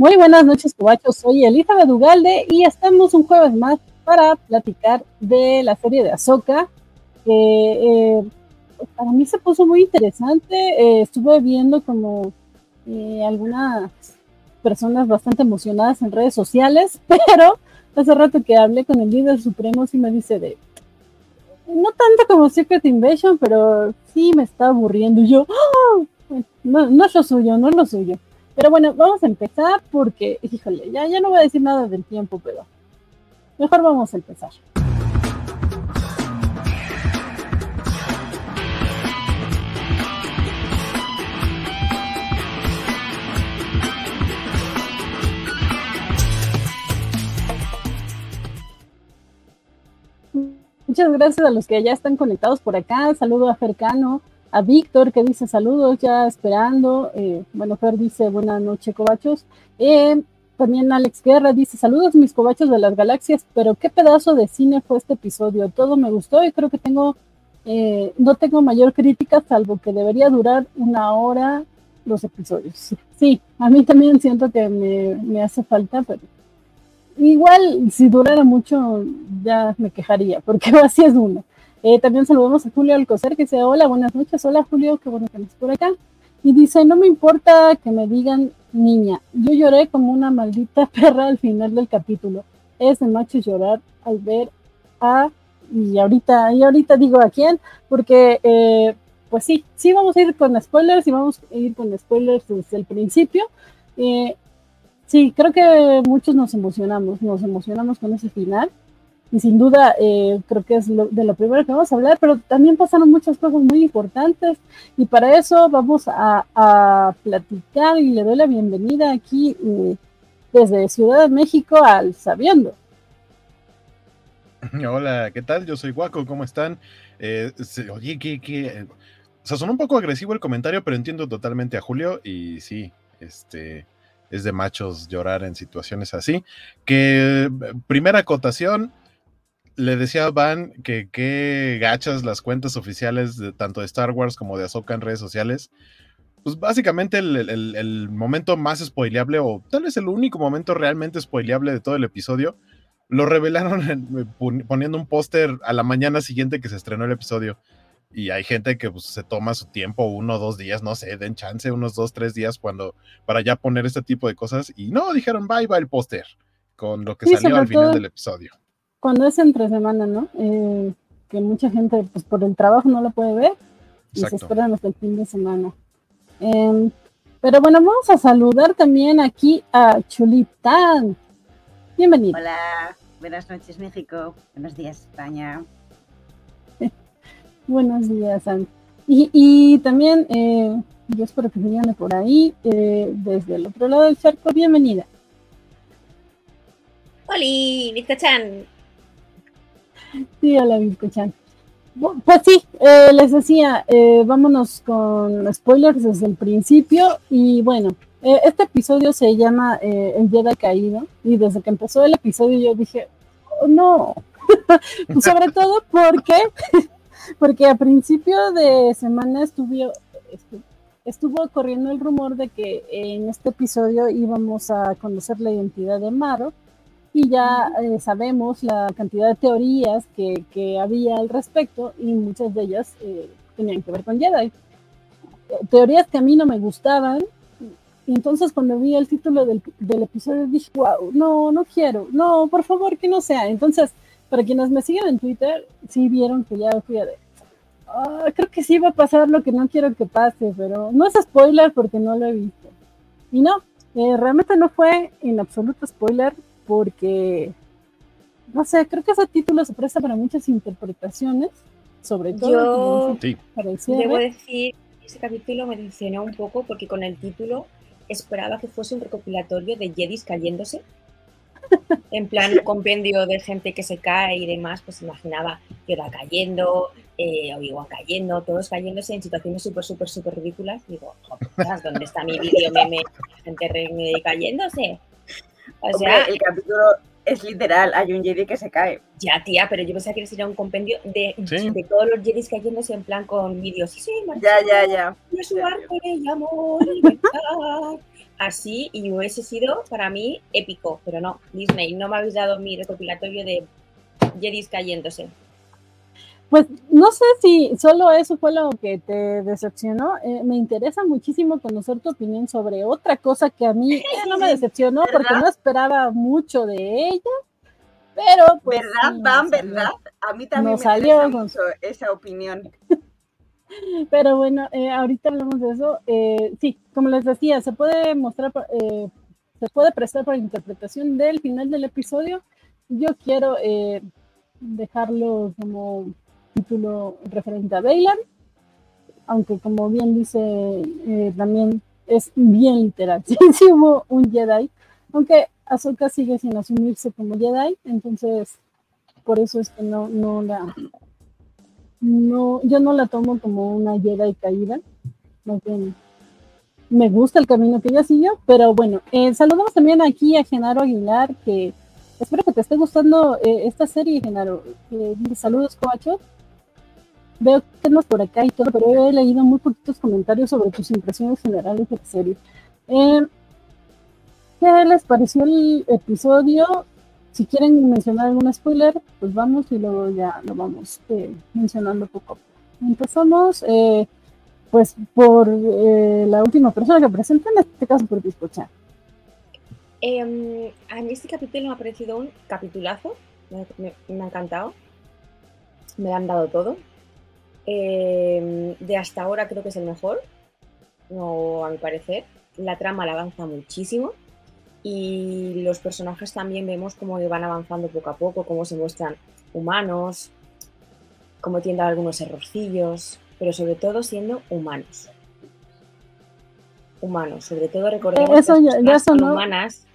Muy buenas noches, cobachos. Soy Elizabeth Ugalde y estamos un jueves más para platicar de la serie de Ahsoka, que eh, para mí se puso muy interesante. Eh, estuve viendo como eh, algunas personas bastante emocionadas en redes sociales, pero hace rato que hablé con el líder supremo sí me dice de no tanto como Secret Invasion, pero sí me está aburriendo. Y yo, ¡ah! no, no es lo suyo, no es lo suyo. Pero bueno, vamos a empezar porque, híjole, ya, ya no voy a decir nada del tiempo, pero mejor vamos a empezar. Muchas gracias a los que ya están conectados por acá. Saludo a Fercano, a Víctor que dice saludos, ya esperando. Eh, bueno, Fer dice buenas noches, cobachos. Eh, también Alex Guerra dice saludos, mis cobachos de las galaxias, pero qué pedazo de cine fue este episodio. Todo me gustó y creo que tengo, eh, no tengo mayor crítica, salvo que debería durar una hora los episodios. Sí, a mí también siento que me, me hace falta, pero igual si durara mucho ya me quejaría, porque así es uno. Eh, también saludamos a Julio Alcocer que dice, hola, buenas noches, hola Julio, qué bueno que estás por acá. Y dice, no me importa que me digan niña, yo lloré como una maldita perra al final del capítulo. Es de macho llorar al ver a, y ahorita, y ahorita digo a quién, porque eh, pues sí, sí vamos a ir con spoilers y vamos a ir con spoilers desde el principio. Eh, sí, creo que muchos nos emocionamos, nos emocionamos con ese final y sin duda eh, creo que es de lo primero que vamos a hablar, pero también pasaron muchas cosas muy importantes y para eso vamos a, platicar y le doy la bienvenida aquí eh, desde Ciudad de México al Sabiendo. Hola, ¿qué tal? Yo soy Guaco, ¿cómo están? Eh, oye, que, que, o sea, sonó un poco agresivo el comentario, pero entiendo totalmente a Julio y sí, este, es de machos llorar en situaciones así. Que primera acotación, le decía a Van que qué gachas las cuentas oficiales de tanto de Star Wars como de Ahsoka en redes sociales. Pues básicamente el, momento más spoileable, o tal vez el único momento realmente spoileable de todo el episodio, lo revelaron poniendo un póster a la mañana siguiente que se estrenó el episodio. Y hay gente que pues, se toma su tiempo, uno o dos días, no sé, den chance, unos dos, tres días cuando, para ya poner este tipo de cosas. Y no, dijeron, bye, va el póster, con lo que salió al final del episodio cuando es entre semana, ¿no? Eh, que mucha gente, pues por el trabajo no lo puede ver y se esperan hasta el fin de semana. Em, pero bueno, vamos a saludar también aquí a Chuliptan. Bienvenido. Hola, buenas noches México, buenos días España. buenos días, San. Y, también, eh, yo espero que llame por ahí, eh, desde el otro lado del charco, bienvenida. Hola, Vizcachan. Sí, hola, Chan. Pues sí, eh, les decía, eh, vámonos con spoilers desde el principio. Y bueno, eh, este episodio se llama El Jedi Caído. Y desde que empezó el episodio yo dije, oh, no. Sobre todo porque, porque a principio de semana estuvo, estuvo corriendo el rumor de que en este episodio íbamos a conocer la identidad de Maro y ya eh, sabemos la cantidad de teorías que, que, había al respecto y muchas de ellas eh, tenían que ver con Jedi. Teorías que a mí no me gustaban. Y entonces cuando vi el título del, del episodio dije, wow, no, no quiero, no, por favor que no sea. Entonces, para quienes me siguen en Twitter, sí vieron que ya fui a de, ah, creo que sí va a pasar lo que no quiero que pase, pero no es spoiler porque no lo he visto. Y no, eh, realmente no fue en absoluto spoiler, porque, no sé, creo que ese título se presta para muchas interpretaciones, sobre todo Yo para el Debo decir, ese capítulo me decepcionó un poco porque con el título esperaba que fuese un recopilatorio de Jedis cayéndose. en plan, un compendio de gente que se cae y demás, pues imaginaba que va cayendo, eh, o igual cayendo, todos cayéndose en situaciones súper, súper, súper ridículas. Digo, ¿dónde está mi vídeo meme? Gente cayéndose. O sea, el capítulo es literal, hay un Jedi que se cae. Ya, tía, pero yo pensaba que era un compendio de, de todos los Jedis cayéndose en plan con vídeos. Sí, sí, ya, ya, ya. Yo su arte llamó libertad. así y hubiese sido para mí épico, pero no, Disney, no me habéis dado mi recopilatorio de Jedis cayéndose. Pues no sé si solo eso fue lo que te decepcionó. Eh, me interesa muchísimo conocer tu opinión sobre otra cosa que a mí eh, no me decepcionó porque no esperaba mucho de ella. Pero pues. ¿Verdad, Van? ¿Verdad? A mí también me salió mucho esa opinión. Pero bueno, eh, ahorita hablamos de eso. sí, como les decía, se puede mostrar, se puede prestar para interpretación del final del episodio. Yo quiero dejarlo como título referente a Bailan, aunque como bien dice, eh, también es bien literal. Sí, hubo un Jedi, aunque Ahsoka sigue sin asumirse como Jedi, entonces por eso es que no, no la, no, yo no la tomo como una Jedi caída, me gusta el camino que ella siguió, pero bueno, eh, saludamos también aquí a Genaro Aguilar, que espero que te esté gustando eh, esta serie, Genaro. saludos, Coacho veo temas por acá y todo, pero he leído muy poquitos comentarios sobre tus impresiones generales de la serie. Eh, ¿Qué les pareció el episodio? Si quieren mencionar algún spoiler, pues vamos y luego ya lo vamos eh, mencionando poco a poco. Empezamos, eh, pues, por la última persona que presenta, en este caso por Discocha. Em, a mí este capítulo me ha parecido un capitulazo, me ha encantado, me han dado todo, Em, de hasta ahora creo que es el mejor, no a mi parecer. La trama la avanza muchísimo y los personajes también vemos cómo van avanzando poco a poco, cómo se muestran humanos, cómo tienen algunos errorcillos, pero sobre todo siendo humanos. Humanos, sobre todo recordemos que las personas son humanas,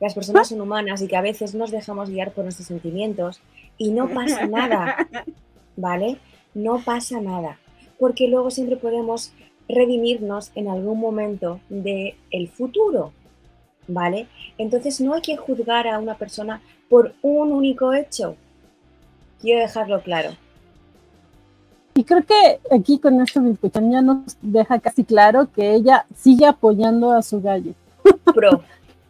las personas son humanas y que a veces nos dejamos guiar por nuestros sentimientos y no pasa nada, ¿vale? No pasa nada, porque luego siempre podemos redimirnos en algún momento del el futuro, ¿vale? Entonces no hay que juzgar a una persona por un único hecho. Quiero dejarlo claro. Y creo que aquí con esto ya nos deja casi claro que ella sigue apoyando a su gallo. Pro.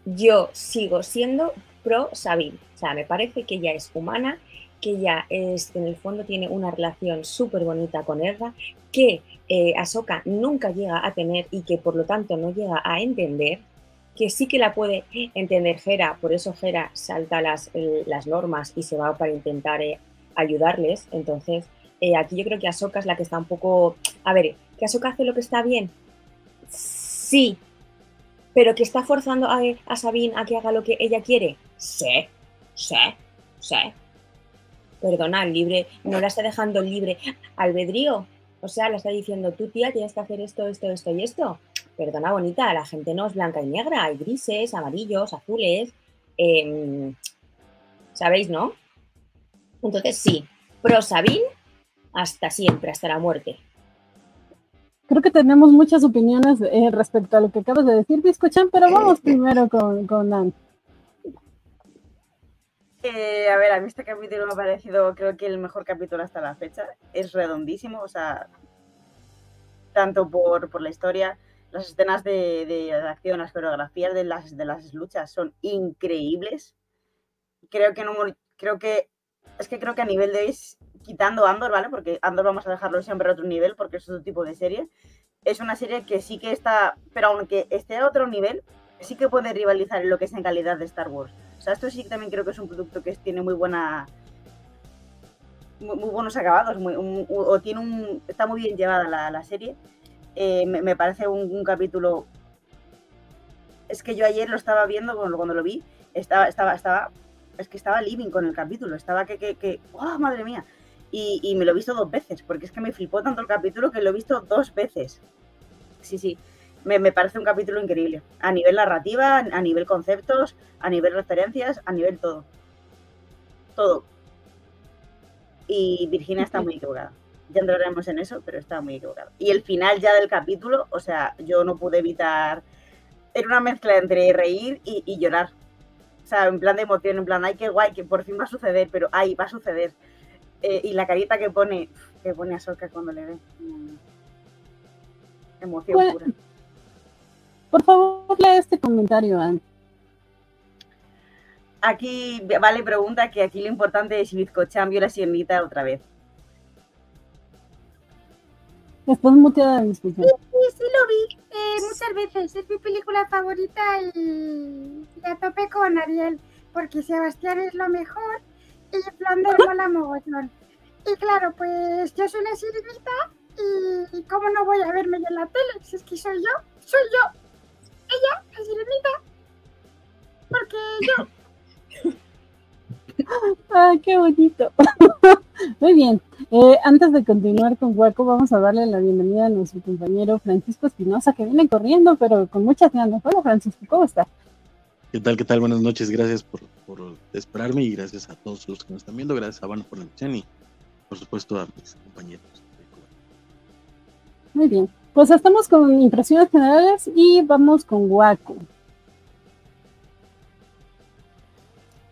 Yo sigo siendo pro Sabine. O sea, me parece que ella es humana que ella es, en el fondo tiene una relación súper bonita con Erra, que eh, Ahsoka nunca llega a tener y que por lo tanto no llega a entender, que sí que la puede entender Hera, por eso Hera salta las, las normas y se va para intentar eh, ayudarles. Entonces, eh, aquí yo creo que Ahsoka es la que está un poco... A ver, ¿que Ahsoka hace lo que está bien? Sí, pero que está forzando a, a Sabine a que haga lo que ella quiere. Sí, sí, sí perdona, libre, no la está dejando libre albedrío. O sea, la está diciendo, tú tía, tienes que hacer esto, esto, esto y esto. Perdona, bonita, la gente no es blanca y negra, hay grises, amarillos, azules. Em, ¿Sabéis, no? Entonces, sí, pro Sabine hasta siempre, hasta la muerte. Creo que tenemos muchas opiniones eh, respecto a lo que acabas de decir, Biscochan, pero vamos primero con, con eh, a ver, a mí este capítulo me ha parecido, creo que el mejor capítulo hasta la fecha. Es redondísimo, o sea, tanto por, la historia, las escenas de, acción, las coreografías de las, de las luchas son increíbles. Creo que creo que, es que creo que a nivel de quitando Andor, ¿vale? Porque Andor vamos a dejarlo siempre a otro nivel porque es otro tipo de serie. Es una serie que sí que está, pero aunque esté a otro nivel, sí que puede rivalizar en lo que es en calidad de Star Wars. Esto sí también creo que es un producto que tiene muy buena. Muy, buenos acabados, o tiene un. está muy bien llevada la, serie. Eh, me, parece un, capítulo. Es que yo ayer lo estaba viendo cuando, lo vi. Estaba, estaba, estaba. Es que estaba living con el capítulo. Estaba que. que, que ¡Oh, madre mía! Y me lo he visto dos veces, porque es que me flipó tanto el capítulo que lo he visto dos veces. Sí, sí me, parece un capítulo increíble. A nivel narrativa, a nivel conceptos, a nivel referencias, a nivel todo. Todo. Y Virginia está muy equivocada. Ya entraremos en eso, pero está muy equivocada. Y el final ya del capítulo, o sea, yo no pude evitar. Era una mezcla entre reír y, llorar. O sea, en plan de emoción, en plan, ay, qué guay, que por fin va a suceder, pero ay, va a suceder. Eh, y la carita que pone, que pone a Soca cuando le ve. Mm, emoción pura. Por favor, lea este comentario, Anne. Aquí, vale, pregunta que aquí lo importante es si Bizcochan vio la sirenita otra vez. Estás muteada, disculpa. Sí, sí, lo vi eh, muchas veces. Es mi película favorita y la topé con Ariel, porque Sebastián es lo mejor y Flanders mola mogollón. Y claro, pues yo soy una sirenita y ¿cómo no voy a verme en la tele? Si es que soy yo, soy yo. Ella, la sirenita. Porque yo. ¡Ay, qué bonito! Muy bien. Eh, antes de continuar con Hueco, vamos a darle la bienvenida a nuestro compañero Francisco Espinosa, que viene corriendo, pero con muchas ganas. Hola, Francisco, ¿cómo estás? ¿Qué tal? ¿Qué tal? Buenas noches. Gracias por, por esperarme y gracias a todos los que nos están viendo. Gracias a Van por la invitación y, por supuesto, a mis compañeros. Muy bien. Pues estamos con impresiones generales y vamos con Waco.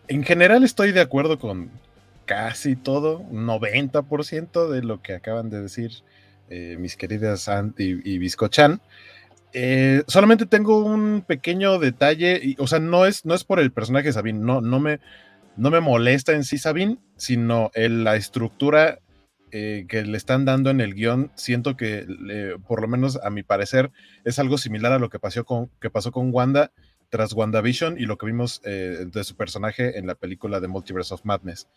En general estoy de acuerdo con casi todo, un 90% de lo que acaban de decir eh, mis queridas Ant y, y Biscochan. Eh, solamente tengo un pequeño detalle, y, o sea, no es, no es por el personaje de Sabine, no, no, me, no me molesta en sí Sabine, sino en la estructura eh, que le están dando en el guion. Siento que, por lo menos a mi parecer, es algo similar a lo que pasó con, que pasó con Wanda tras WandaVision y lo que vimos eh, de su personaje en la película de Multiverse of Madness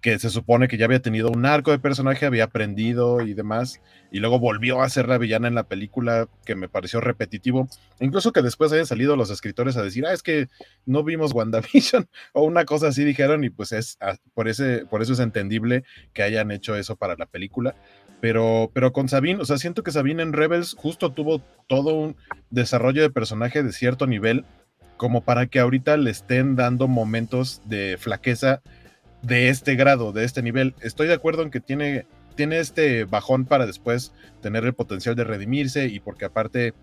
que se supone que ya había tenido un arco de personaje, había aprendido y demás, y luego volvió a ser la villana en la película, que me pareció repetitivo. Incluso que después hayan salido los escritores a decir, ah, es que no vimos WandaVision, o una cosa así dijeron, y pues es ah, por, ese, por eso es entendible que hayan hecho eso para la película. Pero, pero con Sabine, o sea, siento que Sabine en Rebels justo tuvo todo un desarrollo de personaje de cierto nivel, como para que ahorita le estén dando momentos de flaqueza de este grado, de este nivel. Estoy de acuerdo en que tiene, tiene este bajón para después tener el potencial de redimirse y porque aparte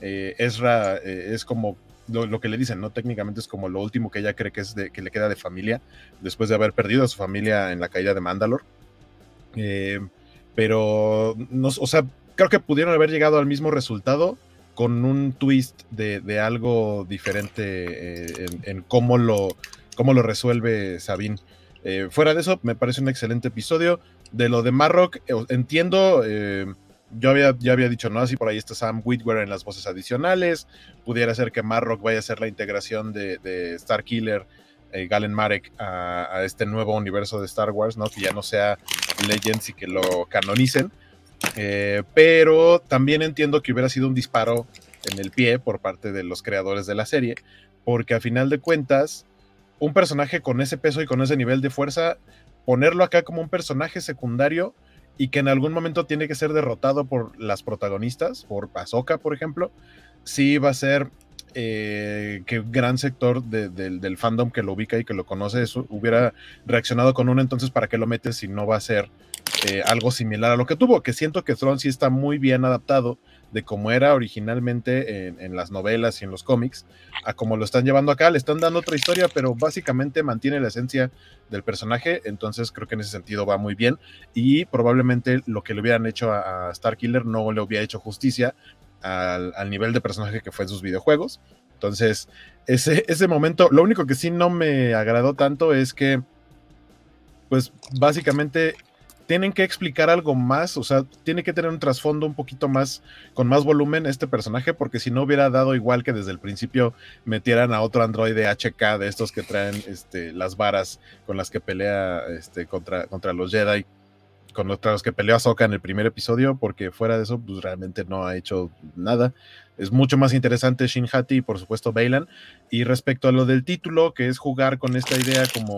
eh, Ezra eh, es como lo, que le dicen, ¿no? Técnicamente es como lo último que ella cree que, es de, que le queda de familia después de haber perdido a su familia en la caída de Mandalor. Eh, pero, no, o sea, creo que pudieron haber llegado al mismo resultado con un twist de, algo diferente en, en, cómo, lo, cómo lo resuelve Sabine. Eh, fuera de eso, me parece un excelente episodio. De lo de Marrock, eh, entiendo, eh, yo había, ya había dicho, ¿no? Así por ahí está Sam Witwer en las voces adicionales. Pudiera ser que Marrock vaya a ser la integración de, de Starkiller, Galen Marek, a, este nuevo universo de Star Wars, ¿no? Que ya no sea Legends y que lo canonicen. pero también entiendo que hubiera sido un disparo en el pie por parte de los creadores de la serie, porque a final de cuentas, un personaje con ese peso y con ese nivel de fuerza, ponerlo acá como un personaje secundario y que en algún momento tiene que ser derrotado por las protagonistas, por Ahsoka, por ejemplo, sí va a ser eh, que gran sector del fandom que lo ubica y que lo conoce hubiera reaccionado con uno, entonces ¿para qué lo metes si no va a ser eh, algo similar a lo que tuvo? Que siento que Thrawn sí está muy bien adaptado de cómo era originalmente en, las novelas y en los cómics, a cómo lo están llevando acá. Le están dando otra historia, pero básicamente mantiene la esencia del personaje, entonces creo que en ese sentido va muy bien y probablemente lo que le hubieran hecho a, Starkiller no le hubiera hecho justicia al, nivel de personaje que fue en sus videojuegos. Entonces, ese, ese momento, lo único que sí no me agradó tanto es que, pues básicamente tienen que explicar algo más, o sea, tiene que tener un trasfondo un poquito más, con más volumen este personaje, porque si no hubiera dado igual que desde el principio metieran a otro androide HK de estos que traen este, las varas con las que pelea este, contra, contra los Jedi, contra los que peleó Ahsoka en el primer episodio, porque fuera de eso, pues realmente no ha hecho nada. Es mucho más interesante Shin Hati y por supuesto Bailan. Y respecto a lo del título, que es jugar con esta idea como,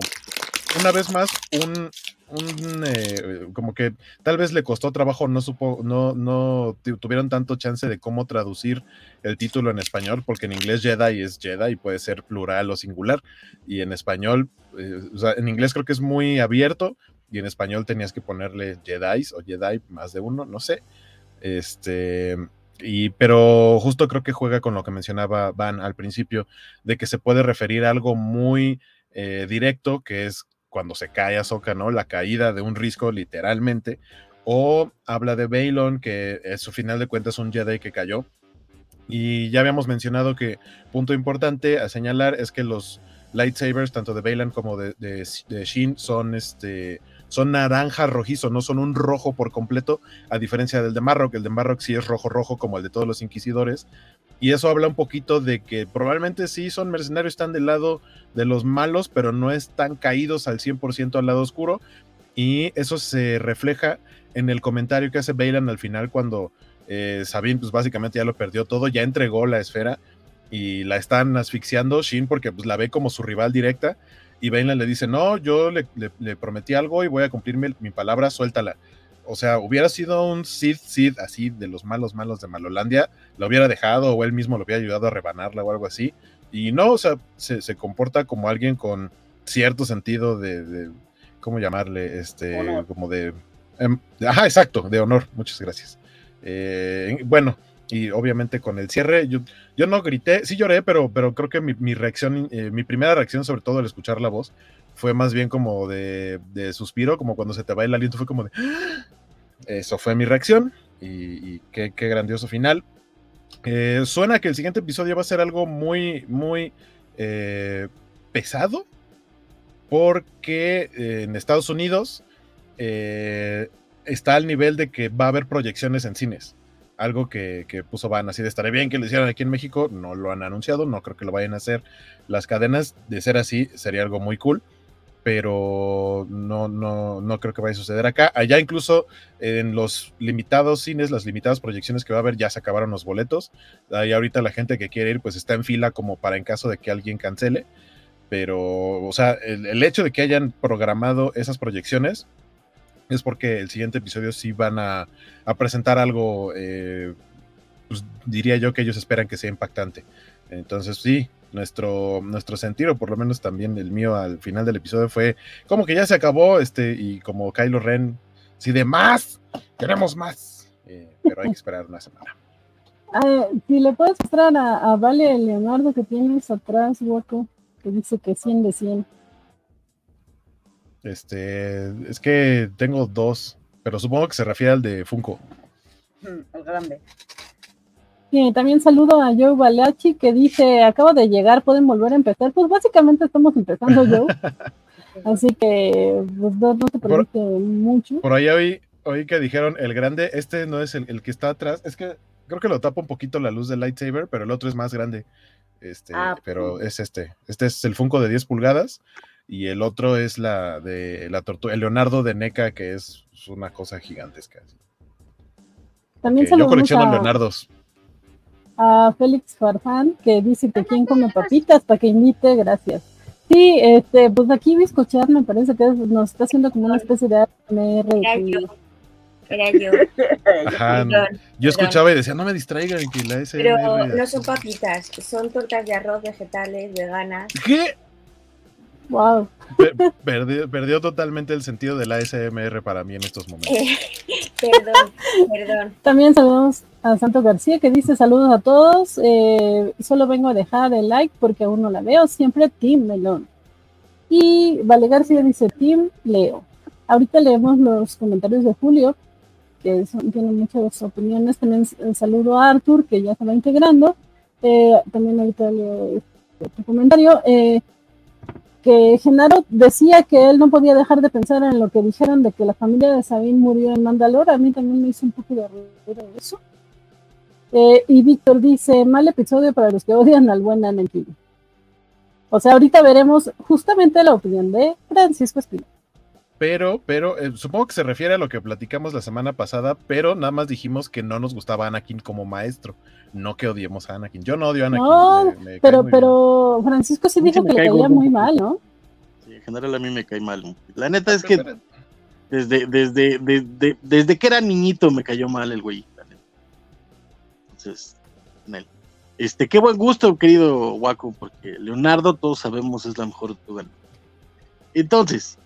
una vez más, un, un eh, como que tal vez le costó trabajo, no supo, no, no tuvieron tanto chance de cómo traducir el título en español, porque en inglés Jedi es Jedi y puede ser plural o singular, y en español, eh, o sea, en inglés creo que es muy abierto, y en español tenías que ponerle Jedi o Jedi más de uno, no sé. Este, y, pero justo creo que juega con lo que mencionaba Van al principio, de que se puede referir a algo muy eh, directo, que es cuando se cae Ahsoka, ¿no? La caída de un risco literalmente. O habla de Baylon, que es su final de cuentas un Jedi que cayó. Y ya habíamos mencionado que punto importante a señalar es que los lightsabers, tanto de Bailan como de, de, de Shin, son este son naranja rojizo, no son un rojo por completo, a diferencia del de Marrock. El de Marrock sí es rojo rojo como el de todos los inquisidores. Y eso habla un poquito de que probablemente sí son mercenarios, están del lado de los malos, pero no están caídos al 100% al lado oscuro. Y eso se refleja en el comentario que hace Bailan al final cuando eh, Sabine pues básicamente ya lo perdió todo, ya entregó la esfera y la están asfixiando Shin porque pues la ve como su rival directa y Bainland le dice, no, yo le, le, prometí algo y voy a cumplir mi, palabra, suéltala. O sea, hubiera sido un Sid Sid así de los malos malos de Malolandia, lo hubiera dejado o él mismo lo hubiera ayudado a rebanarla o algo así. Y no, o sea, se, se comporta como alguien con cierto sentido de, de ¿cómo llamarle? Este, como de... Em, ajá, exacto, de honor, muchas gracias. Eh, bueno, y obviamente con el cierre, yo, yo no grité, sí lloré, pero, pero creo que mi, reacción, eh, mi primera reacción, sobre todo al escuchar la voz, fue más bien como de, suspiro, como cuando se te va el aliento, fue como de... ¡Ah! Eso fue mi reacción y, qué, grandioso final. Eh, suena que el siguiente episodio va a ser algo muy, muy eh, pesado, porque en Estados Unidos está al nivel de que va a haber proyecciones en cines algo que, puso Van así de estaré bien que lo hicieran aquí en México, no lo han anunciado, no creo que lo vayan a hacer. Las cadenas, de ser así sería algo muy cool, pero no, no, no creo que vaya a suceder acá. Allá incluso en los limitados cines, las limitadas proyecciones que va a haber, ya se acabaron los boletos, ahí ahorita la gente que quiere ir pues está en fila como para en caso de que alguien cancele, pero o sea, el hecho de que hayan programado esas proyecciones, es porque el siguiente episodio sí van a, presentar algo, eh, pues diría yo que ellos esperan que sea impactante. Entonces sí, nuestro, nuestro sentido, por lo menos también el mío al final del episodio fue como que ya se acabó, este, y como Kylo Ren, sí de más, queremos más, eh, pero hay que esperar una semana. Ah, si le puedes mostrar a, Vale Leonardo que tienes atrás, Waco, que dice que 100 de 100. Este, es que tengo dos, pero supongo que se refiere al de Funko. El grande. Sí, también saludo a Joe Balachi que dice, acabo de llegar, pueden volver a empezar. Pues básicamente estamos empezando Joe. Así que pues, no, te perdiste mucho. Por ahí oí, oí, que dijeron el grande, este no es el, que está atrás, es que creo que lo tapa un poquito la luz del lightsaber, pero el otro es más grande. Este, ah, pero es este. Este es el Funko de 10 pulgadas y el otro es la de la tortuga, el Leonardo de NECA, que es una cosa gigantesca. También Yo colecciono a, Leonardos. A Félix Farfán, que dice que quien come papitas para que invite, gracias. Sí, este, pues aquí escuchar me parece que nos está haciendo como una especie de AMR. Era yo. Era yo. Ajá, yo escuchaba y decía, no me distraigan. Que la Pero no son papitas, son tortas de arroz vegetales, veganas. ¿Qué? Wow. perdió, totalmente el sentido del ASMR para mí en estos momentos. perdón, perdón. También saludos a Santo García que dice saludos a todos. Eh, solo vengo a dejar el like porque aún no la veo. Siempre Team Melón. Y Vale García dice Team Leo. Ahorita leemos los comentarios de Julio, que tiene muchas opiniones. También saludo a Arthur, que ya se va integrando. Eh, también ahorita leo este comentario. Eh, que Genaro decía que él no podía dejar de pensar en lo que dijeron de que la familia de Sabine murió en Mandalore. A mí también me hizo un poco de ruido eso. Eh, y Víctor dice, mal episodio para los que odian al buen Anakin. O sea, ahorita veremos justamente la opinión de Francisco Espino. Pero, pero, eh, supongo que se refiere a lo que platicamos la semana pasada, pero nada más dijimos que no nos gustaba Anakin como maestro, no que odiemos a Anakin. Yo no odio a Anakin. No, pero, pero Francisco sí dijo que le caía muy mal, ¿no? Sí, en general a mí me cae mal. La neta es que desde, desde, desde, desde que era niñito me cayó mal el güey. Entonces, Este, qué buen gusto, querido Waco, porque Leonardo, todos sabemos, es la mejor de Entonces,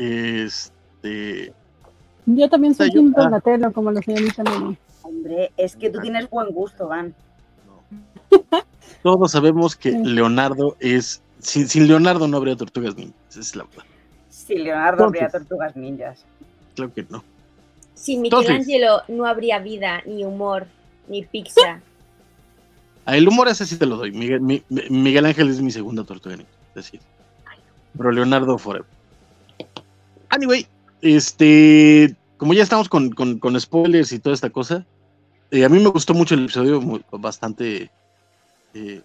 este. Yo también soy Kim Donatello, como lo señorita Meli. Hombre, es que tú tienes buen gusto, Van. Todos sabemos que Leonardo es. Sin, sin, Leonardo no habría tortugas ninjas, esa es la verdad. Sin Leonardo habría tortugas ninjas. Claro que no. Sin Michelangelo no habría vida, ni humor, ni pizza. el humor ese sí te lo doy. Miguel, Miguel Ángel es mi segunda tortuga ninja. Así Pero Leonardo Forever. Anyway, este, como ya estamos con, spoilers y toda esta cosa, eh, a mí me gustó mucho el episodio, bastante, eh,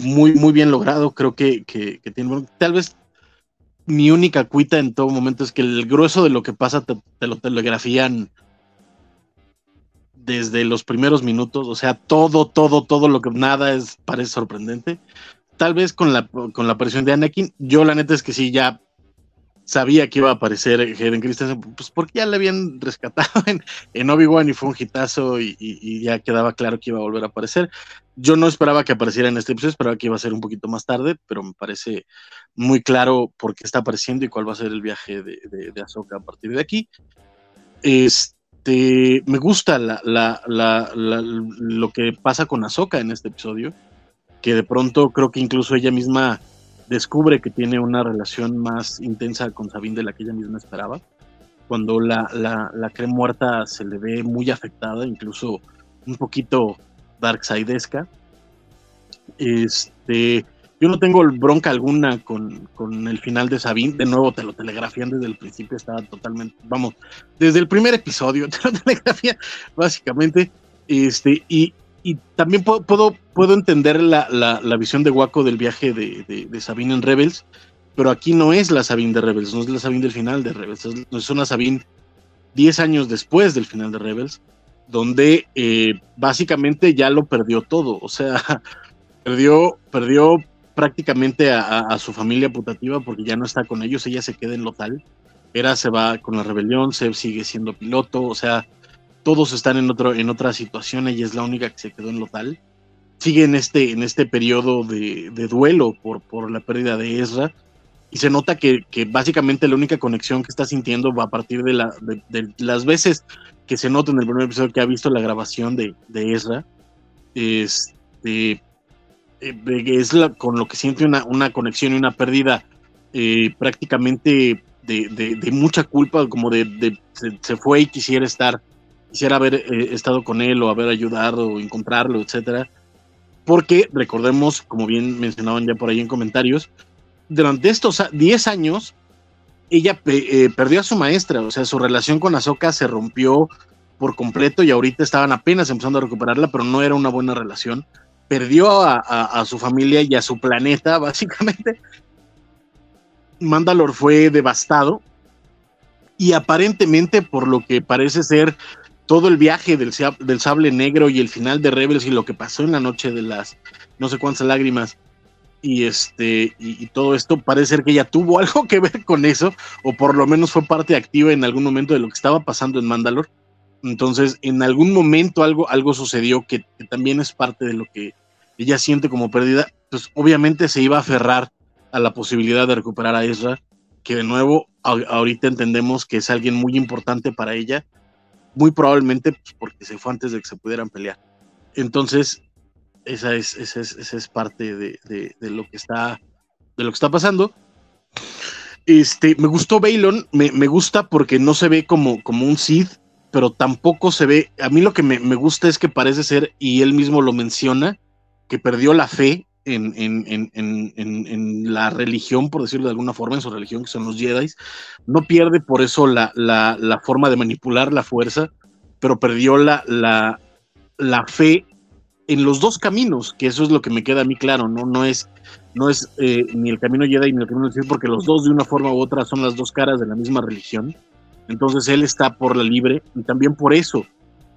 muy, muy bien logrado. Creo que, que, tiene, tal vez mi única cuita en todo momento es que el grueso de lo que pasa te, lo telegrafían desde los primeros minutos, o sea, todo, todo, todo lo que nada es parece sorprendente. Tal vez con la, con la aparición de Anakin, yo la neta es que sí, ya sabía que iba a aparecer Hayden Christensen, pues porque ya le habían rescatado en, Obi-Wan y fue un hitazo y, ya quedaba claro que iba a volver a aparecer. Yo no esperaba que apareciera en este episodio, esperaba que iba a ser un poquito más tarde, pero me parece muy claro por qué está apareciendo y cuál va a ser el viaje de, de, Ahsoka a partir de aquí. Este, me gusta lo que pasa con Ahsoka en este episodio, que de pronto creo que incluso ella misma descubre que tiene una relación más intensa con Sabine de la que ella misma esperaba. Cuando la, la, la cree muerta se le ve muy afectada, incluso un poquito darksidesca. Este, yo no tengo bronca alguna con, con, el final de Sabine. De nuevo, te lo telegrafían desde el principio. Estaba totalmente, vamos, desde el primer episodio te lo telegrafían, básicamente. Este, y, y también puedo, puedo, puedo entender la, la, visión de Waco del viaje de, de, Sabine en Rebels, pero aquí no es la Sabine de Rebels, no es la Sabine del final de Rebels, es una Sabine 10 años después del final de Rebels, donde eh, básicamente ya lo perdió todo, o sea, perdió, perdió prácticamente a, su familia putativa porque ya no está con ellos, ella se queda en Lotal, Era se va con la rebelión, Seb sigue siendo piloto, o sea, todos están en, otro, en otra situación, ella es la única que se quedó en lo tal. Sigue en este, en este periodo de, duelo por, por la pérdida de Ezra y se nota que, básicamente la única conexión que está sintiendo va a partir de, la, de, las veces que se nota en el primer episodio que ha visto la grabación de, de Ezra. Este, eh, es con lo que siente una, una conexión y una pérdida eh, prácticamente de, mucha culpa, como de, se, fue y quisiera estar quisiera haber eh, estado con él o haber ayudado o encontrarlo, etcétera. Porque recordemos, como bien mencionaban ya por ahí en comentarios, durante estos 10 años ella eh, perdió a su maestra, o sea, su relación con Ahsoka se rompió por completo y ahorita estaban apenas empezando a recuperarla, pero no era una buena relación. Perdió a, a su familia y a su planeta, básicamente. Mandalor fue devastado y aparentemente, por lo que parece ser todo el viaje del, del, sable negro y el final de Rebels y lo que pasó en la noche de las no sé cuántas lágrimas y este y, todo esto parece ser que ella tuvo algo que ver con eso o por lo menos fue parte activa en algún momento de lo que estaba pasando en Mandalore. Entonces en algún momento algo algo sucedió que, también es parte de lo que ella siente como pérdida pues obviamente se iba a aferrar a la posibilidad de recuperar a Ezra que de nuevo ahorita entendemos que es alguien muy importante para ella muy probablemente pues, porque se fue antes de que se pudieran pelear. Entonces, esa es, esa es, parte de, lo que está, de lo que está pasando. Este, me gustó Baylon, me, gusta porque no se ve como, como un Sith, pero tampoco se ve. A mí lo que me, me, gusta es que parece ser, y él mismo lo menciona, que perdió la fe en, en, en, en, la religión, por decirlo de alguna forma, en su religión, que son los Jedi. No pierde por eso la, la, la forma de manipular la fuerza, pero perdió la, la, la, fe en los dos caminos, que eso es lo que me queda a mí claro, ¿no? No es, no es eh, ni el camino Jedi ni el camino Sith, porque los dos de una forma u otra son las dos caras de la misma religión. Entonces él está por la libre y también por eso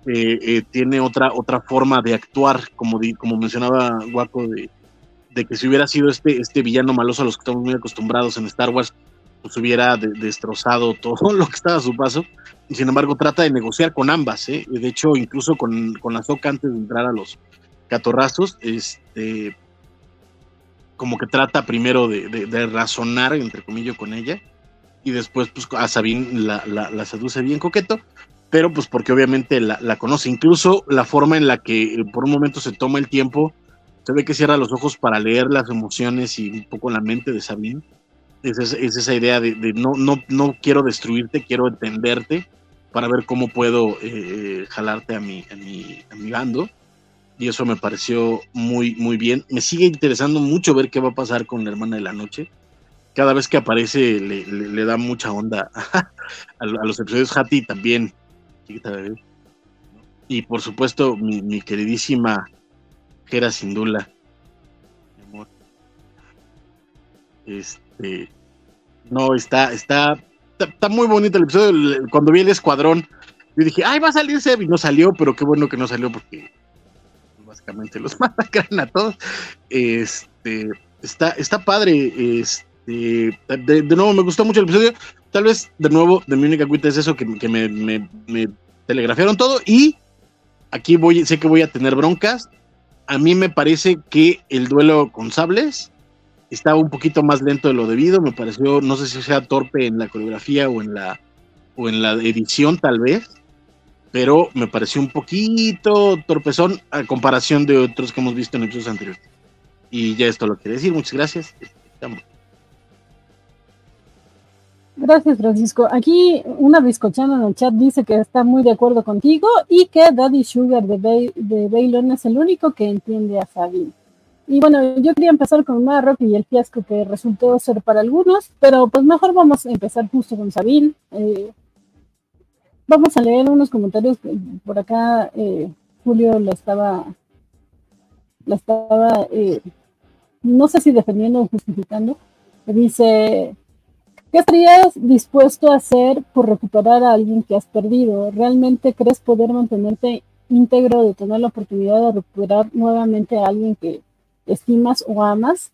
eh, eh, tiene otra, otra forma de actuar, como, como mencionaba Guaco, de, de que si hubiera sido este, este villano maloso a los que estamos muy acostumbrados en Star Wars, pues hubiera destrozado todo lo que estaba a su paso. Y sin embargo trata de negociar con ambas, ¿eh? De hecho, incluso con, con la Soca antes de entrar a los catorrazos, este, como que trata primero de, razonar, entre comillas, con ella. Y después, pues, a Sabine la, la, seduce bien coqueto pero pues porque obviamente la, la, conoce. Incluso la forma en la que por un momento se toma el tiempo se ve que cierra los ojos para leer las emociones y un poco la mente de Sabine. Es, esa idea de, no, no, no quiero destruirte, quiero entenderte para ver cómo puedo eh, jalarte a mi, a mi, a mi bando. y eso me pareció muy, muy bien. Me sigue interesando mucho ver qué va a pasar con la hermana de la noche. Cada vez que aparece le, da mucha onda a, los episodios Hattie también. Y por supuesto, mi queridísima Jera Sindula. Mi amor. Este. No, está, está, está, está muy bonito el episodio. Cuando vi el escuadrón, yo dije, ay, va a salir Seb. Y no salió, pero qué bueno que no salió porque básicamente los masacran a todos. Este, está, está padre. Este, de, de nuevo, me gustó mucho el episodio. Tal vez, de nuevo, de mi única cuenta es eso, que, que me, me- me telegrafiaron todo. Y aquí voy, sé que voy a tener broncas. A mí me parece que el duelo con sables estaba un poquito más lento de lo debido. Me pareció, no sé si sea torpe en la coreografía o en la, o en la edición, tal vez pero me pareció un poquito torpezón a comparación de otros que hemos visto en episodios anteriores. Y ya esto lo quiere decir, muchas gracias. Estamos. Gracias, Francisco. Aquí una bizcochana en el chat dice que está muy de acuerdo contigo y que Daddy Sugar de, Bay- de Baylon es el único que entiende a Sabine. Y bueno, yo quería empezar con Marrock y el fiasco que resultó ser para algunos, pero pues mejor vamos a empezar justo con Sabine. Eh, vamos a leer unos comentarios por acá. eh, Julio la estaba, la estaba, eh, no sé si defendiendo o justificando. Dice, ¿Qué estarías dispuesto a hacer por recuperar a alguien que has perdido? ¿Realmente crees poder mantenerte íntegro de tener la oportunidad de recuperar nuevamente a alguien que estimas o amas?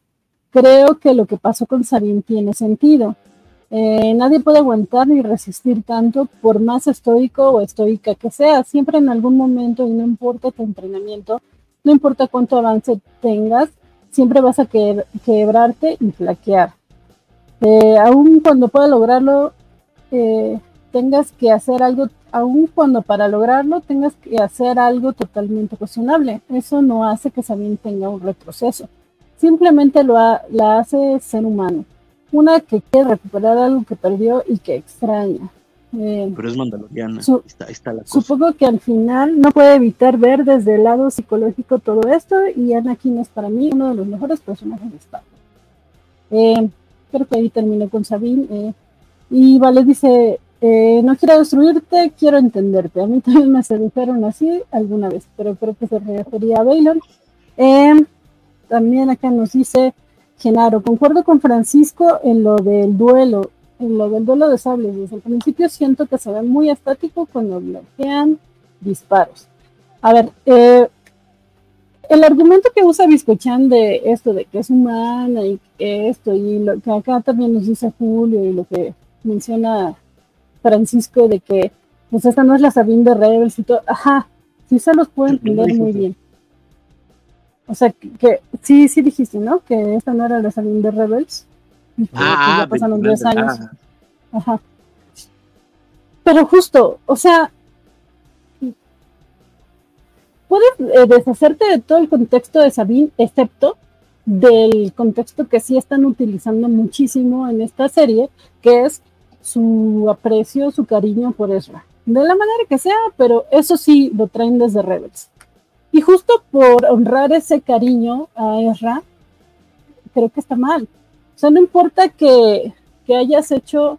Creo que lo que pasó con Sabine tiene sentido. Eh, nadie puede aguantar ni resistir tanto por más estoico o estoica que sea. Siempre en algún momento, y no importa tu entrenamiento, no importa cuánto avance tengas, siempre vas a que- quebrarte y flaquear. Eh, aun cuando pueda lograrlo, eh, tengas que hacer algo, aun cuando para lograrlo tengas que hacer algo totalmente cuestionable. Eso no hace que Sabine tenga un retroceso. Simplemente lo ha- la hace ser humano. Una que quiere recuperar algo que perdió y que extraña. Eh, Pero es mandaloriana. Su- está la cosa. Supongo que al final no puede evitar ver desde el lado psicológico todo esto y Anakin es para mí uno de los mejores personajes de Star Wars. Eh, creo que ahí terminé con Sabine. eh, y Vale dice, eh, no quiero destruirte, quiero entenderte. A mí también me sedujeron así alguna vez, pero creo que se refería a Baylon. Eh, también acá nos dice Genaro, concuerdo con Francisco en lo del duelo, en lo del duelo de sables. Desde el principio siento que se ve muy estático cuando bloquean disparos. A ver, eh, el argumento que usa Biscochan de esto, de que es humana y esto, y lo que acá también nos dice Julio y lo que menciona Francisco de que pues esta no es la Sabine de Rebels y todo, ajá, sí se los puedo entender muy bien. O sea, que, que sí, sí dijiste, ¿no? Que esta no era la Sabine de Rebels. Que, pues, Ah, ya pasaron del 10 final de- años. ah, Ajá. Pero justo, o sea, puedes eh, deshacerte de todo el contexto de Sabine, excepto del contexto que sí están utilizando muchísimo en esta serie, que es su aprecio, su cariño por Ezra. De la manera que sea, pero eso sí lo traen desde Rebels. Y justo por honrar ese cariño a Ezra, creo que está mal. O sea, no importa que, que hayas hecho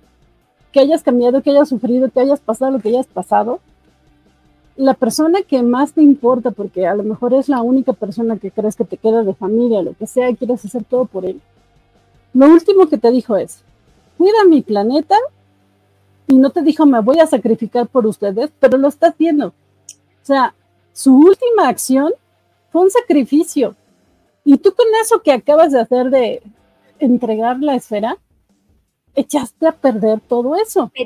que hayas cambiado, que hayas sufrido, que hayas pasado lo que hayas pasado, la persona que más te importa, porque a lo mejor es la única persona que crees que te queda de familia, lo que sea, y quieres hacer todo por él. Lo último que te dijo es, cuida mi planeta, y no te dijo, me voy a sacrificar por ustedes, pero lo está haciendo. O sea, su última acción fue un sacrificio. Y tú con eso que acabas de hacer de entregar la esfera, echaste a perder todo eso. ¿Se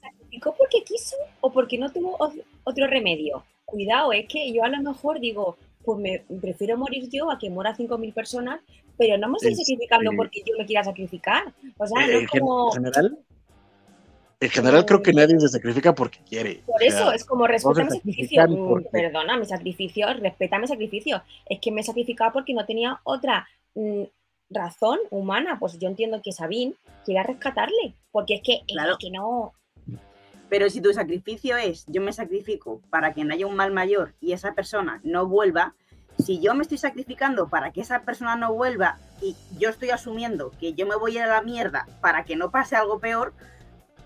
sacrificó porque quiso o porque no tuvo otro remedio? Cuidado, es que yo a lo mejor digo, pues me prefiero morir yo a que muera 5.000 personas, pero no me estoy Este, sacrificando porque yo me quiera sacrificar. O sea, no en, es gen- como... en general, en general creo que nadie se sacrifica porque quiere. Por O eso, sea, es como respeta mi sacrificio. Mm, porque- Perdona, mi sacrificio, respeta mi sacrificio. Es que me he sacrificado porque no tenía otra mm, razón humana. Pues yo entiendo que Sabine quiera rescatarle, porque es que, es Claro. que no. Pero si tu sacrificio es yo me sacrifico para que no haya un mal mayor y esa persona no vuelva, si yo me estoy sacrificando para que esa persona no vuelva y yo estoy asumiendo que yo me voy a la mierda para que no pase algo peor,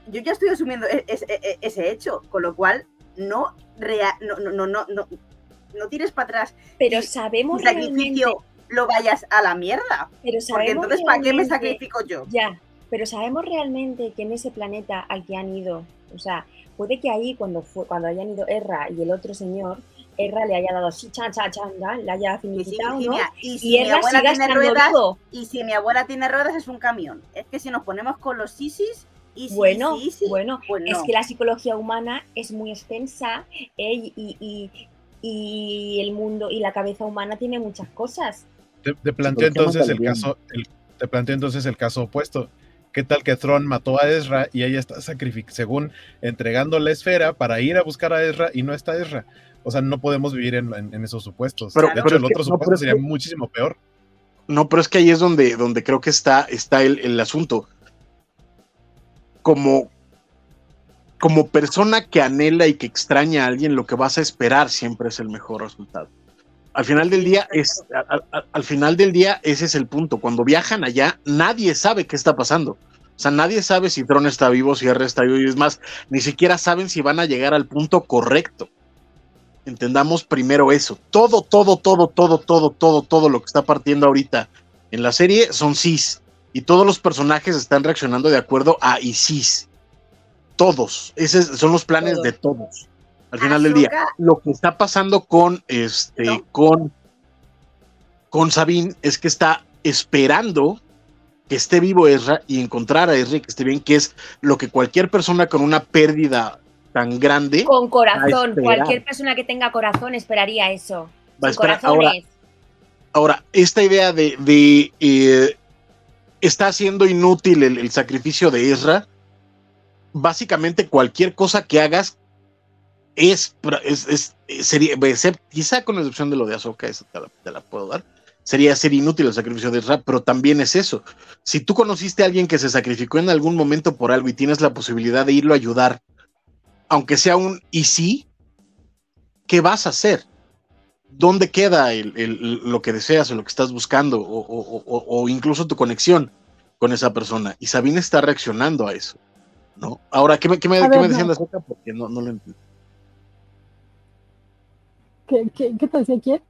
yo ya estoy asumiendo e- ese, e- ese hecho, con lo cual no, rea- no, no, no, no, no, tires para atrás Pero sabemos realmente, sacrificio lo vayas a la mierda. pero Porque sabemos entonces, ¿para qué me sacrifico yo? Ya, pero sabemos realmente que en ese planeta al que han ido, o sea, puede que ahí cuando fue, cuando hayan ido Erra y el otro señor, Erra le haya dado así, chan, chan, chan, ya, le haya finiquitado, ¿no? Y si Y mi Erra abuela siga tiene ruedas, y si mi abuela tiene ruedas es un camión. Es que si nos ponemos con los sisis, y si, Bueno, y si, bueno, pues es que la psicología humana es muy extensa ¿eh? y, y- y- y el mundo y la cabeza humana tiene muchas cosas. Te, te planteo ¿por qué entonces el caso, el- te planteo entonces el caso opuesto. ¿Qué tal que Thron mató a Ezra y ella está sacrific según entregando la esfera para ir a buscar a Ezra y no está Ezra? O sea, no podemos vivir en, en- en esos supuestos. Pero- de hecho, el otro supuesto sería que- muchísimo peor. No, pero es que ahí es donde, donde creo que está, está el, el asunto. Como, como persona que anhela y que extraña a alguien, lo que vas a esperar siempre es el mejor resultado. Al final del día, es, al, al- al final del día, ese es el punto. Cuando viajan allá, nadie sabe qué está pasando. O sea, nadie sabe si Tron está vivo, si R está vivo, y es más, ni siquiera saben si van a llegar al punto correcto. Entendamos primero eso. Todo, todo, todo, todo, todo, todo, todo lo que está partiendo ahorita en la serie son cis. Y todos los personajes están reaccionando de acuerdo a y cis. Todos. Esos son los planes Todos. de todos. Al final del día. Lo que está pasando con este, No. con, con Sabine es que está esperando que esté vivo Ezra y encontrar a Ezra y que esté bien, que es lo que cualquier persona con una pérdida tan grande Con corazón, cualquier persona que tenga corazón esperaría eso. va a esperar. Ahora, esta idea de, de, eh, está haciendo inútil el, el sacrificio de Ezra, básicamente cualquier cosa que hagas es, es- sería, quizá con excepción de lo de Ahsoka, esa te la, te la puedo dar, sería ser inútil el sacrificio de Ezra, pero también es eso. Si tú conociste a alguien que se sacrificó en algún momento por algo y tienes la posibilidad de irlo a ayudar, aunque sea un y sí, ¿qué vas a hacer? ¿Dónde queda el- el- lo que deseas o lo que estás buscando o, o- o- o incluso tu conexión con esa persona? Y Sabine está reaccionando a eso. ¿no? Ahora, ¿qué me, qué me, qué ver, me decían no. de Ahsoka? Porque no, no lo entiendo. ¿Qué, qué, qué te decía quién?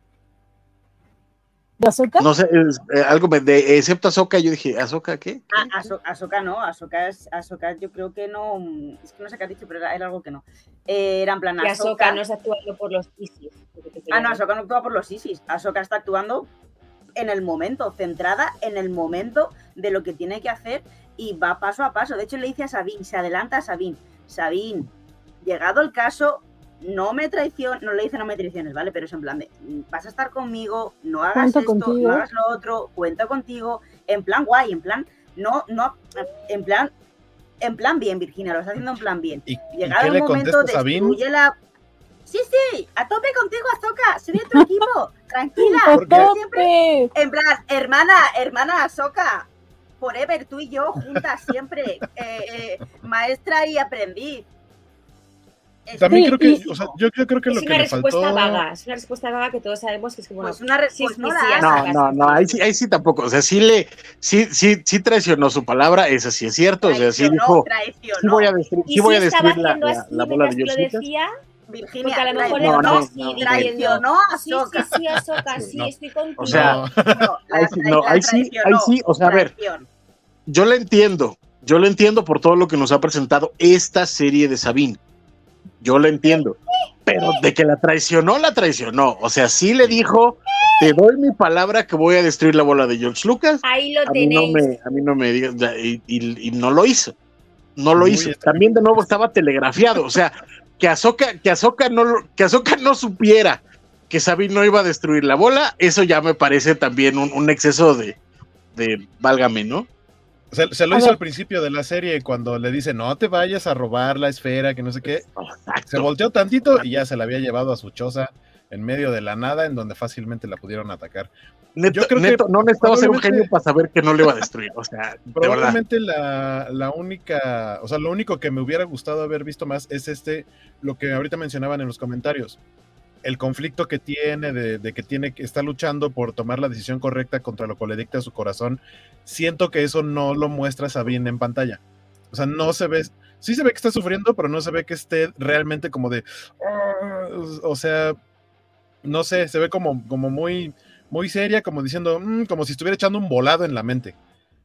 ¿De Azúcar? No sé, es, eh, algo me- de, excepto Ahsoka, yo dije, ¿Ahsoka qué? Ah, Ahsoka no, Ahsoka, es, Ahsoka yo creo que no, es que no sé qué has dicho, pero era, era algo que no. Eh, era en plan Y Ahsoka. Ahsoka no está actuando por los ISIS. Ah, no, Ahsoka no actúa por los ISIS. Ahsoka está actuando en el momento, centrada en el momento de lo que tiene que hacer y va paso a paso. De hecho, le dice a Sabine, se adelanta a Sabine. Sabine, llegado el caso, no me traiciones, no le dice no me traiciones, ¿vale? Pero es en plan de, mm, vas a estar conmigo, no hagas Cuento esto, contigo. no hagas lo otro, cuento contigo, en plan guay, en plan, no, no, en plan, en plan bien, Virginia, lo está haciendo en plan bien. ¿Y, y Llegado qué el momento, destruye la... Sí, sí, a tope contigo, Azoka, soy de tu equipo, tranquila, ¡A porque- yo siempre... tope! En plan, hermana, hermana Azoka, forever, tú y yo, juntas siempre, eh, eh, maestra y aprendiz. Es También Sí, creo que, o sea, yo, yo creo que Es lo que una le respuesta faltó. vaga, es una respuesta vaga que todos sabemos que es que, bueno, pues una re- sí, pues sí, no la. No, no, no, ahí sí, ahí sí tampoco. O sea, sí le, sí, sí, sí traicionó su palabra, esa sí es cierto. O sea, sí Traicionó, dijo, traicionó. sí voy a destruir, sí voy a destruir la, la- la bola de decía, Virginia, porque a lo mejor traicionó, No, no, así no, traicionó a Sí, sí, sí, Sí, sí, no. estoy contigo. O sea, No, la- Ahí sí, la- no, la ahí sí, ahí traicionó, sí, o sea, a ver, yo le entiendo, yo lo entiendo por todo lo que nos ha presentado esta serie de Sabine. Yo lo entiendo. Pero de que la traicionó, la traicionó. O sea, sí le dijo, te doy mi palabra que voy a destruir la bola de George Lucas. Ahí lo A mí no tenéis. me, a mí no me digas, y, y- y no lo hizo. No lo Muy hizo. También de nuevo estaba telegrafiado. O sea, que Ahsoka, que Ahsoka no, lo- que Ahsoka no supiera que Sabine no iba a destruir la bola, eso ya me parece también un, un exceso de, de válgame, ¿no? Se, se lo A hizo ver. al principio de la serie cuando le dice no te vayas a robar la esfera, que no sé qué. Se volteó tantito y ya se la había llevado a su choza en medio de la nada, en donde fácilmente la pudieron atacar. Neto, Yo creo que neto, no necesitaba ser un probablemente- genio para saber que no le iba a destruir. O sea. Probablemente la, la única, o sea, lo único que me hubiera gustado haber visto más es este, lo que ahorita mencionaban en los comentarios. El conflicto que tiene, de, que tiene que está luchando por tomar la decisión correcta contra lo que le dicta su corazón, siento que eso no lo muestra Sabine en pantalla. O sea, no se ve, sí se ve que está sufriendo, pero no se ve que esté realmente como de, "Ah", o sea, no sé, se ve como, como muy, muy seria, como diciendo, "Mm", como si estuviera echando un volado en la mente.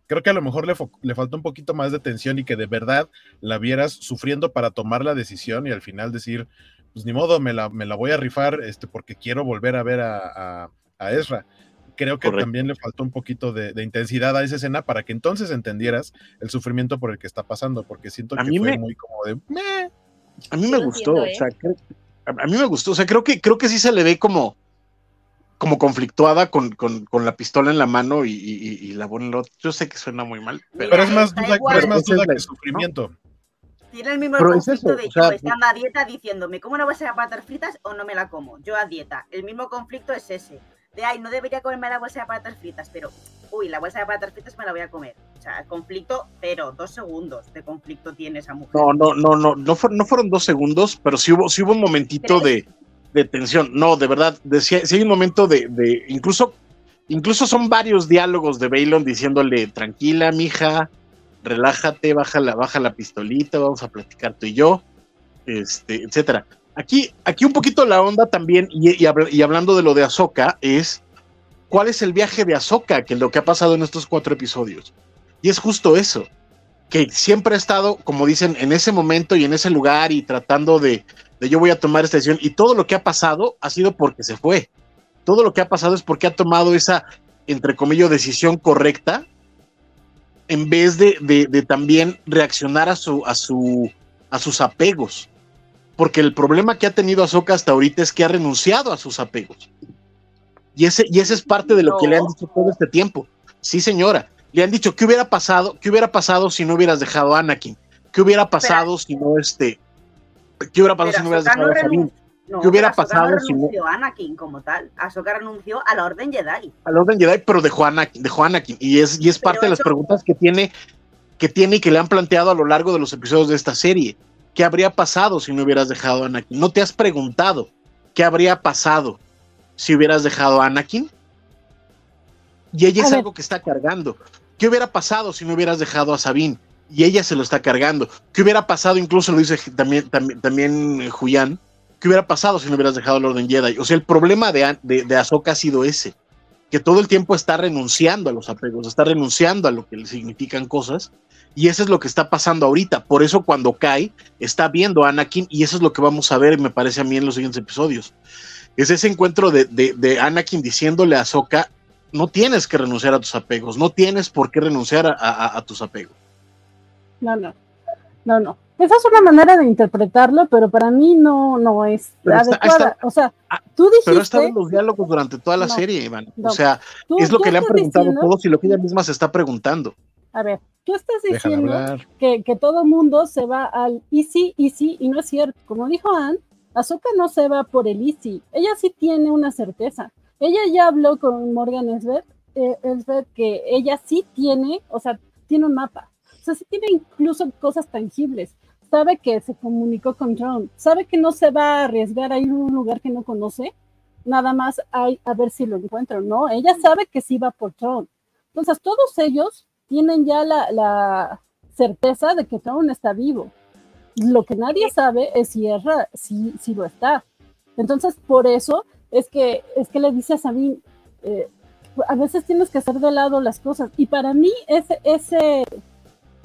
Creo que a lo mejor le, le faltó un poquito más de tensión y que de verdad la vieras sufriendo para tomar la decisión y al final decir, pues ni modo, me la, me la voy a rifar este, porque quiero volver a ver a, a- a Ezra. Creo que Correcto. también le faltó un poquito de, de intensidad a esa escena para que entonces entendieras el sufrimiento por el que está pasando, porque siento A que mí fue me- muy como de, "Meh". A mí me gustó, entiendo, o ¿eh? sea, creo- a, a mí me gustó, o sea, creo que, creo que sí se le ve como, como conflictuada con, con, con la pistola en la mano y, y, la bola en. Yo sé que suena muy mal, pero, pero es más duda, igual. pero es más es duda la- que sufrimiento. Tiene el mismo Pero es conflicto eso, de o sea, yo estando a dieta diciéndome, ¿cómo no vas a patatas fritas o no me la como? Yo a dieta. El mismo conflicto es ese. De, ay, no debería comerme la bolsa de patatas fritas, pero, uy, la bolsa de patatas fritas me la voy a comer. O sea, conflicto, pero dos segundos de conflicto tiene esa mujer. no, no, no, no, no, no fueron dos segundos, pero sí hubo, sí hubo un momentito de, de tensión. No, de verdad, de, sí, hay un momento de, de, incluso, incluso son varios diálogos de Baylon diciéndole, tranquila, mija, relájate, baja la, baja la pistolita, vamos a platicar tú y yo, este, etcétera. Aquí, aquí un poquito la onda también, y, y y hablando de lo de Ahsoka, es cuál es el viaje de Ahsoka, que es lo que ha pasado en estos cuatro episodios. Y es justo eso, que siempre ha estado, como dicen, en ese momento y en ese lugar y tratando de, de yo voy a tomar esta decisión. Y todo lo que ha pasado ha sido porque se fue. Todo lo que ha pasado es porque ha tomado esa, entre comillas, decisión correcta en vez de, de- de también reaccionar a, su, a, su, a sus apegos. Porque el problema que ha tenido Ahsoka hasta ahorita es que ha renunciado a sus apegos. Y ese, y ese es parte de lo que le han dicho todo este tiempo. Sí, señora. Le han dicho, ¿qué hubiera pasado? ¿Qué hubiera pasado si no hubieras dejado a Anakin? ¿Qué hubiera pasado si no este? ¿Qué hubiera pasado si no hubieras dejado a Sabine? No, ¿Qué hubiera pasado no si renunció a Anakin como tal. Ahsoka renunció a la Orden Jedi. al orden Jedi, pero dejó a Anakin, dejó a Anakin. Y es, y es parte de las eso- preguntas que tiene, que tiene y que le han planteado a lo largo de los episodios de esta serie. ¿Qué habría pasado si no hubieras dejado a Anakin? ¿No te has preguntado qué habría pasado si hubieras dejado a Anakin? Y ella A es ver. algo que está cargando. ¿Qué hubiera pasado si no hubieras dejado a Sabine? Y ella se lo está cargando. ¿Qué hubiera pasado? Incluso lo dice también, también, también Julián. ¿Qué hubiera pasado si no hubieras dejado el Orden Jedi? O sea, el problema de, de, de Ahsoka ha sido ese que todo el tiempo está renunciando a los apegos, está renunciando a lo que le significan cosas, y eso es lo que está pasando ahorita. Por eso cuando cae, está viendo a Anakin, y eso es lo que vamos a ver, me parece a mí, en los siguientes episodios. Es ese encuentro de, de, Anakin diciéndole a Ahsoka, no tienes que renunciar a tus apegos, no tienes por qué renunciar a- a tus apegos. No, no, no, no. Esa es una manera de interpretarlo, pero para mí no, no es Pero adecuada. está- o sea, tú Pero ha estado dijiste, en los diálogos durante toda la No, serie, Iván. no. O sea, tú- es lo que le han preguntado diciendo- todos y lo que ella misma se está preguntando. A ver, tú estás diciendo que, que todo mundo se va al easy, easy, y no es cierto. Como dijo Ann, Ahsoka no se va por el easy. Ella sí tiene una certeza. Ella ya habló con Morgan Elsbeth, eh, Elsbeth que ella sí tiene, o sea, tiene un mapa. O sea, sí tiene incluso cosas tangibles. Sabe que se comunicó con John. Sabe que no se va a arriesgar a ir a un lugar que no conoce. Nada más hay, a ver si lo encuentro, ¿no? Ella sabe que sí va por John. Entonces, todos ellos tienen ya la, la certeza de que Tron está vivo. Lo que nadie sabe es si Ezra si, si lo está. Entonces, por eso es que, es que le dice a Sabine, eh, a veces tienes que hacer de lado las cosas. Y para mí, ese, ese,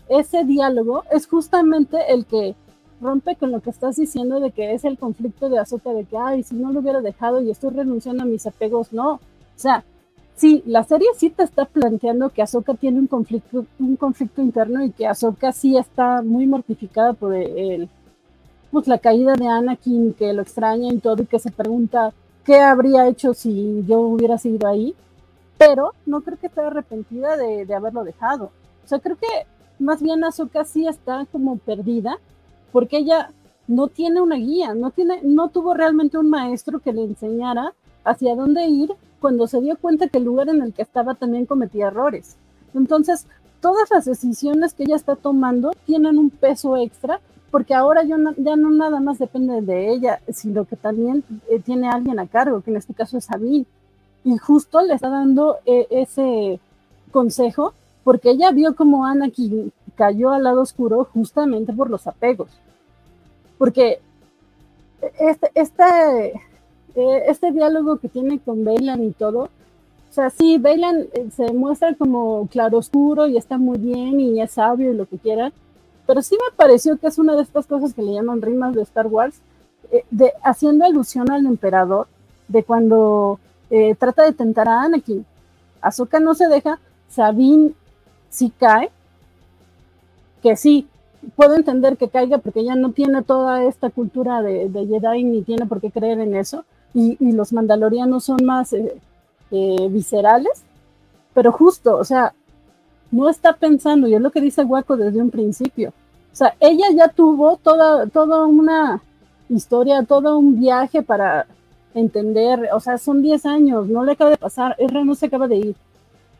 ese diálogo es justamente el que rompe con lo que estás diciendo de que es el conflicto de Azoka, de que, ay, si no lo hubiera dejado y estoy renunciando a mis apegos, no. O sea, sí, la serie sí te está planteando que Ahsoka tiene un conflicto, un conflicto interno y que Ahsoka sí está muy mortificada por el, pues, la caída de Anakin, que lo extraña y todo, y que se pregunta qué habría hecho si yo hubiera seguido ahí, pero no creo que esté arrepentida de, de haberlo dejado. O sea, creo que más bien Ahsoka sí está como perdida, porque ella no tiene una guía, no, tiene, no tuvo realmente un maestro que le enseñara hacia dónde ir cuando se dio cuenta que el lugar en el que estaba también cometía errores. Entonces, todas las decisiones que ella está tomando tienen un peso extra porque ahora ya no nada más depende de ella, sino que también eh, tiene alguien a cargo, que en este caso es Sabine. Y justo le está dando eh, ese consejo, porque ella vio como Anakin cayó al lado oscuro justamente por los apegos. Porque este, este, eh, este diálogo que tiene con Bailan y todo, o sea, sí, Bailan se muestra como claroscuro y está muy bien y es sabio y lo que quieran, pero sí me pareció que es una de estas cosas que le llaman rimas de Star Wars, eh, de, haciendo alusión al emperador, de cuando eh, trata de tentar a Anakin. Ahsoka no se deja, Sabine sí cae, que sí, puedo entender que caiga porque ella no tiene toda esta cultura de, Jedi ni tiene por qué creer en eso, y, los mandalorianos son más eh, viscerales, pero justo, o sea, no está pensando, y es lo que dice Waco desde un principio. O sea, ella ya tuvo toda, toda una historia, todo un viaje para entender, o sea, son 10 años, no le acaba de pasar, R no se acaba de ir.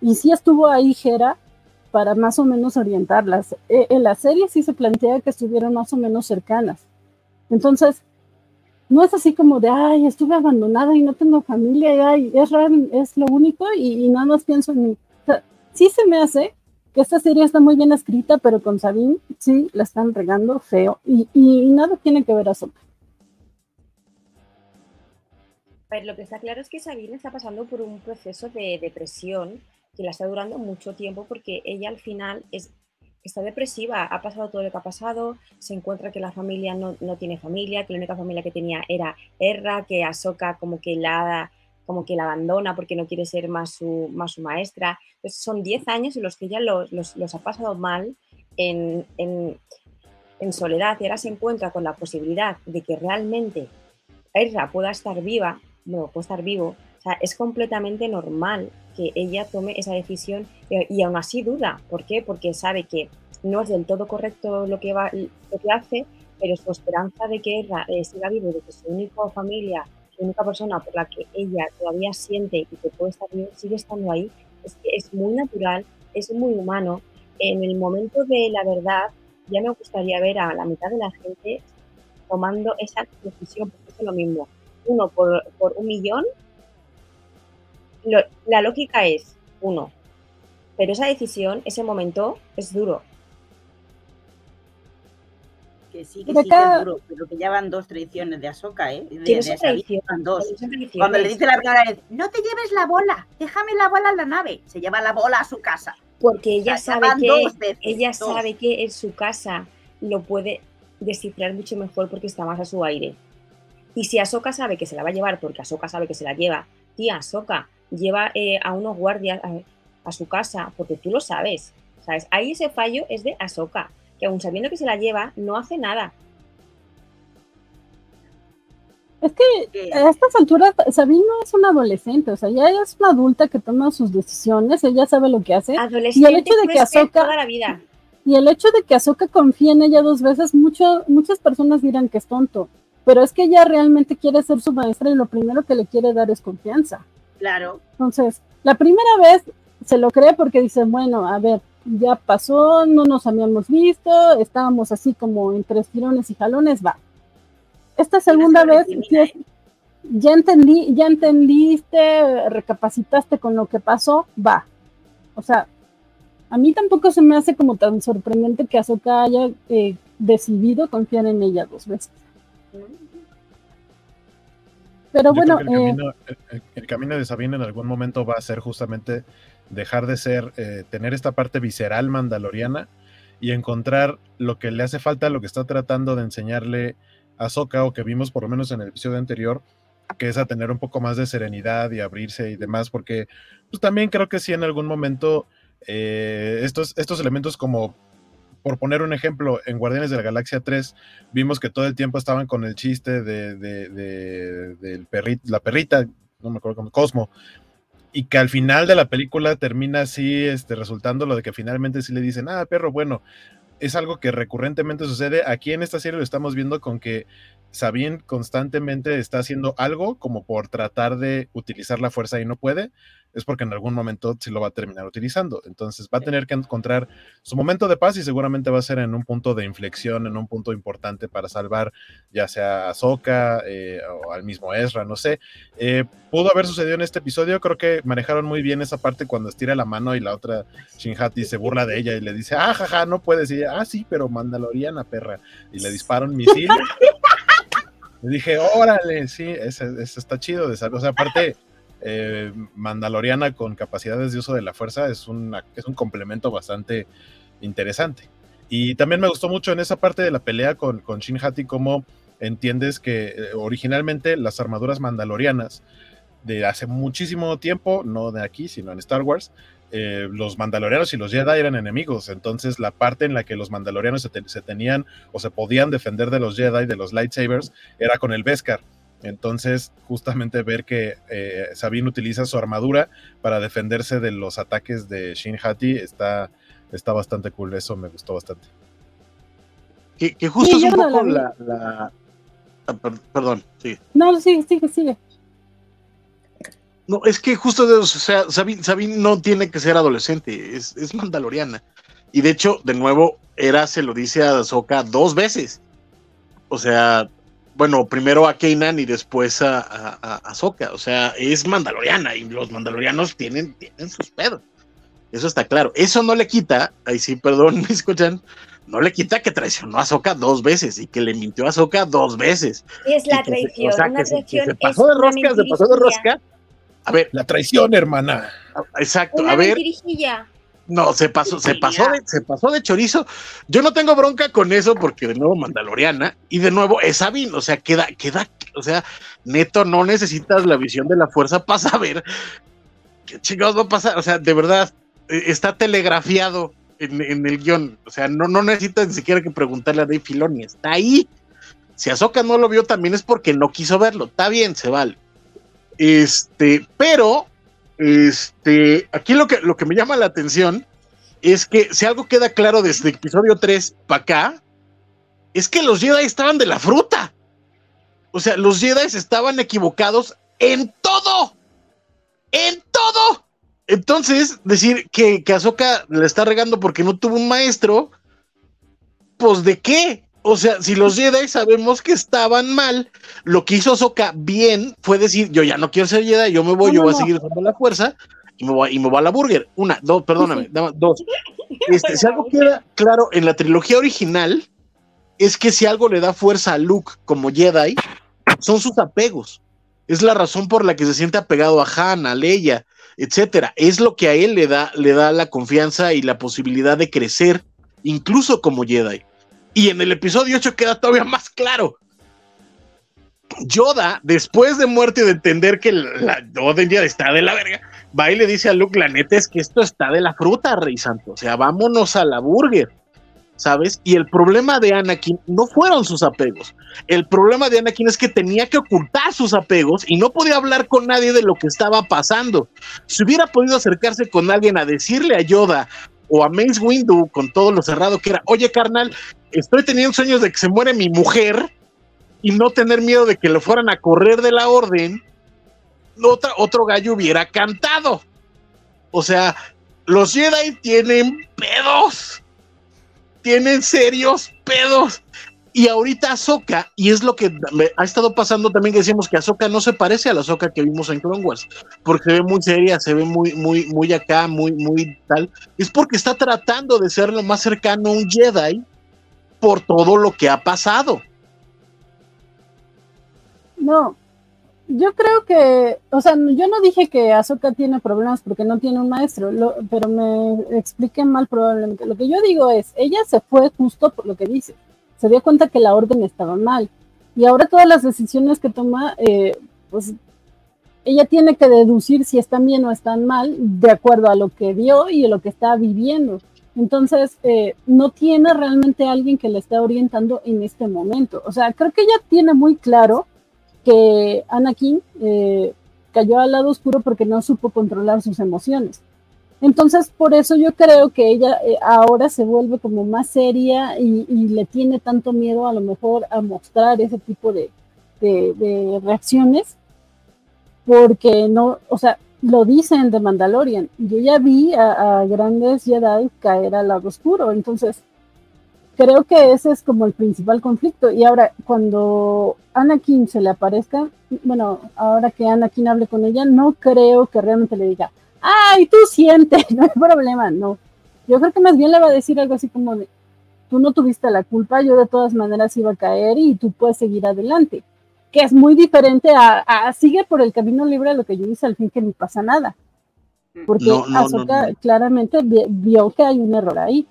Y sí estuvo ahí Jera para más o menos orientarlas. E, en la serie sí se plantea que estuvieron más o menos cercanas. Entonces, no es así como de, ay, estuve abandonada y no tengo familia, y ay, es, es lo único y, nada más pienso en mí. O sí se me hace que esta serie está muy bien escrita, pero con Sabine sí la están regando feo y, nada tiene que ver a Soka. Pero lo que está claro es que Sabine está pasando por un proceso de depresión que la está durando mucho tiempo porque ella al final es, está depresiva, ha pasado todo lo que ha pasado, se encuentra que la familia no, no tiene familia, que la única familia que tenía era Erra, que Ahsoka como que la como que la abandona porque no quiere ser más su, más su maestra. Entonces son 10 años en los que ella los, los, ha pasado mal en, en, en, soledad y ahora se encuentra con la posibilidad de que realmente Ezra pueda estar viva, bueno, pueda estar vivo. O sea, es completamente normal que ella tome esa decisión y, aún así duda. ¿Por qué? Porque sabe que no es del todo correcto lo que, va, lo que hace, pero su esperanza de que eh, siga vivo, de que su única familia la única persona por la que ella todavía siente y que puede estar bien sigue estando ahí, es es muy natural, es muy humano. En el momento de la verdad, ya me gustaría ver a la mitad de la gente tomando esa decisión, porque es lo mismo. Uno por, por un millón, la lógica es uno, pero esa decisión, ese momento, es duro que sí, que sí, que es duro, pero que ya van dos tradiciones de Asoka, ¿eh? De, de van dos. Cuando le dice la primera vez, no te lleves la bola, déjame la bola en la nave, se lleva la bola a su casa. Porque ella sabe que ella sabe que en su casa lo puede descifrar mucho mejor porque está más a su aire. Y si Asoka sabe que se la va a llevar, porque Asoka sabe que se la lleva, tía, Asoka, lleva eh, a unos guardias a, a, su casa, porque tú lo sabes. ¿sabes? Ahí ese fallo es de Asoka que aún sabiendo que se la lleva, no hace nada. Es que a estas alturas Sabino es una adolescente, o sea, ya es una adulta que toma sus decisiones, ella sabe lo que hace. Adolescente y el hecho de que Azoka toda la vida. Y el hecho de que confíe en ella dos veces, mucho, muchas personas dirán que es tonto, pero es que ella realmente quiere ser su maestra y lo primero que le quiere dar es confianza. Claro. Entonces, la primera vez se lo cree porque dice, bueno, a ver, ya pasó, no nos habíamos visto, estábamos así como entre estirones y jalones, va. Esta segunda vez, ya entendí, ya entendiste, recapacitaste con lo que pasó, va. O sea, a mí tampoco se me hace como tan sorprendente que Azoka haya eh, decidido confiar en ella dos veces. Pero bueno, el, camino, el, camino, de Sabine en algún momento va a ser justamente dejar de ser, eh, tener esta parte visceral mandaloriana y encontrar lo que le hace falta, lo que está tratando de enseñarle a Soka o que vimos por lo menos en el episodio anterior, que es a tener un poco más de serenidad y abrirse y demás, porque pues, también creo que sí en algún momento eh, estos, estos elementos como, por poner un ejemplo, en Guardianes de la Galaxia 3 vimos que todo el tiempo estaban con el chiste de, del la perrita, no me acuerdo cómo, Cosmo, y que al final de la película termina así, este, resultando lo de que finalmente sí le dicen, ah, perro, bueno, es algo que recurrentemente sucede. Aquí en esta serie lo estamos viendo con que Sabine constantemente está haciendo algo como por tratar de utilizar la fuerza y no puede, es porque en algún momento se lo va a terminar utilizando. Entonces va a tener que encontrar su momento de paz y seguramente va a ser en un punto de inflexión, en un punto importante para salvar ya sea a Soka eh, o al mismo Ezra, no sé. Eh, pudo haber sucedido en este episodio, creo que manejaron muy bien esa parte cuando estira la mano y la otra Shinhati se burla de ella y le dice, ah, jaja, no puedes. Y ella, ah, sí, pero Mandaloriana, perra. Y le dispara un misil. Dije, órale, sí, eso, está chido de saber. O sea, aparte, eh, Mandaloriana con capacidades de uso de la fuerza es, una, es un complemento bastante interesante. Y también me gustó mucho en esa parte de la pelea con, con Shin Hati, cómo entiendes que eh, originalmente las armaduras mandalorianas de hace muchísimo tiempo, no de aquí, sino en Star Wars, eh, los mandalorianos y los Jedi eran enemigos. Entonces, la parte en la que los mandalorianos se, tenían o se podían defender de los Jedi, de los lightsabers, era con el Beskar. Entonces, justamente ver que eh, Sabine utiliza su armadura para defenderse de los ataques de Shin Hati está, está bastante cool. Eso me gustó bastante. Que, justo es un poco la, ah, perdón, sí. No, sigue, sigue, sigue. No, es que justo, de, o sea, Sabine, no tiene que ser adolescente, es, es, mandaloriana. Y de hecho, de nuevo, Era se lo dice a Ahsoka dos veces. O sea, bueno, primero a Kanan y después a, a, O sea, es mandaloriana y los mandalorianos tienen, tienen sus pedos. Eso está claro. Eso no le quita, ahí sí, perdón, me escuchan, no le quita que traicionó a Ahsoka dos veces y que le mintió a Ahsoka dos veces. Y es la traición, una traición. Se, pasó de rosca, se pasó de rosca a ver. La traición, hermana. Exacto. a ver. No, se pasó, se pasó, de, se pasó de chorizo. Yo no tengo bronca con eso porque de nuevo Mandaloriana y de nuevo es Sabine, o sea, queda, queda, o sea, neto, no necesitas la visión de la fuerza para saber qué chingados va a pasar. O sea, de verdad, e, está telegrafiado en, el guion. O sea, no, no necesitas ni siquiera que preguntarle a Dave Filoni, está ahí. Si Azoka no lo vio también es porque no quiso verlo. Está bien, se vale. Este, pero, este, aquí lo que, lo que me llama la atención es que si algo queda claro desde episodio 3 para acá, es que los Jedi estaban de la fruta. O sea, los Jedi estaban equivocados en todo. En todo. Entonces, decir que, que Ahsoka le está regando porque no tuvo un maestro, pues de qué? O sea, si los Jedi sabemos que estaban mal, lo que hizo Soka bien fue decir, yo ya no quiero ser Jedi, yo me voy, yo voy a seguir usando la fuerza y me voy, y me voy a la burger. Una, dos, perdóname, dos. Este, si algo queda claro en la trilogía original, es que si algo le da fuerza a Luke como Jedi, son sus apegos. Es la razón por la que se siente apegado a Han, a Leia, etcétera. Es lo que a él le da, le da la confianza y la posibilidad de crecer, incluso como Jedi. Y en el episodio 8 queda todavía más claro. Yoda, después de muerte y de entender que la Yoda ya está de la verga, va y le dice a Luke, la neta es que esto está de la fruta, Rey Santo. O sea, vámonos a la burger. ¿Sabes? Y el problema de Anakin no fueron sus apegos. El problema de Anakin es que tenía que ocultar sus apegos y no podía hablar con nadie de lo que estaba pasando. Si hubiera podido acercarse con alguien a decirle a Yoda, o a Mace Windu con todo lo cerrado que era, oye carnal, estoy teniendo sueños de que se muere mi mujer y no tener miedo de que lo fueran a correr de la orden, otra, otro gallo hubiera cantado. O sea, los Jedi tienen pedos. Tienen serios pedos. Y ahorita Ahsoka, y es lo que ha estado pasando también que decimos que Ahsoka no se parece a la Ahsoka que vimos en Clone Wars, porque se ve muy seria, se ve muy, muy, muy acá, muy, muy tal. Es porque está tratando de ser lo más cercano a un Jedi por todo lo que ha pasado. No, yo creo que, o sea, yo no dije que Ahsoka tiene problemas porque no tiene un maestro, pero me expliqué mal probablemente. Lo que yo digo es, ella se fue justo por lo que dice se dio cuenta que la orden estaba mal. Y ahora todas las decisiones que toma, eh, pues ella tiene que deducir si están bien o están mal de acuerdo a lo que vio y a lo que está viviendo. Entonces, eh, no tiene realmente alguien que le esté orientando en este momento. O sea, creo que ella tiene muy claro que Anakin eh, cayó al lado oscuro porque no supo controlar sus emociones. Entonces, por eso yo creo que ella eh, ahora se vuelve como más seria y, le tiene tanto miedo a lo mejor a mostrar ese tipo de, reacciones, porque no, o sea, lo dicen de Mandalorian. Yo ya vi a, grandes Jedi caer al lado oscuro, entonces creo que ese es como el principal conflicto. Y ahora, cuando Anakin se le aparezca, bueno, ahora que Anakin hable con ella, no creo que realmente le diga, ay, tú sientes, no hay problema, no. Yo creo que más bien le va a decir algo así como de, tú no tuviste la culpa, yo de todas maneras iba a caer y tú puedes seguir adelante. Que es muy diferente a, sigue por el camino libre a lo que yo hice al fin que ni pasa nada. Porque Azoka claramente vio que hay un error ahí.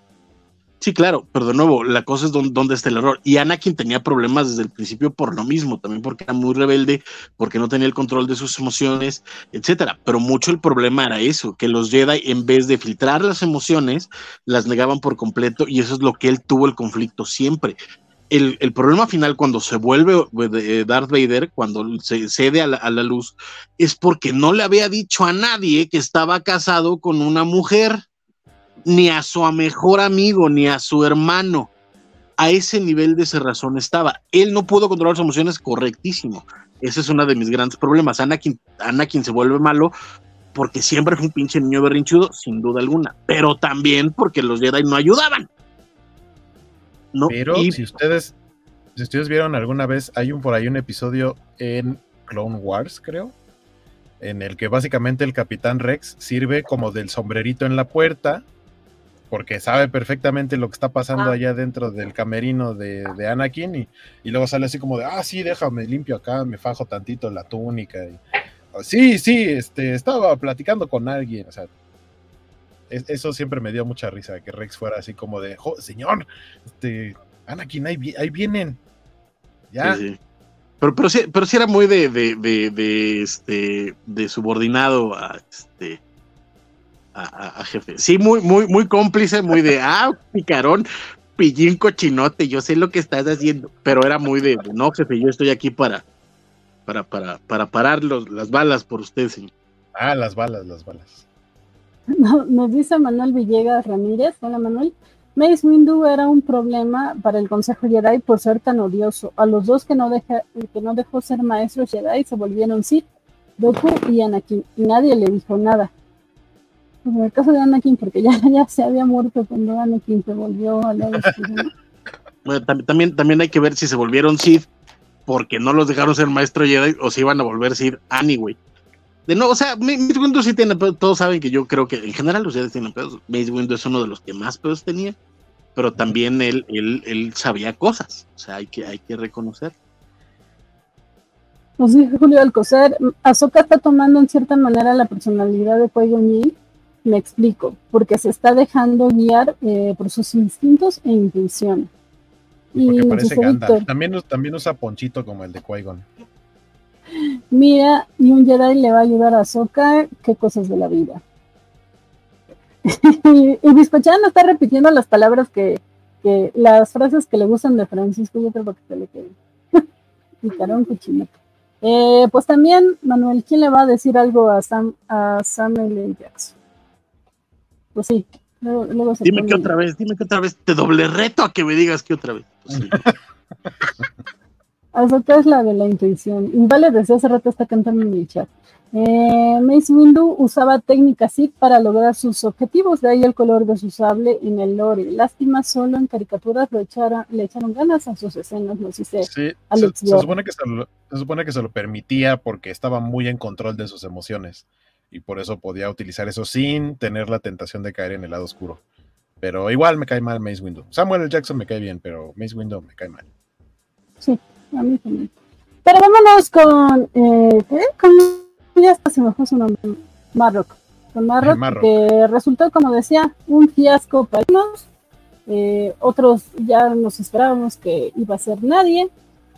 Sí, claro, pero de nuevo, la cosa es dónde, está el error. Y Anakin tenía problemas desde el principio por lo mismo, también porque era muy rebelde, porque no tenía el control de sus emociones, etcétera. Pero mucho el problema era eso, que los Jedi, en vez de filtrar las emociones, las negaban por completo, y eso es lo que él tuvo el conflicto siempre. El, problema final cuando se vuelve eh, Darth Vader, cuando se cede a la luz, es porque no le había dicho a nadie que estaba casado con una mujer ni a su mejor amigo, ni a su hermano. A ese nivel de cerrazón estaba. Él no pudo controlar sus emociones correctísimo. Ese es uno de mis grandes problemas. Anakin, Anakin se vuelve malo porque siempre fue un pinche niño berrinchudo, sin duda alguna. Pero también porque los Jedi no ayudaban. ¿No? Pero si ustedes, si ustedes vieron alguna vez, hay un por ahí un episodio en Clone Wars, creo, en el que básicamente el Capitán Rex sirve como del sombrerito en la puerta porque sabe perfectamente lo que está pasando ah. allá dentro del camerino de, Anakin y, luego sale así como de, ah, sí, déjame limpio acá, me fajo tantito la túnica. Y, oh, sí, sí, este, estaba platicando con alguien, o sea, eso siempre me dio mucha risa, que Rex fuera así como de, señor, este, Anakin, ahí, vienen. Ya. Pero, pero, sí, pero sí era muy de, de, de, este, de subordinado a, este, a, jefe. Sí, muy, muy, muy cómplice, muy de, ah, picarón, pillín cochinote, yo sé lo que estás haciendo, pero era muy de, no, jefe, yo estoy aquí para, para, para, para parar las balas por usted, señor. Ah, las balas, las balas. nos dice Manuel Villegas Ramírez, hola Manuel. Mace Windu era un problema para el Consejo Jedi por ser tan odioso. A los dos que no, deja, que no dejó ser maestros Jedi se volvieron Sith, Doku y Anakin, y nadie le dijo nada. En el caso de Anakin, porque ya, ya se había muerto cuando Anakin se volvió a la bueno, también, también hay que ver si se volvieron Sith porque no los dejaron ser maestro Jedi o si iban a volver Sith anyway. De nuevo, o sea, Mace Windu sí tiene pedos. Todos saben que yo creo que en general los Jedi tienen pedos. Mace Windu es uno de los que más pedos tenía, pero también él, él, él sabía cosas. O sea, hay que, hay que reconocer. Nos dice Julio Alcocer, Ahsoka está tomando en cierta manera la personalidad de Qui-Gon me explico, porque se está dejando guiar eh, por sus instintos e intuición. Y parece Gandalf. También, también usa ponchito como el de Qui-Gon. Mira, y un Jedi le va a ayudar a Soka, qué cosas de la vida. y, y no está repitiendo las palabras que, que, las frases que le gustan de Francisco, yo creo que se le quede. Picarón cuchinato. Eh, pues también, Manuel, ¿quién le va a decir algo a Sam, a Samuel L. Jackson? Pues sí. dime que otra vez, dime que otra vez. Te doble reto a que me digas que otra vez. Pues sí. es la de la intuición. Vale, desde hace rato está cantando en mi chat. Eh, Mace Windu usaba técnicas SID para lograr sus objetivos, de ahí el color de su sable en el lore. Lástima, solo en caricaturas le, le echaron ganas a sus escenas, no sé si sí, se, supone que se supone que se lo permitía porque estaba muy en control de sus emociones y por eso podía utilizar eso sin tener la tentación de caer en el lado oscuro. Pero igual me cae mal Mace Windu. Samuel L. Jackson me cae bien, pero Mace Windu me cae mal. Sí, a mí también. Pero vámonos con. Eh, ¿Qué? Con, ya hasta se me fue su nombre. Marrock. Con Marrock, que resultó, como decía, un fiasco para unos. Eh, otros ya nos esperábamos que iba a ser nadie.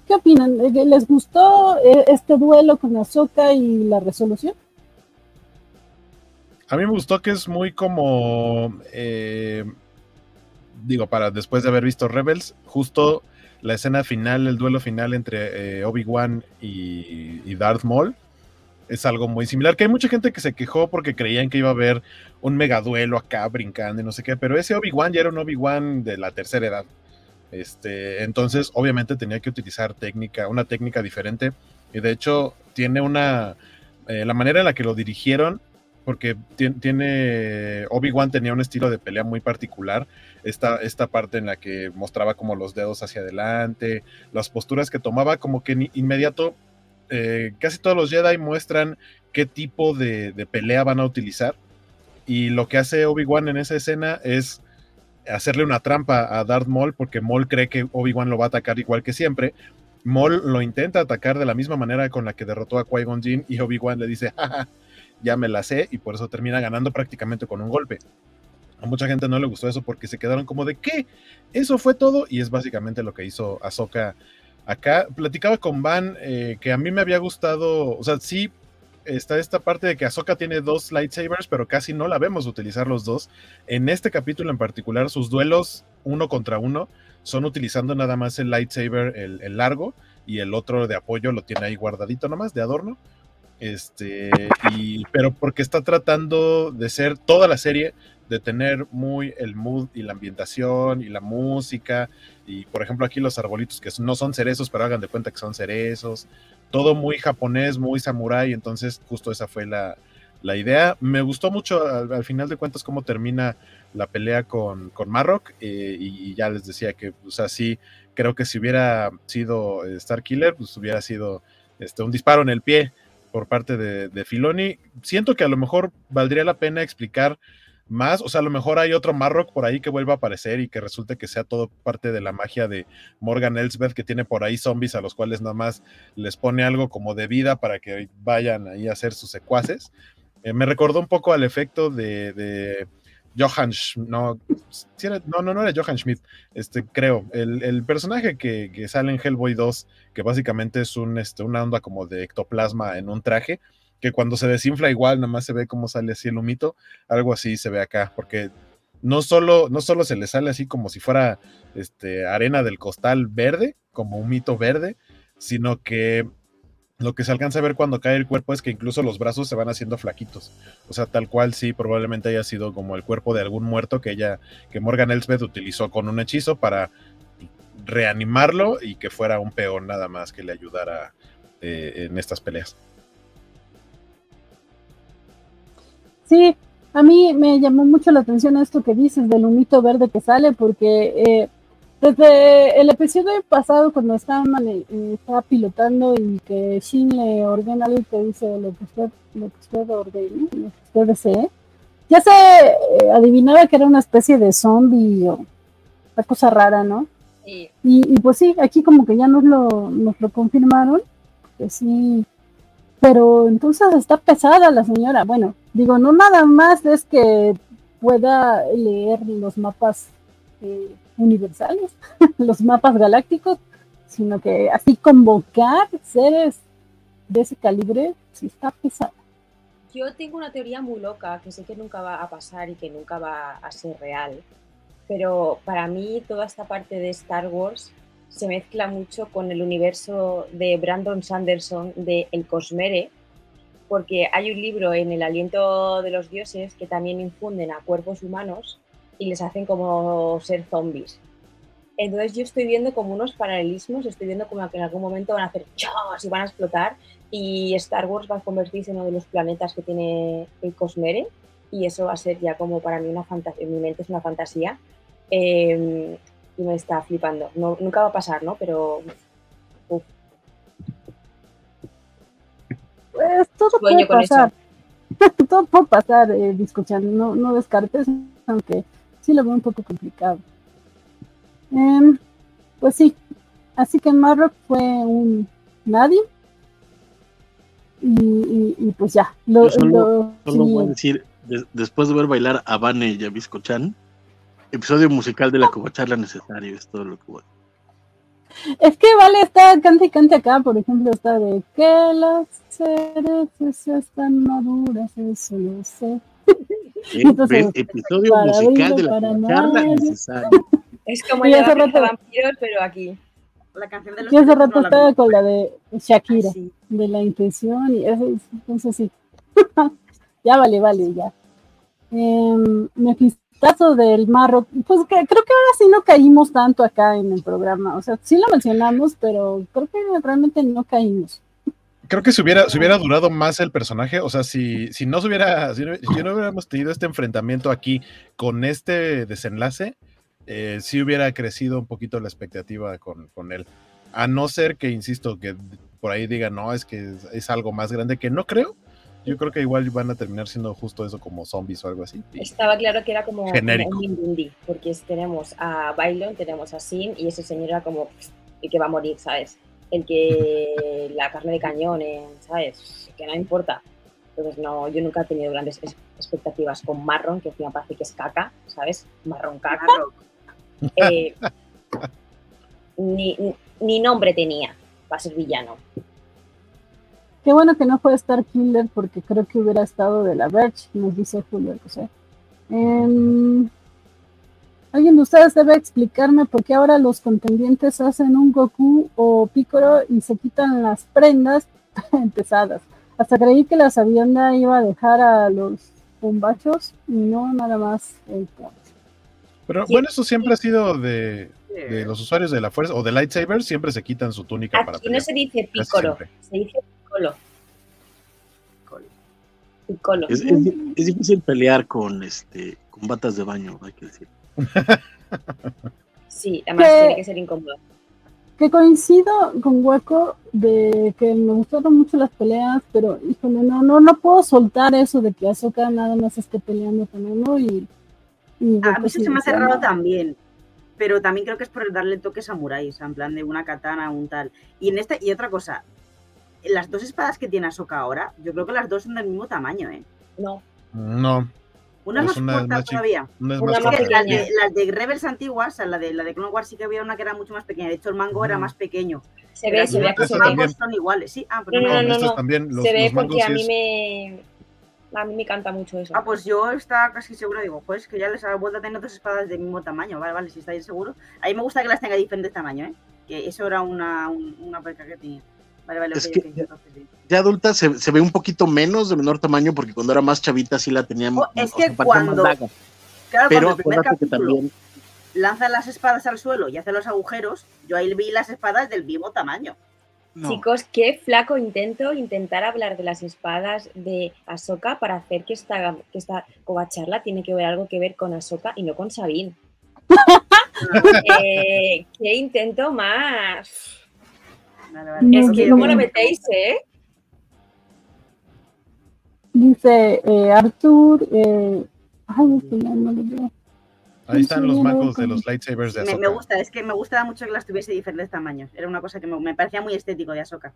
¿Qué opinan? ¿Les gustó eh, este duelo con Ahsoka y la resolución? A mí me gustó que es muy como, eh, digo, para después de haber visto Rebels, justo la escena final, el duelo final entre eh, Obi-Wan y, Darth Maul, es algo muy similar. Que hay mucha gente que se quejó porque creían que iba a haber un megaduelo acá brincando y no sé qué, pero ese Obi-Wan ya era un Obi-Wan de la tercera edad. Este, entonces, obviamente tenía que utilizar técnica, una técnica diferente. Y de hecho, tiene una. Eh, la manera en la que lo dirigieron, porque tiene. Obi-Wan tenía un estilo de pelea muy particular. Esta, esta parte en la que mostraba como los dedos hacia adelante, las posturas que tomaba, como que inmediato. Eh, casi todos los Jedi muestran qué tipo de, pelea van a utilizar. Y lo que hace Obi-Wan en esa escena es hacerle una trampa a Darth Maul porque Maul cree que Obi-Wan lo va a atacar igual que siempre. Maul lo intenta atacar de la misma manera con la que derrotó a Qui-Gon Jinn y Obi-Wan le dice, ya me la sé y por eso termina ganando prácticamente con un golpe. Mucha gente no le gustó eso porque se quedaron como de ¿qué? Eso fue todo y es básicamente lo que hizo Ahsoka acá. Platicaba con Van eh, que a mí me había gustado, o sea, sí está esta parte de que Ahsoka tiene dos lightsabers, pero casi no la vemos utilizar los dos. En este capítulo en particular, sus duelos uno contra uno son utilizando nada más el lightsaber, el, largo, y el otro de apoyo lo tiene ahí guardadito nomás, de adorno. Este, y, pero porque está tratando de ser toda la serie, de tener muy el mood y la ambientación y la música. Y por ejemplo, aquí los arbolitos que no son cerezos, pero hagan de cuenta que son cerezos todo muy japonés, muy samurái, entonces justo esa fue la, idea. Me gustó mucho al, final de cuentas cómo termina la pelea con, con Marrock eh, y, ya les decía que, o sea, sí, creo que si hubiera sido Star Killer, pues hubiera sido este, un disparo en el pie por parte de, de Filoni. Siento que a lo mejor valdría la pena explicar más, o sea, a lo mejor hay otro Marrock por ahí que vuelva a aparecer y que resulte que sea todo parte de la magia de Morgan Elsbeth, que tiene por ahí zombies a los cuales nada más les pone algo como de vida para que vayan ahí a hacer sus secuaces. Eh, me recordó un poco al efecto de, Johan, no, no, no, no era Johan Schmidt, este, creo, el, personaje que, sale en Hellboy 2, que básicamente es un, este, una onda como de ectoplasma en un traje, que cuando se desinfla igual, nada más se ve cómo sale así el humito, algo así se ve acá, porque no solo, no solo se le sale así como si fuera este, arena del costal verde, como un mito verde, sino que lo que se alcanza a ver cuando cae el cuerpo es que incluso los brazos se van haciendo flaquitos. O sea, tal cual sí, probablemente haya sido como el cuerpo de algún muerto que ella, que Morgan Elsbeth utilizó con un hechizo para reanimarlo y que fuera un peón nada más que le ayudara eh, en estas peleas. Sí, a mí me llamó mucho la atención esto que dices del humito verde que sale, porque eh, desde el episodio pasado, cuando estaba, eh, estaba pilotando y que Shin le ordena algo y te dice lo que usted, lo que usted ordene, lo que usted desee, ya se eh, adivinaba que era una especie de zombie o una cosa rara, ¿no? Y, y, pues sí, aquí como que ya nos lo, nos lo confirmaron, que sí, pero entonces está pesada la señora. Bueno, digo, no nada más es que pueda leer los mapas eh, universales, los mapas galácticos, sino que así convocar seres de ese calibre, sí está pesada. Yo tengo una teoría muy loca que sé que nunca va a pasar y que nunca va a ser real, pero para mí toda esta parte de Star Wars se mezcla mucho con el universo de Brandon Sanderson de El Cosmere, porque hay un libro en El aliento de los dioses que también infunden a cuerpos humanos y les hacen como ser zombies. Entonces yo estoy viendo como unos paralelismos, estoy viendo como que en algún momento van a hacer chos y van a explotar y Star Wars va a convertirse en uno de los planetas que tiene el Cosmere y eso va a ser ya como para mí una fantasía, en mi mente es una fantasía. Em, y me está flipando. No, nunca va a pasar, ¿no? Pero. Pues todo puede pasar. todo puede pasar, eh, no, no descartes, aunque sí lo veo un poco complicado. Em, pues sí, así que Marrock fue un nadie. Y, y, pues ya. Lo, solo, voy a decir, después de ver bailar a Vane y a Chan, episodio musical de la covacharla necesario, es todo lo que voy. Es que vale, está cante y cante acá, por ejemplo, está de que las cerezas están maduras, eso lo sé. Entonces, episodio musical de la covacharla necesario. Es como el de vampiros, pero aquí. La canción de los Yo hace rato no estaba con la de Shakira, Ah, sí. de la intención, y eso, entonces sí. ya vale, vale, ya. Eh, Mefistazo del Marro, pues que, creo que ahora sí no caímos tanto acá en el programa, o sea, sí lo mencionamos, pero creo que realmente no caímos. Creo que si hubiera, si hubiera durado más el personaje, o sea, si, si no se hubiera, si si no hubiéramos tenido este enfrentamiento aquí con este desenlace, eh, sí hubiera crecido un poquito la expectativa con, con él. A no ser que, insisto, que por ahí digan, no, es que es algo más grande que no creo. Yo creo que igual van a terminar siendo justo eso como zombies o algo así. Estaba claro que era como, Genérico. Mindundi, porque tenemos a Bailon, tenemos a Sin, y ese señor era como el que va a morir, ¿sabes? El que la carne de cañón, ¿sabes? Que no importa. Entonces, no, yo nunca he tenido grandes es- expectativas con Marron, que encima parece que es caca, ¿sabes? Marron caca. Eh, ni- ni nombre tenía para ser villano. Qué bueno que no fue Star Killer porque creo que hubiera estado de la Verge, nos dice Julio José. Em, Alguien de ustedes debe explicarme por qué ahora los contendientes hacen un Goku o Piccolo y se quitan las prendas pesadas. Hasta creí que la Sabionda iba a dejar a los bombachos y no nada más el Pero Sí. bueno, eso siempre ha sido de, de los usuarios de la fuerza o de lightsaber, siempre se quitan su túnica para Aquí no pelear. se dice Piccolo, se dice Piccolo. Piccolo. Es, es es difícil pelear con este con batas de baño, hay que decir. Sí, además ¿Qué? tiene que ser incómodo. que coincido con Hueco de que me gustaron mucho las peleas, pero híjole, no, no, no puedo soltar eso de que Ahsoka nada más esté peleando con uno y, y A mí eso se me hace raro también. Pero también creo que es por darle toque samurái, o sea, en plan de una katana, un tal. Y en esta, y otra cosa, las dos espadas que tiene Ahsoka ahora, yo creo que las dos son del mismo tamaño, ¿eh? No, No, Una es más una corta todavía. es Una más corta. las, de, las de Rebels antiguas, o sea, la de, la de Clone Wars sí que había una que era mucho más pequeña. De hecho, el mango era Ujú. más pequeño. se ve, se ve que los mangos son iguales, sí. Ah, pero No, no, no, también, los, se ve los porque a mí es- me a mí me encanta mucho eso. Ah, pues yo estaba casi segura, digo, pues que ya les ha vuelto a tener dos espadas del mismo tamaño. Vale, vale, si estáis seguros. A mí me gusta que las tenga de diferentes tamaños, ¿eh? Que eso era una, un- una perca que tenía. Vale, vale, Es que-. Ya adulta se, se ve un poquito menos de menor tamaño porque cuando era más chavita sí la teníamos. Oh, es que cuando-. Claro, Pero cuando el que también lanza las espadas al suelo y hace los agujeros, yo ahí vi las espadas del mismo tamaño. no, Chicos, qué flaco intento intentar hablar de las espadas de Ahsoka para hacer que esta, que esta covacharla tiene que ver algo que ver con Ahsoka y no con Sabine. Eh, qué intento más. Vale, vale. No, Es que. ¿cómo lo metéis, eh? Dice eh, Arthur, eh, ay, es que ya no lo veo. Ahí están los Sí, mangos de los lightsabers de Me, Ahsoka. me gusta, es que me gusta mucho que las tuviese de diferentes tamaños. Era una cosa que me, me parecía muy estético de Ahsoka.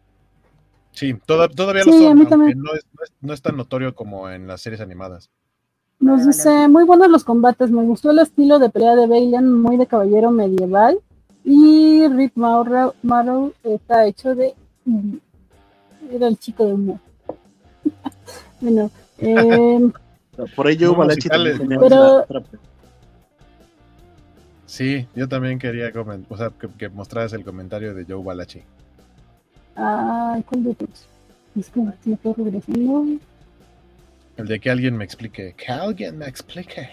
Sí, toda- todavía Sí, lo a son, aunque no es, no, es, no es tan notorio como en las series animadas. Nos Vale, dice, muy buenos los combates, me gustó el estilo de pelea de Bailan, muy de caballero medieval. Y Rick Morrow está hecho de... mm, Era el chico de humor. bueno, eh, por también tenía Pero- Sí, yo también quería o sea, que, que mostraras el comentario de Joe Balachi. ay, ¿cuál de todos? Es que me estoy regresando. El de que alguien me explique. Que alguien me explique.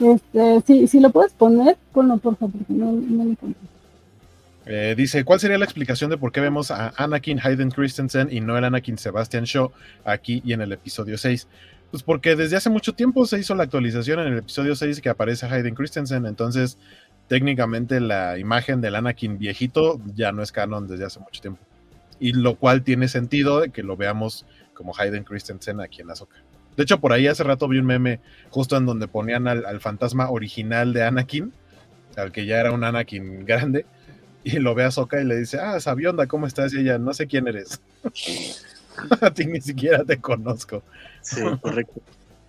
Este, si, si lo puedes poner, ponlo por favor, porque no, no lo. Eh, dice, ¿cuál sería la explicación de por qué vemos a Anakin Hayden Christensen y no el Anakin Sebastian Shaw aquí y en el episodio 6? Pues porque desde hace mucho tiempo se hizo la actualización en el episodio 6 que aparece Hayden Christensen, entonces técnicamente la imagen del Anakin viejito ya no es canon desde hace mucho tiempo. Y lo cual tiene sentido de que lo veamos como Hayden Christensen aquí en Ahsoka. De hecho, por ahí hace rato vi un meme justo en donde ponían al, fantasma original de Anakin, al que ya era un Anakin grande, y lo ve a Soka y le dice, ah, Sabionda, ¿cómo estás? Y ella, no sé quién eres. a ti ni siquiera te conozco. Sí, correcto.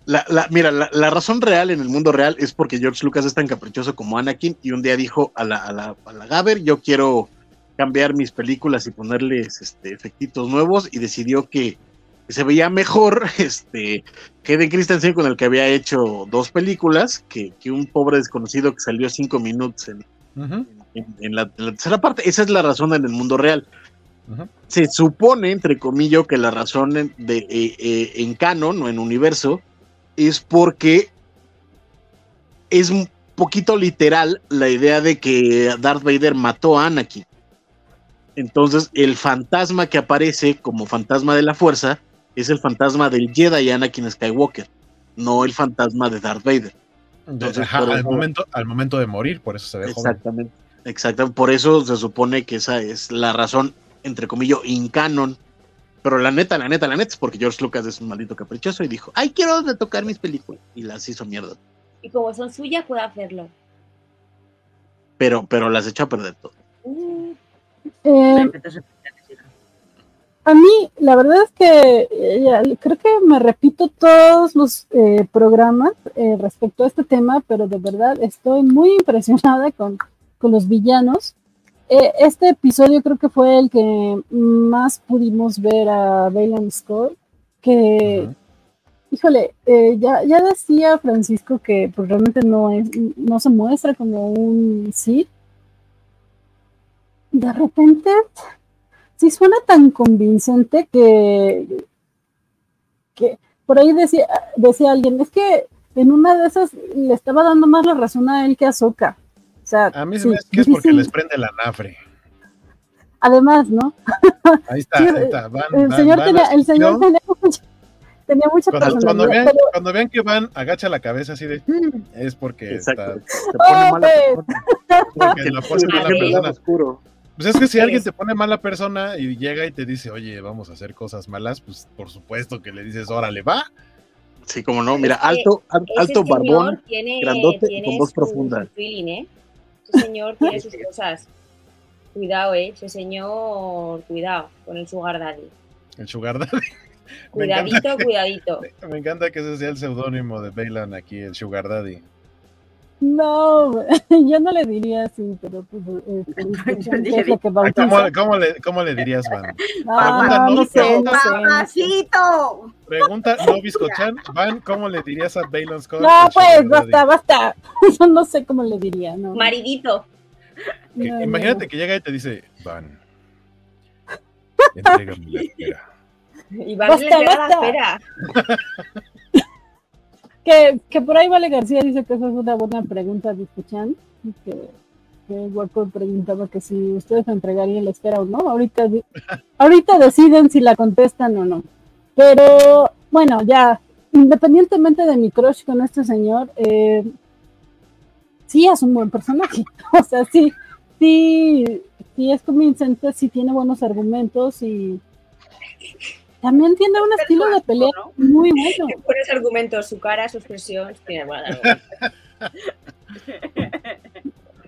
La, la- mira, la, razón real en el mundo real es porque George Lucas es tan caprichoso como Anakin y un día dijo a la, a la, a la Gaber, yo quiero cambiar mis películas y ponerles este, efectitos nuevos y decidió que se veía mejor este Hayden Christensen con el que había hecho dos películas que, que un pobre desconocido que salió cinco minutos en, en en, en la, en la tercera parte. Esa es la razón en el mundo real. Se supone, entre comillas, que la razón en, de, eh, eh, en canon o en universo es porque es un poquito literal la idea de que Darth Vader mató a Anakin. Entonces, el fantasma que aparece como fantasma de la fuerza es el fantasma del Jedi Anakin Skywalker, no el fantasma de Darth Vader. Entonces, Ajá, al, eso- momento, al momento de morir, por eso se ve joven. Exactamente. Exactamente. Por eso se supone que esa es la razón, entre comillas, in canon. Pero la neta, la neta, la neta es porque George Lucas es un maldito caprichoso y dijo, ay, quiero tocar mis películas. Y las hizo mierda. Y como son suyas, puedo hacerlo. Pero, pero las echó a perder todo. Mm, Eh. A mí, la verdad es que eh, ya, creo que me repito todos los eh, programas eh, respecto a este tema, pero de verdad estoy muy impresionada con, con los villanos. Eh, este episodio creo que fue el que más pudimos ver a Bailan Scott, que Ujú. Híjole, ya, ya decía Francisco que pues, realmente no es, no se muestra como un Sith. De repente, sí suena tan convincente que, que por ahí decía, decía alguien, es que en una de esas le estaba dando más la razón a él que a Soka. O sea, A mí se sí, me hace que es porque les prende la nafre. Además, ¿no? Ahí está, Sí, ahí está. Van, El van- señor, van tenía, el señor mucha, tenía mucha Cuando, cuando vean, pero- cuando vean que van, agacha la cabeza así de "Hmm", es porque Exacto. está Se pone Oh, mala porque la fuerza Ah, mala persona. oscuro. Pues es que si alguien te pone mala persona y llega y te dice, oye, vamos a hacer cosas malas, pues por supuesto que le dices, órale, va. Sí, como no, mira, alto, alto barbón. tiene, grandote y tiene con voz su- profunda. su feeling, ¿eh? Ese señor tiene sus cosas. Cuidado, ¿eh? Ese señor, cuidado con el sugar daddy. El Sugar Daddy. Me encanta, Cuidadito, cuidadito. me encanta que ese sea el seudónimo de Bailan aquí, el Sugar Daddy. No, yo no le diría así, pero pues eh, es lo que. ¿Cómo, cómo le, ¿Cómo le dirías, Van? Ah, Pregunta, no, no, sé, no pregunta. no sé. ¡Papacito! Pregunta no Biscochan, Van, ¿cómo le dirías a Bailan Scott? No, pues, basta, basta. Yo no sé cómo le diría, ¿no? Maridito. Que- No, no, imagínate que llega y te dice, Van, entrégame la espera. Y va a Basta, la basta. espera. Que, que por ahí Vale García dice que esa es una buena pregunta de escuchan. Que, que Guaco preguntaba que si ustedes entregarían la espera o no. Ahorita, ahorita deciden si la contestan o no. Pero bueno, ya, independientemente de mi crush con este señor, eh, sí es un buen personaje. O sea, sí, sí, sí es convincente, sí tiene buenos argumentos y también tiene un estilo de pelea ¿no? muy bueno. Pones argumentos, su cara, su expresión. Tiene.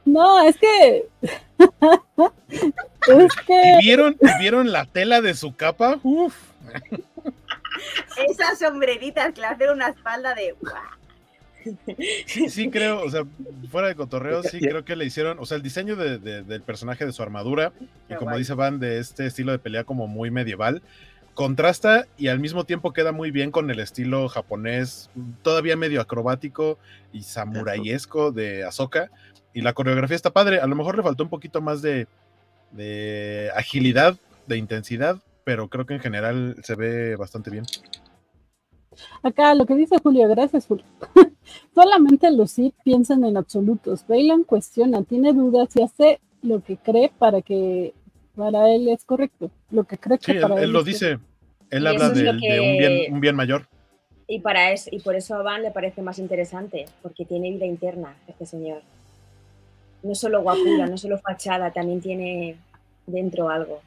No, es que. es ¿Y que. vieron, y vieron la tela de su capa? Uf. Esas sombreritas que le hacen una espalda de. Sí, sí creo, o sea, fuera de cotorreo, sí creo que le hicieron, o sea, el diseño de- de- del personaje de su armadura, y como dice Van, de este estilo de pelea como muy medieval, contrasta y al mismo tiempo queda muy bien con el estilo japonés, todavía medio acrobático y samuraiesco de Ahsoka, y la coreografía está padre, a lo mejor le faltó un poquito más de, de agilidad, de intensidad, pero creo que en general se ve bastante bien. Acá lo que dice Julio, gracias Julio. Solamente los Sith piensan en absolutos. Bailan cuestiona, tiene dudas y hace lo que cree para que para él es correcto. Lo que cree que Sí, él, para él él lo es dice, él Y habla eso lo de un bien, que- un bien mayor. Y, para es, y por eso a Van le parece más interesante, porque tiene vida interna este señor. No solo guapura, no solo fachada, también tiene dentro algo.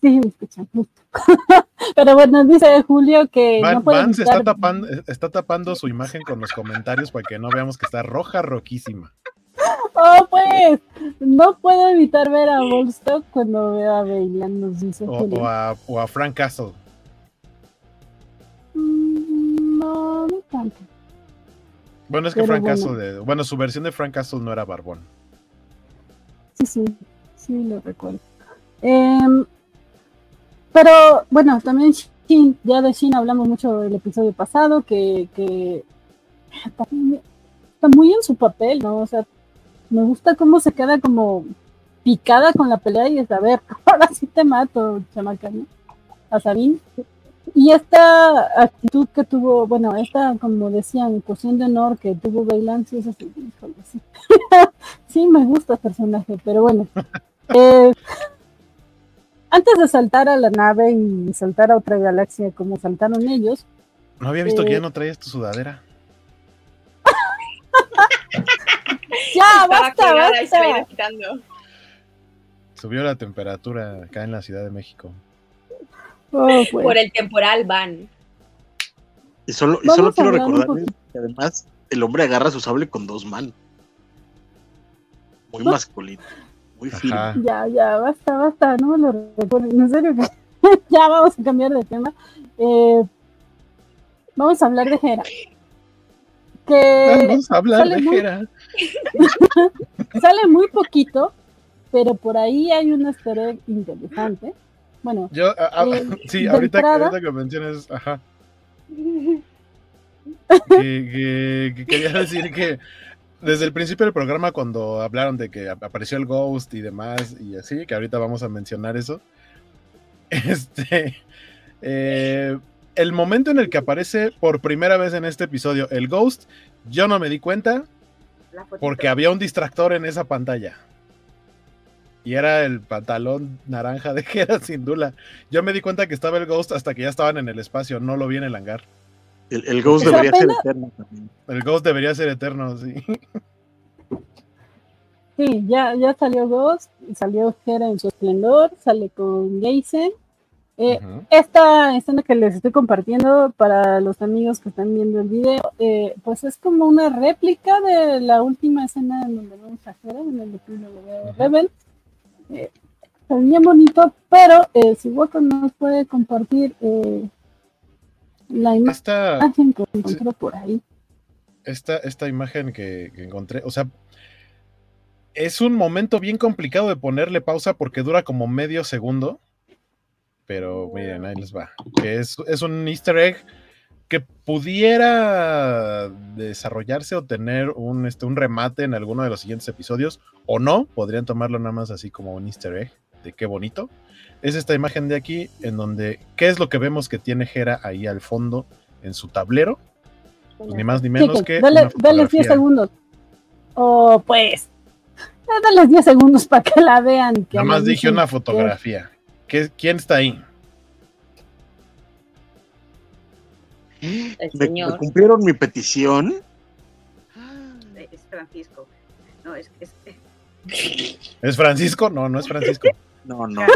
Sí, me escuchan justo. Pero bueno, dice Julio que Van, no puede Van se está tapando, está tapando su imagen con los comentarios para que no veamos que está roja, roquísima. Oh, pues, no puedo evitar ver a Volstock cuando veo a Bailan, nos dice O, a, o a Frank Castle. Mm, No, no tanto. Bueno, es que Pero Frank bueno. Castle, de- bueno, su versión de Frank Castle no era barbón. Sí, sí, sí, lo recuerdo. Em, pero bueno, también Shin, ya de Shin hablamos mucho el episodio pasado, que, está muy en su papel, ¿no? O sea, me gusta cómo se queda como picada con la pelea y es, a ver, ahora sí te mato, chamaca, ¿no? A Sabine. Y esta actitud que tuvo, bueno, esta, como decían, cuestión de honor que tuvo Bailan, sí es así, híjole, sí. sí, me gusta el personaje, pero bueno. Eh, antes de saltar a la nave y saltar a otra galaxia como saltaron ellos. No había visto que eh, ya no traías tu sudadera. Ya, Estaba basta, basta. quitando. Subió la temperatura acá en la Ciudad de México. Oh, pues. Por el temporal van. Y solo, y solo quiero recordarles que además el hombre agarra su sable con dos manos. Muy masculino, muy firme. Ajá. Ya, ya, basta, basta, no me lo recuerden. En serio ya vamos a cambiar de tema. Eh, vamos a hablar de. Que Vamos a hablar de muy- Hera. sale muy poquito, pero por ahí hay un easter egg interesante. Bueno, Yo, a- a- Eh, sí, ahorita, que- entrada- ahorita que mencionas, ajá. Que, que- que quería decir que desde el principio del programa, cuando hablaron de que ap- apareció el Ghost y demás, y así, que ahorita vamos a mencionar eso. Este. eh, el momento en el que aparece por primera vez en este episodio el Ghost, yo no me di cuenta. Porque había un distractor en esa pantalla. Y era el pantalón naranja de Hera sin duda. Yo me di cuenta que estaba el Ghost hasta que ya estaban en el espacio, no lo vi en el hangar. El, el Ghost debería ser eterno también. El Ghost debería ser eterno, sí. sí, ya, ya salió Ghost, salió Hera en su esplendor, sale con Geisen. Eh. Esta escena que les estoy compartiendo para los amigos que están viendo el video, eh, pues es como una réplica de la última escena en donde vemos a Hera en el epílogo de Ujú. Rebel. Eh, está bien bonito, pero eh, si Waco nos puede compartir la Esta, imagen que encontró por ahí. esta, esta imagen que, que encontré, o sea, es un momento bien complicado de ponerle pausa porque dura como medio segundo. Pero miren, ahí les va. Que es, es un easter egg que pudiera desarrollarse o tener un, este, un remate en alguno de los siguientes episodios, o no, podrían tomarlo nada más así como un easter egg, de qué bonito. Es esta imagen de aquí, en donde, ¿qué es lo que vemos que tiene Hera ahí al fondo en su tablero? Pues ni más ni menos que. dale, dale 10 fotografía. segundos. O pues, eh, dale 10 segundos para que la vean. que Nada más dije una fotografía. ¿Qué- ¿Quién está ahí? El Me, me señor. cumplieron mi petición. Eh, Es Francisco. No, es que es. ¿Es Francisco? No, no es Francisco. No, no.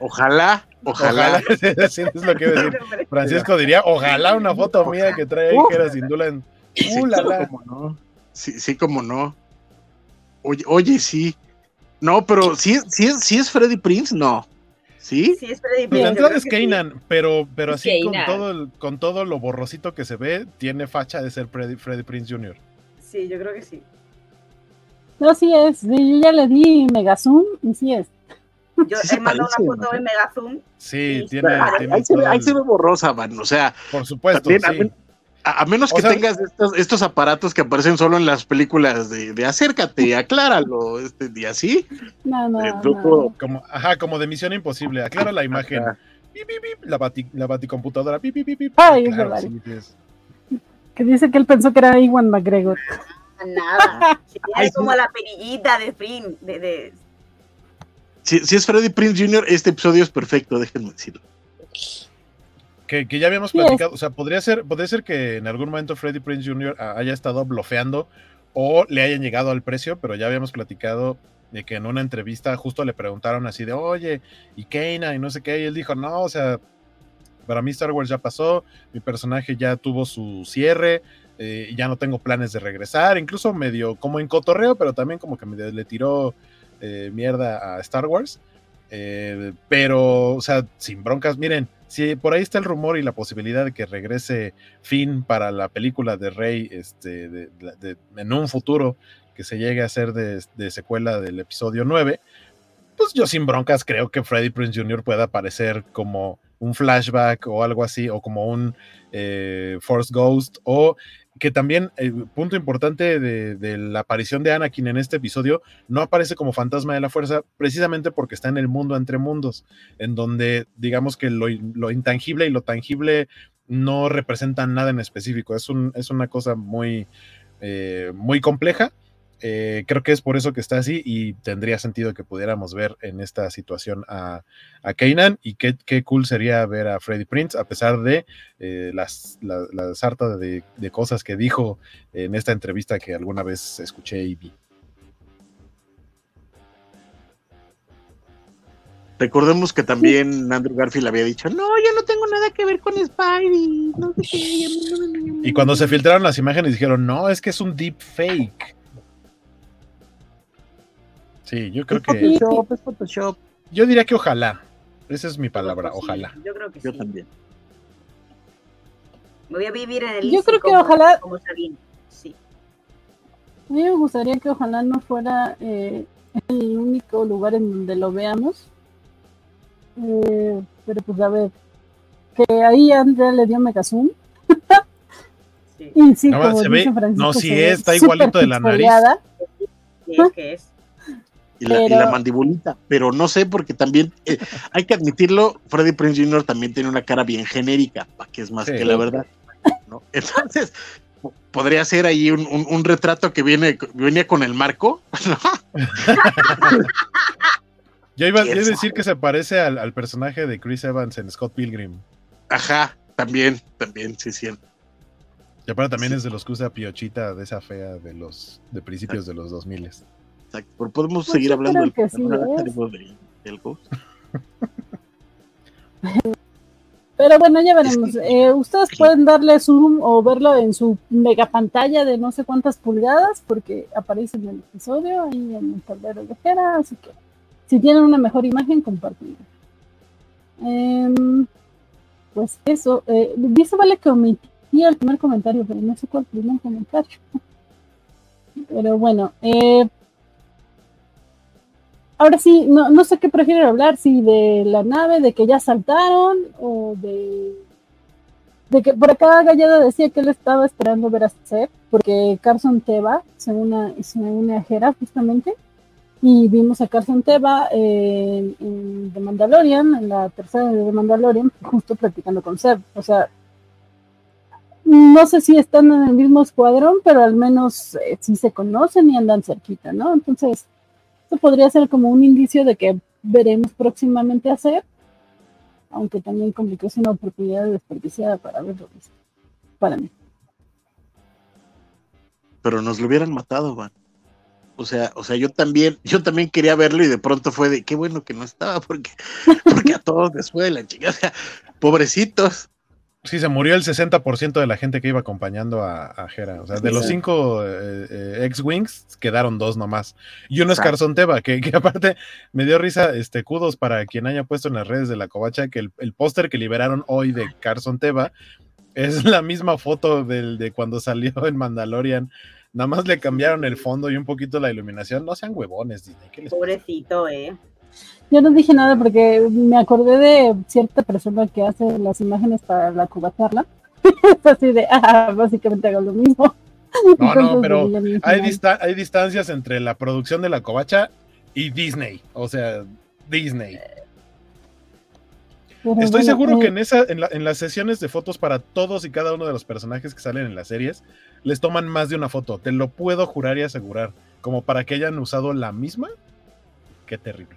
Ojalá, ojalá. Ojalá, sí, es lo que iba a decir. Francisco diría, ojalá una foto mía que trae ahí que era sin duda en. Sí, ¡Uh, la, la! cómo no. Sí, sí, como no. Oye, oye, sí. No, pero si, si, es, si es Freddy Prince, no. ¿Sí? Sí, es Freddy Prinze, la es que sí. Kanan, pero, pero así con Kanan. todo, el- con todo lo borrosito que se ve, tiene facha de ser Freddy, Freddy Prince Jr. Sí, yo creo que sí. No, sí es. sí, yo ya le di Megazoom y sí es. Yo Sí se he mandado parece, una foto ¿no? en Megazoom. Sí, Sí, tiene, ahí tiene Ahí se, ve, todo ahí el- se ve borrosa, man. O sea, por supuesto, también, a, sí. A- a menos O que sea- tengas estos, estos aparatos que aparecen solo en las películas de, de acércate, acláralo, este, y así. No, no, El no. truco- Como, ajá, como de Misión Imposible. Aclara la imagen. Pip, pip, la, bati, la baticomputadora. Ay, es Claro, verdad. sí, es- Que dice que él pensó que era Iwan McGregor. Nada. Sí, Ay, es como la perillita de Frin. De, de... Si, si es Freddy Prince Jr., este episodio es perfecto, déjenme decirlo. Que, que ya habíamos platicado. O sea, podría ser, podría ser que en algún momento Freddie Prince Jr. haya estado blofeando o le hayan llegado al precio, pero ya habíamos platicado de que en una entrevista justo le preguntaron así de, oye, y Keina y no sé qué, y él dijo, no, o sea, para mí Star Wars ya pasó, mi personaje ya tuvo su cierre, eh, ya no tengo planes de regresar, incluso medio como en cotorreo, pero también como que medio le tiró eh, mierda a Star Wars. Eh, pero, o sea, sin broncas, miren, si por ahí está el rumor y la posibilidad de que regrese Finn para la película de Rey este, de- en un futuro que se llegue a hacer de, secuela del episodio 9, pues yo sin broncas creo que Freddie Prince Jr. pueda aparecer como un flashback o algo así, o como un eh, Force Ghost, o que también, el punto importante de, de, la aparición de Anakin en este episodio, no aparece como fantasma de la fuerza, precisamente porque está en el mundo entre mundos, en donde digamos que lo, lo intangible y lo tangible no representan nada en específico. Es, un, es una cosa muy, eh, muy compleja. Eh, creo que es por eso que está así y tendría sentido que pudiéramos ver en esta situación a, a Kanan y qué, qué, cool sería ver a Freddy Prince a pesar de eh, las, la, la sarta de, de, cosas que dijo en esta entrevista que alguna vez escuché y vi. Recordemos que también Andrew Garfield había dicho, no, yo no tengo nada que ver con Spidey. No sé y cuando se filtraron las imágenes dijeron, no, es que es un deep fake. Sí, yo creo es que... Photoshop, es Photoshop. Yo diría que ojalá. Esa es mi palabra, sí, ojalá. Yo creo que yo sí. también. Me voy a vivir en el Yo creo que como, ojalá... Como Sabine. Sí. A mí me gustaría que ojalá no fuera eh, el único lugar en donde lo veamos. Eh, pero pues a ver, que ahí Andrea le dio mega zoom. sí. Y sí, no, como se dice ve, Francisco, no, sí se está igualito de la nariz. ¿Qué es? ¿Qué es? Y la, Pero- y la mandibulita, pero no sé, porque también eh, hay que admitirlo, Freddy Prince Jr. también tiene una cara bien genérica, que es más Sí. que la verdad. ¿no? Entonces, po- podría ser ahí un, un- un retrato que viene, venía con el marco, ¿no? Yo iba, yo ¿Quién iba a decir sabe? que se parece al, al personaje de Chris Evans en Scott Pilgrim. Ajá, también, también, sí, sí. Y aparte también Sí. es de los que usa Piochita de esa fea de los de principios de los 2000 Exacto. Podemos Pues seguir hablando del que sí personaje es. del, del Ghost. Pero bueno, ya veremos. Eh, ustedes pueden darle zoom o verlo en su mega pantalla de no sé cuántas pulgadas, porque aparece en el episodio ahí en el tablero de Jera, así que si tienen una mejor imagen, compartirla. Em, pues eso, eh, dice Vale que omití el primer comentario, pero no sé cuál primer comentario. Pero bueno, eh, ahora sí, no, no sé qué prefieren hablar, si de la nave, de que ya saltaron, o de, de que por acá Gallada decía que él estaba esperando ver a Seth, porque Carson Teva se une, se une a Hera justamente, y vimos a Carson Teva eh, en, en The Mandalorian, en la tercera de The Mandalorian, justo platicando con Seth, o sea, no sé si están en el mismo escuadrón, pero al menos eh, sí se conocen y andan cerquita, ¿no? Entonces, esto podría ser como un indicio de que veremos próximamente hacer, aunque también como que es una oportunidad desperdiciada para verlo, para mí. Pero nos lo hubieran matado, Van. O sea, o sea, yo también, yo también quería verlo y de pronto fue de qué bueno que no estaba, porque, porque a todos les fue la chica. O sea, pobrecitos. Sí, se murió el 60% de la gente que iba acompañando a, a Hera. O sea, de los Sí. cinco eh, eh, X-Wings, quedaron dos nomás. Y uno es. Carson Teva, que, que aparte me dio risa, este, kudos para quien haya puesto en las redes de la covacha, que el, el póster que liberaron hoy de Carson Teva es la misma foto del, de cuando salió en Mandalorian. Nada más le cambiaron el fondo y un poquito la iluminación. No sean huevones, Disney. ¿qué les pasa? Pobrecito, ¿eh? Yo no dije nada porque me acordé de cierta persona que hace las imágenes para la cubacharla. Es así de, ah, básicamente hago lo mismo. No, no, pero hay, dije, dista- hay distancias entre la producción de la covacha y Disney. O sea, Disney. pero Estoy bueno, seguro eh, que en, esa, en, la- en las sesiones de fotos para todos y cada uno de los personajes que salen en las series, les toman más de una foto. Te lo puedo jurar y asegurar. Como para que hayan usado la misma. Qué terrible.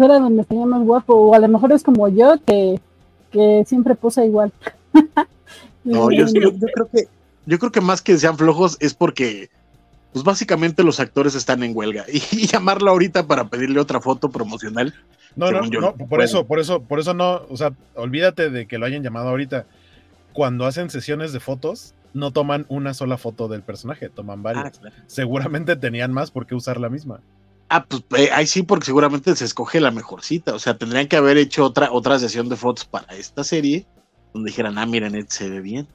Fuera donde estaría más guapo, o a lo mejor es como yo que, que siempre posa igual. No, yo, yo- yo creo que, yo creo que más que sean flojos es porque, pues básicamente los actores están en huelga y, y llamarlo ahorita para pedirle otra foto promocional. No, no, yo, no, no por eso, por eso, por eso no, o sea, olvídate de que lo hayan llamado ahorita. Cuando hacen sesiones de fotos, no toman una sola foto del personaje, toman varias. Seguramente tenían más por qué usar la misma. Ah, pues eh, ahí sí, porque seguramente se escoge la mejorcita. O sea, tendrían que haber hecho otra, otra sesión de fotos para esta serie, donde dijeran, ah, miren, Ed se ve bien.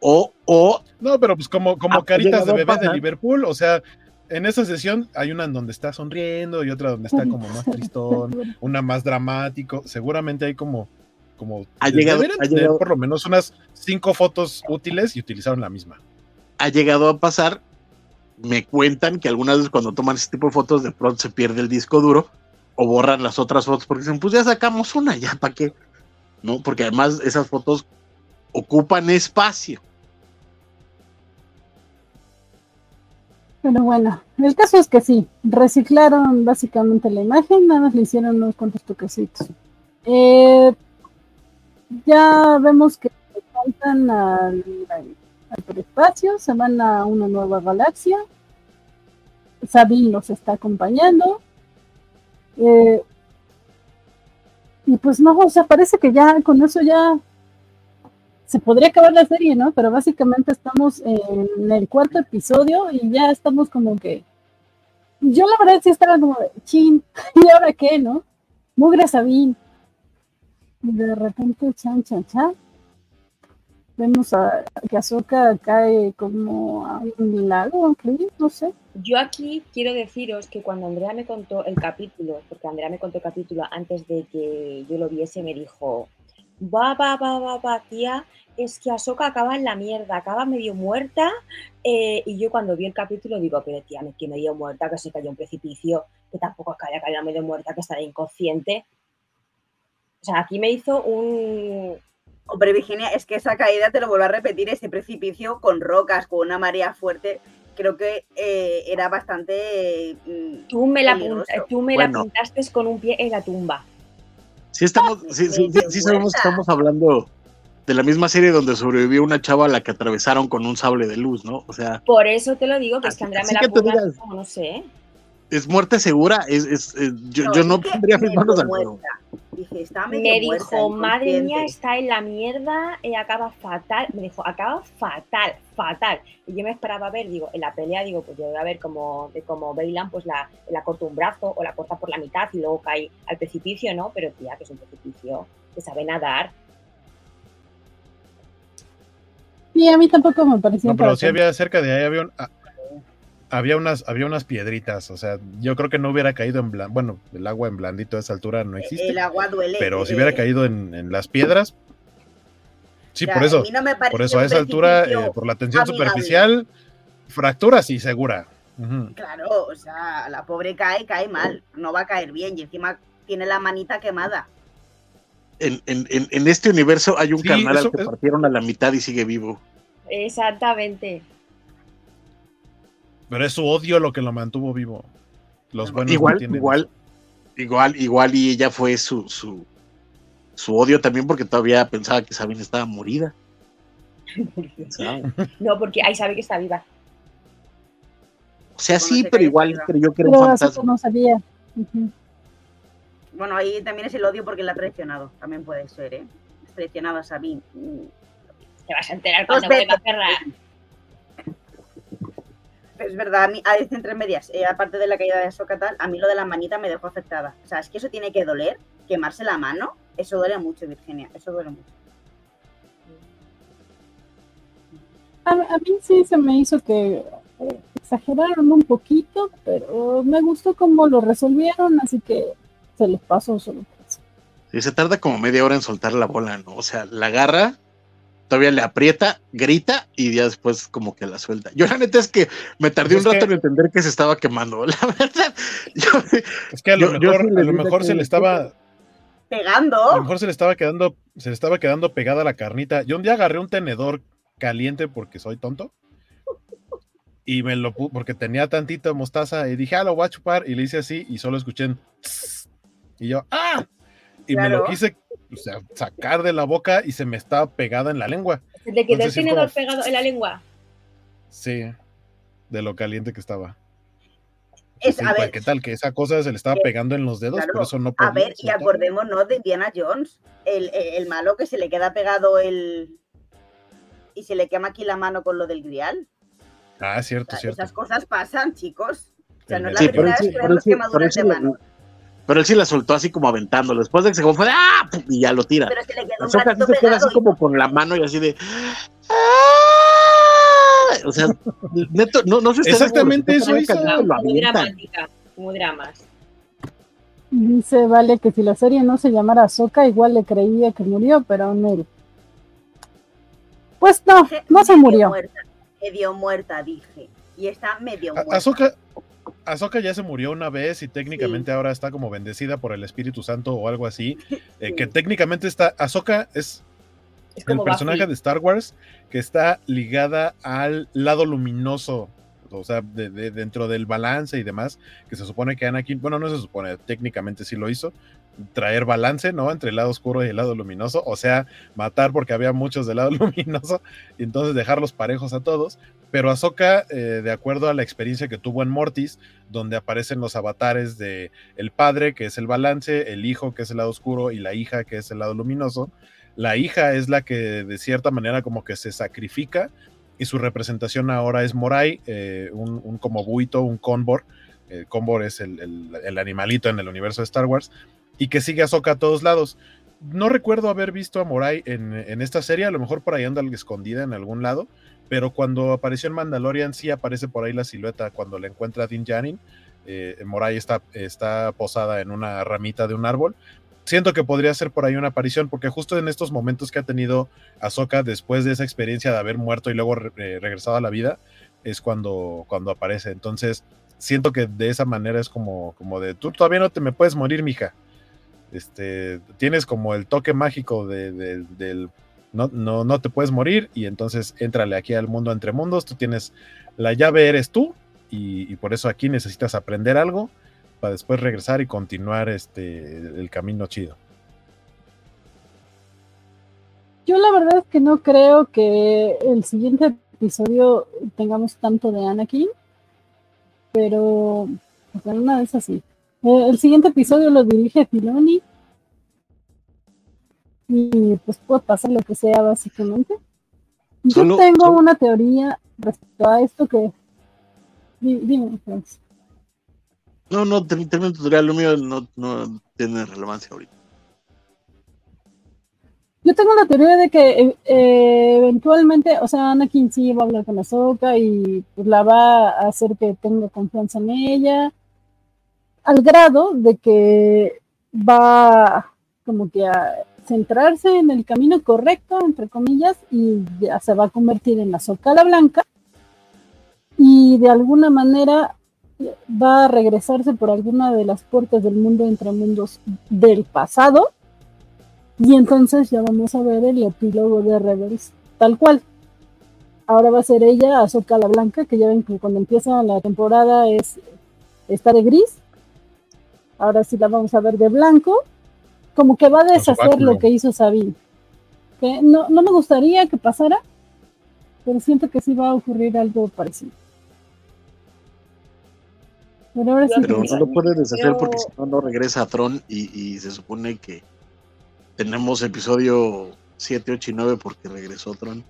O, o, No, pero pues como, como Ah, caritas de bebé de. Liverpool, o sea, en esa sesión hay una en donde está sonriendo y otra donde está como más tristón, una más dramático. Seguramente hay como como Ha llegado- deberían ha tener llegado- por lo menos unas cinco fotos útiles y utilizaron la misma. ha llegado a pasar. Me cuentan que algunas veces cuando toman ese tipo de fotos, de pronto se pierde el disco duro o borran las otras fotos porque dicen, pues ya sacamos una, ya para qué. ¿No? Porque además esas fotos ocupan espacio. Pero bueno, el caso es que sí, reciclaron básicamente la imagen, nada más le hicieron unos cuantos toquecitos. Eh, ya vemos que faltan al, al, al hiperespacio, se van a una nueva galaxia. Sabine los está acompañando. Eh, y pues no, o sea, parece que ya con eso ya se podría acabar la serie, ¿no? Pero básicamente estamos en el cuarto episodio y ya estamos como que. Yo la verdad sí estaba como de chin, ¿y ahora qué, no? Mugre Sabine. Y de repente, chan, chan, chan. Vemos a que Azoka cae como a un ¿crees? no sé. Yo aquí quiero deciros que cuando Andrea me contó el capítulo, porque Andrea me contó el capítulo antes de que yo lo viese, me dijo, va, va, va, va, va, tía, es que Ahsoka acaba en la mierda, acaba medio muerta. eh, y yo cuando vi el capítulo digo, pero tía, que medio muerta, que se cayó un precipicio, que tampoco es que haya medio muerta, que estará inconsciente. O sea, aquí me hizo un... Hombre, Virginia, es que esa caída, te lo vuelvo a repetir, ese precipicio con rocas, con una marea fuerte, creo que eh, era bastante... mm, Tú me, la, tú me la Bueno. apuntaste con un pie en la tumba. Sí, estamos, sí, sí, sí, sí sabemos que estamos hablando de la misma serie donde sobrevivió una chava a la que atravesaron con un sable de luz, ¿no? O sea, Por eso te lo digo, que es que Andrea me la digas- como no sé. ¿Eh? es muerte segura. Es, es- es- yo, yo no pondría mis medio manos al fuego. muerta. Dije, está medio Me muerta, dijo, madre mía, inconsciente". está en la mierda, eh, acaba fatal. Me dijo, acaba fatal, fatal. Y yo me esperaba ver, digo, en la pelea, digo, pues yo voy a ver como, de como Bailan, pues la, la corta un brazo o la corta por la mitad y luego cae al precipicio, ¿no? Pero tía, que es un precipicio, que sabe nadar. Y a mí tampoco me pareció. No, pero sí había cerca de ahí había un- ah, había unas había unas piedritas, o sea, yo creo que no hubiera caído en blan, bueno, el agua en blandito a esa altura no existe, El agua duele. pero si hubiera caído en, en las piedras, sí, o sea, por eso, a mí no me por eso a esa altura, eh, por la tensión amigable. superficial, fractura sí, segura. Claro, o sea, la pobre cae, cae mal, no va a caer bien y encima tiene la manita quemada. En, en- en- en este universo hay un Sí, eso al que es- partieron a la mitad y sigue vivo. Exactamente. Pero es su odio lo que lo mantuvo vivo. Los buenos no igual, tienen igual, eso. igual, igual, y ella fue su, su, su odio también porque todavía pensaba que Sabine estaba morida. No, porque ahí sabe que está viva. O sea, sí, pero igual creyó que era un fantasma. no sabía. Bueno, ahí también es el odio porque la ha traicionado, también puede ser, ¿eh? Traicionado a Sabine. Mm. Te vas a enterar cuando Respeto. vuelva a cerrar. Es verdad, a mí, a veces entre medias, eh, aparte de la caída de Ahsoka tal, a mí lo de la manita me dejó afectada. O sea, es que eso tiene que doler, quemarse la mano, eso duele mucho, Virginia, eso duele mucho. A, a mí sí se me hizo que eh, exageraron un poquito, pero me gustó cómo lo resolvieron, así que se les pasó solo. Sí, se tarda como media hora en soltar la bola, ¿no? O sea, la agarra, todavía le aprieta, grita y ya después como que la suelta. Yo la neta es que me tardé Es un rato que- en entender que se estaba quemando. La verdad, yo, Es que a lo Yo- yo mejor, sí a lo mejor se le estaba, a lo ¡Pegando! mejor se le estaba quedando, se le estaba quedando pegada la carnita. Yo un día agarré un tenedor caliente porque soy tonto. Y me lo porque tenía tantita mostaza y dije, ah, lo voy a chupar. Y le hice así y solo escuché un tss. y yo, ¡ah! Y me lo quise o sea, sacar de la boca y se me estaba pegada en la lengua. Se te quedó el tenedor como- pegado en la lengua. Sí, de lo caliente que estaba. Es, Sí, a ver, ¿Qué tal? Que esa cosa se le estaba que- pegando en los dedos, claro, por eso no a podía ver, y acordémonos de Indiana Jones, el, el- el malo que se le queda pegado el... y se le quema aquí la mano con lo del grial. Ah, O cierto, sea, cierto. esas cosas pasan, chicos. O sea, no es la Sí, primera vez que vemos quemaduras de mano. Pero él sí la soltó así como aventándolo. Después de que se fue, ¡ah! Y ya lo tira. Pero se le quedó un ratito se queda así y- como con la mano y así de. ¡ah! O sea, neto, no, no se está Exactamente eso hizo. Muy dramática, muy dramas. Dice, vale, que si la serie no se llamara Ahsoka, igual le creía que murió, pero no. Pues no, no se murió. Muerta, medio muerta, dije. Y está medio muerta. Ahsoka, Ahsoka ya se murió una vez y técnicamente ahora está como bendecida por el Espíritu Santo o algo así. Eh, que técnicamente está. Ahsoka es, el personaje de Star Wars que está ligada al lado luminoso. O sea, de, dentro del balance y demás, que se supone que Anakin, bueno, no se supone, técnicamente sí lo hizo, traer balance, ¿no? Entre el lado oscuro y el lado luminoso, o sea, matar porque había muchos del lado luminoso y entonces dejarlos parejos a todos. Pero Ahsoka, eh, de acuerdo a la experiencia que tuvo en Mortis, donde aparecen los avatares de el padre, que es el balance, el hijo, que es el lado oscuro, y la hija, que es el lado luminoso, la hija es la que de cierta manera como que se sacrifica y su representación ahora es Morai, eh, un, como buito, un Conbor. El Conbor es el, animalito en el universo de Star Wars y que sigue a Soka a todos lados. No recuerdo haber visto a Morai en, en, esta serie, a lo mejor por ahí anda escondida en algún lado, pero cuando apareció en Mandalorian sí aparece por ahí la silueta cuando le encuentra Din Djarin. Eh, Morai está, está posada en una ramita de un árbol. Siento que podría ser por ahí una aparición, porque justo en estos momentos que ha tenido Ahsoka después de esa experiencia de haber muerto y luego eh, regresado a la vida, es cuando, cuando aparece. Entonces, siento que de esa manera es como, como de, tú todavía no te me puedes morir, mija este, tienes como el toque mágico de, del no, te puedes morir y entonces entrale aquí al mundo entre mundos, tú tienes la llave eres tú y, por eso aquí necesitas aprender algo para después regresar y continuar este, el camino chido. Yo la verdad es que no creo que el siguiente episodio tengamos tanto de Anakin, pero una vez así. Eh, el siguiente episodio lo dirige Filoni. Y pues puede pasar lo que sea, básicamente. Yo tengo una teoría respecto a esto que. Dime, Franz. No, no, termino tutorial, lo mío no, no tiene relevancia ahorita. Yo tengo la teoría de que eh, eventualmente, o sea, Anakin sí va a hablar con Ahsoka y pues, la va a hacer que tenga confianza en ella al grado de que va como que a centrarse en el camino correcto, entre comillas, y ya se va a convertir en la socala blanca y de alguna manera va a regresarse por alguna de las puertas del mundo entre mundos del pasado y entonces ya vamos a ver el epílogo de Rebels tal cual. Ahora va a ser ella, Azoka la Blanca, que ya ven que cuando empieza la temporada es estar de gris ahora sí la vamos a ver de blanco, como que va a deshacer lo que hizo Sabine. Que no, no me gustaría que pasara, pero siento que sí va a ocurrir algo parecido. Pero, ahora sí pero no lo puede deshacer porque si no, no regresa a Tron y, y, se supone que tenemos episodio 7, 8 y 9 porque regresó Tron.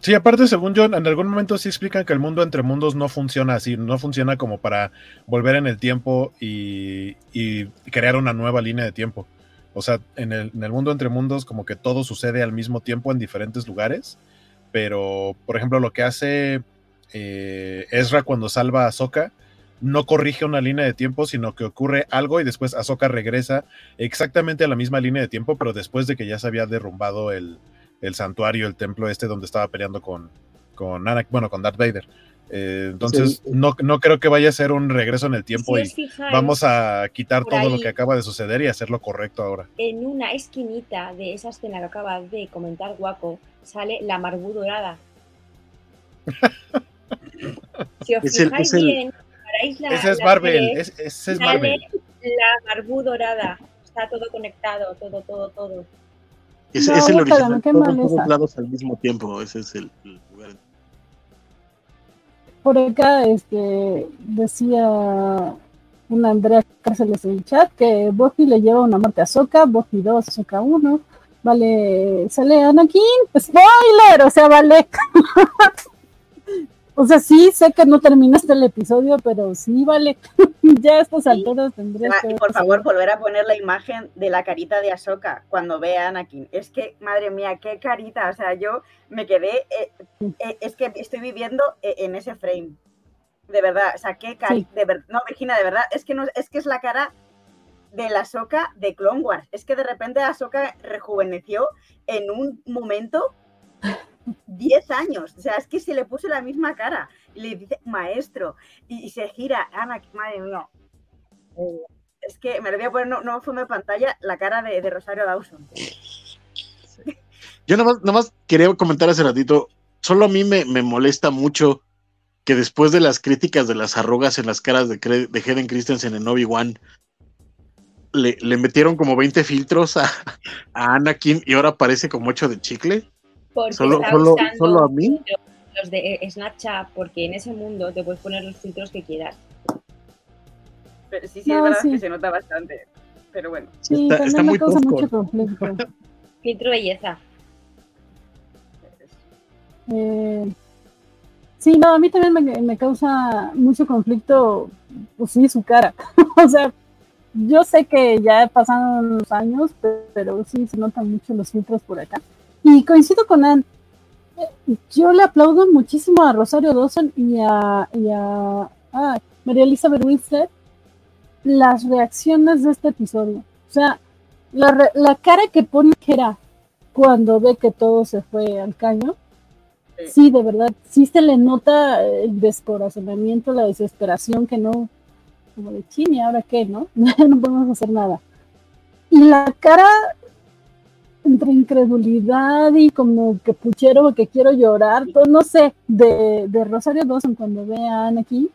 Sí, aparte, según yo, en algún momento sí explican que el mundo entre mundos no funciona así, no funciona como para volver en el tiempo y, crear una nueva línea de tiempo. O sea, en el, mundo entre mundos como que todo sucede al mismo tiempo en diferentes lugares, pero, por ejemplo, lo que hace eh, Ezra cuando salva a Ahsoka no corrige una línea de tiempo, sino que ocurre algo y después Ahsoka regresa exactamente a la misma línea de tiempo, pero después de que ya se había derrumbado el, el santuario, el templo este donde estaba peleando con, con bueno, con Darth Vader. Eh, entonces, no, no creo que vaya a ser un regreso en el tiempo y vamos a quitar todo lo que acaba de suceder y hacer lo correcto ahora. En una esquinita de esa escena que acaba de comentar Guaco, sale la Marbú dorada. si os fijáis bien, la, ese es Marvel, ese es Marvel. La Marbú dorada, está todo conectado, todo, todo, todo. Es, es el original, todos, todos lados al mismo tiempo, ese es el, lugar. Por acá este, decía una Andrea Cárceles en el chat que Buffy le lleva una muerte a Soka, Buffy 2, Soka 1, vale, sale Anakin, spoiler, o sea, vale. O sea, sí, sé que no terminaste el episodio, pero sí, vale. ya a estas alturas tendrías que. Y por favor, volver a poner la imagen de la carita de Ahsoka cuando ve a Anakin. Es que, madre mía, qué carita. O sea, yo me quedé. Eh, eh, es que estoy viviendo eh, en ese frame. De verdad, o sea, qué cari Sí. de ver- No, Virginia, de verdad, es que no es que es la cara de la Soca de Clone Wars. Es que de repente la Soca rejuveneció en un momento 10 años. O sea, es que se le puso la misma cara. Y le dice maestro. Y, se gira. Ana, madre mía. Eh, Es que me lo voy a poner, no, no de pantalla, la cara de, Rosario Dawson. Yo nada más, nada más quería comentar hace ratito, solo a mí me, me molesta mucho que después de las críticas de las arrugas en las caras de, de Hayden Christensen en Obi-Wan, le, le metieron como 20 filtros a, a Anakin y ahora parece como hecho de chicle. Porque Solo- está solo- usando solo a mí. Los, de Snapchat, porque en ese mundo te puedes poner los filtros que quieras. Pero sí, sí, No, es verdad sí. que se nota bastante. Pero bueno. Sí, Está- también está muy causa mucho conflicto. Filtro belleza. Eh, sí, no, a mí también me, me causa mucho conflicto, pues sí, su cara. o sea, yo sé que ya pasaron los años, pe- pero sí se notan mucho los filtros por acá. Y coincido con Ann. Eh, Yo le aplaudo muchísimo a Rosario Dawson y a, y a ah, María Elizabeth Winstead las reacciones de este episodio. O sea, la, la cara que pone Hera cuando ve que todo se fue al caño, sí, de verdad, sí se le nota el descorazonamiento, la desesperación que no, como de chini, ¿y ahora qué, no? no podemos hacer nada. Y la cara entre incredulidad y como que puchero, que quiero llorar, todo, no sé, de, de Rosario Dawson cuando ve a Anakin,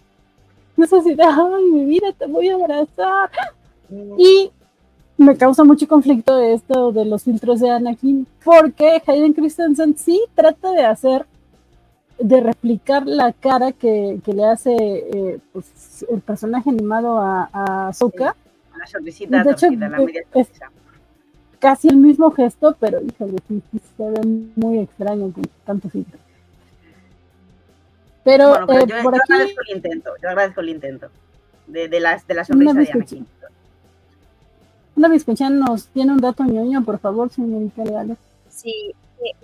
no sé si de, ay, mi vida, te voy a abrazar. Y me causa mucho conflicto esto de los filtros de Anakin, porque Hayden Christensen sí trata de hacer, de replicar la cara que, que le hace eh, pues, el personaje animado a, a Ahsoka, La sonrisita De hecho, torcida, la media es-. Casi el mismo gesto, pero híjole, sí, sí se ve muy extraño con tanto filtro. Pero, Bueno, pero eh, yo, por yo aquí, agradezco el intento. Yo agradezco el intento. De, de, las, de la sonrisa de. Anakin. una bizcochán nos tiene un dato ñoño, por favor, señorita Leales. Si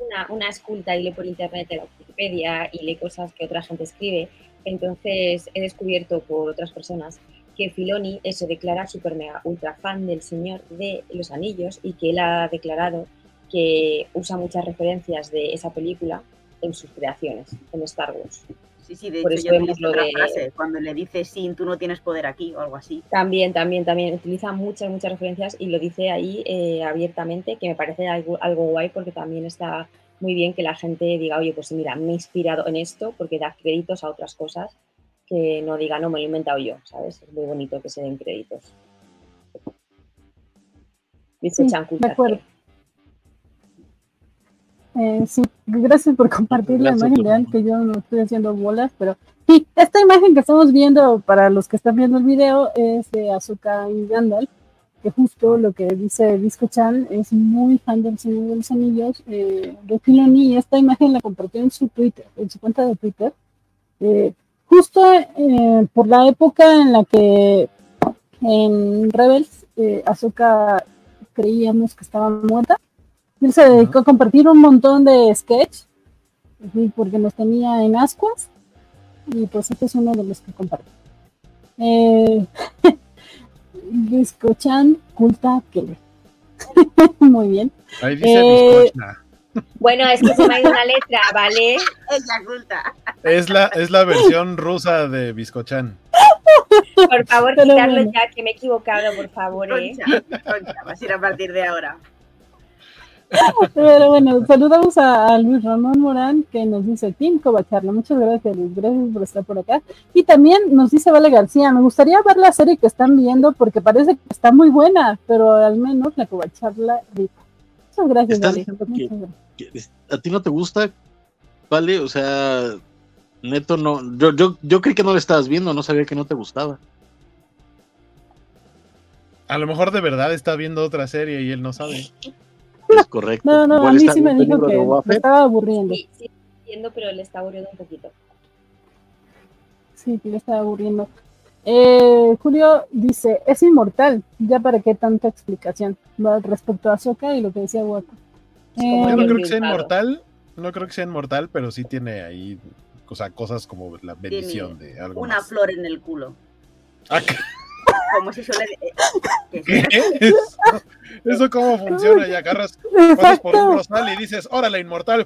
una, una esculta y lee por internet de la Wikipedia y lee cosas que otra gente escribe, entonces he descubierto por otras personas que Filoni eh, se declara super mega ultra fan del Señor de los Anillos y que él ha declarado que usa muchas referencias de esa película en sus creaciones, en Star Wars. Sí, sí, de Por hecho eso yo vemos lo otra de- frase cuando le dice, sí, tú no tienes poder aquí o algo así. También, también, también utiliza muchas, muchas referencias y lo dice ahí eh, abiertamente, que me parece algo, algo guay porque también está muy bien que la gente diga, oye, pues mira, me he inspirado en esto porque da créditos a otras cosas que no diga, no, me lo he inventado yo, ¿sabes? Es muy bonito que se den créditos. Dice Sí, de acuerdo. Eh, sí, gracias por compartir la imagen Fernando. que yo no estoy haciendo bolas, pero sí, esta imagen que estamos viendo para los que están viendo el video es de Azuka y Gandalf, que justo lo que dice Disco Chan es muy fan del Señor de los Anillos eh, de Filoni esta imagen la compartió en su Twitter, en su cuenta de Twitter, eh, justo eh, por la época en la que en Rebels eh, Ahsoka creíamos que estaba muerta. Él se dedicó a compartir un montón de sketch, porque nos tenía en ascuas, y pues este es uno de los que comparto. Eh, Discochan culta que le. Muy bien. Ahí dice Eh. Bueno, es que se me ha ido una letra, ¿vale? Ella culta. Es la, es la versión rusa de bizcochan. Por favor, quitarlo bueno. ya, que me he equivocado, por favor, ¿eh? Concha, concha, vas a ir a partir de ahora. Pero bueno, saludamos a, a Luis Ramón Morán que nos dice Team Covacharla. Muchas gracias, Luis. Gracias por estar por acá. Y también nos dice Vale García, me gustaría ver la serie que están viendo porque parece que está muy buena, pero al menos la Covacharla rica. Muchas gracias, ¿Estás Vale. diciendo que- gracias. ¿A ti no te gusta? ¿Vale? O sea, neto, no. Yo, yo, yo creí que no le estabas viendo, no sabía que no te gustaba. A lo mejor de verdad está viendo otra serie y él no sabe. Es correcto. No, no, a Igual mí está sí me dijo que me estaba aburriendo. Sí, sí, entiendo, pero le está aburriendo un poquito. Sí, que le estaba aburriendo. Eh, Julio dice, es inmortal, ya para qué tanta explicación respecto a Ahsoka y lo que decía Waco. Yo no Bien creo que sea inmortal, no creo que sea inmortal, pero sí tiene ahí o sea, cosas como la bendición de algo Una más. flor en el culo. Ah, ¿qué? Como si suele. eh, ¿Eso? ¿Eso cómo funciona? Y agarras, pasas por un rosal y dices, órale, inmortal.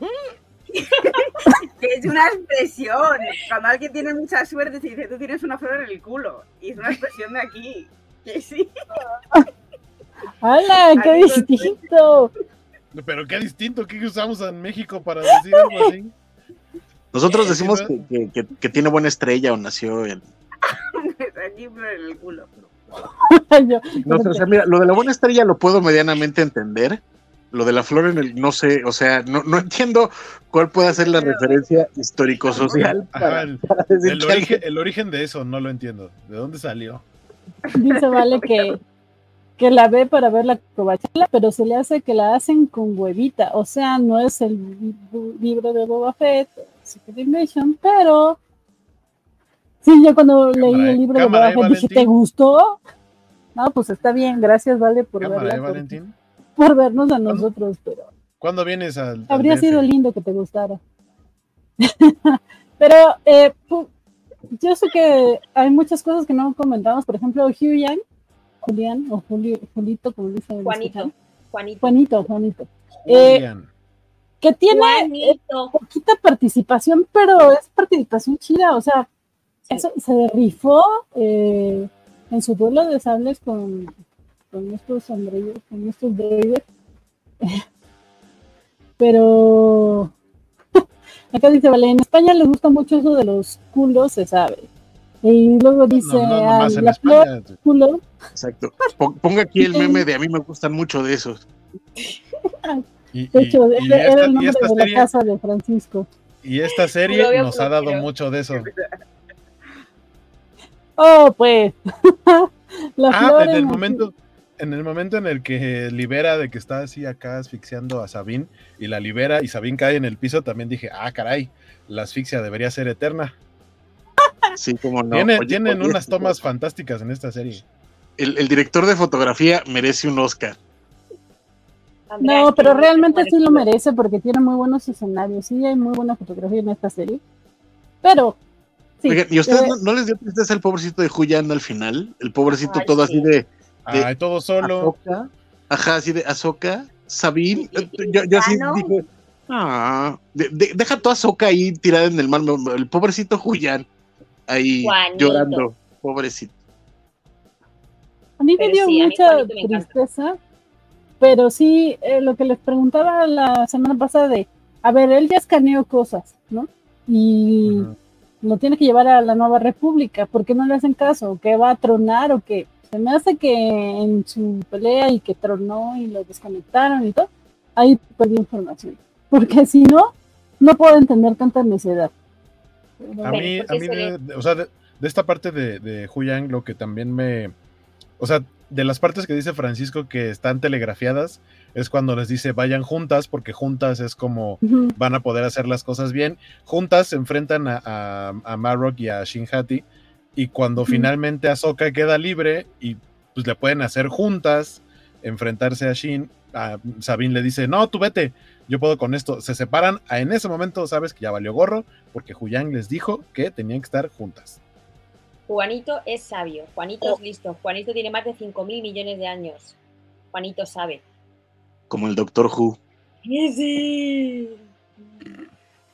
que es una expresión. Cuando alguien tiene mucha suerte, se dice, tú tienes una flor en el culo. Y es una expresión de aquí. Que sí. ¡Hala! ¡Qué distinto! Pero qué distinto, ¿qué usamos en México para decir algo así? Nosotros decimos que, que- que- que tiene buena estrella o nació en. aquí en el culo. No sé, o sea, mira, lo de la buena estrella lo puedo medianamente entender. Lo de la flor en el, no sé, o sea, no, no entiendo cuál puede ser la referencia histórico-social el, el alguien- el origen de eso no lo entiendo. ¿De dónde salió? Dice Vale que, que la ve para ver la covachela, pero se le hace que la hacen con huevita. O sea, no es el li- libro de Boba Fett, Secret Invasion, pero. Sí, yo cuando leí el libro de Boba Fett dije. ¿te gustó? No, pues está bien, gracias, Vale, por, Cámara, verla, ¿eh, Valentín? Por vernos a nosotros, pero. ¿Cuándo vienes al, al Habría DF? sido lindo que te gustara. Pero eh, yo sé que hay muchas cosas que no comentamos. Por ejemplo, Hugh Yang, Julián, o Juli- Julito, como dicen. Juanito. Juanito. Juanito, Juanito. Eh, Julián. Que tiene eh, poquita participación, pero es participación chida. O sea, Sí. eso se rifó eh, en su duelo de sables con, con estos androides, con estos droides. Pero acá dice, vale, en España les gusta mucho eso de los culos, se sabe. Y luego dice, No, no, "Ah, nomás en la flor, España. culo. Exacto. Pon- Ponga aquí el meme de a mí me gustan mucho de esos. Y, De y- hecho, y ese era esta, el nombre de la serie, casa de Francisco. y esta serie nos ha dado mucho de eso. Oh, pues. la Ah, flor en el en- momento, en el momento en el que libera de que está así acá asfixiando a Sabine y la libera y Sabine cae en el piso, también dije, ah, caray, la asfixia debería ser eterna. Sí, como no. Tiene- Oye, tienen oye, unas tomas fantásticas en esta serie. El, el director de fotografía merece un Oscar. No, pero realmente te sí lo merece porque tiene muy buenos escenarios. Sí, hay muy buena fotografía en esta serie. Pero, sí. Oigan, ¿y a ustedes eh, no, no les dio tristeza el pobrecito de Huyan al final? El pobrecito Ay, todo sí. así de Ay, todo solo. Ahsoka. Ajá, así de Azoka, Sabine. Yo, yo así ¿no? dije, ah, de- de- deja tu Azoka ahí tirada en el mar. El pobrecito Huyan ahí Juanito. llorando. Pobrecito. a mí me pero dio sí, mucha me tristeza. Pero sí, eh, lo que les preguntaba la semana pasada de, a ver, él ya escaneó cosas, ¿no? Y. lo tiene que llevar a la nueva república. ¿Por qué no le hacen caso? ¿Que va a tronar o qué? Se me hace que en su pelea y que tronó y lo desconectaron y todo, ahí perdí información. Porque si no, no puedo entender tanta necedad. A mí, ¿por a mí de, de- o sea, de, de esta parte de, de Huyang, lo que también me. O sea, de las partes que dice Francisco que están telegrafiadas, es cuando les dice vayan juntas, porque juntas es como van a poder hacer las cosas bien. Juntas se enfrentan a, a, a Marrock y a Shinhati, y cuando finalmente Ahsoka queda libre y pues le pueden hacer juntas, enfrentarse a Shin, a Sabine le dice, no, tú vete, yo puedo con esto. Se separan, a- en ese momento sabes que ya valió gorro, porque Huyang les dijo que tenían que estar juntas. Juanito es sabio, Juanito Oh. es listo, Juanito tiene más de 5 mil millones de años. Juanito sabe. Como el Doctor Who. Sí.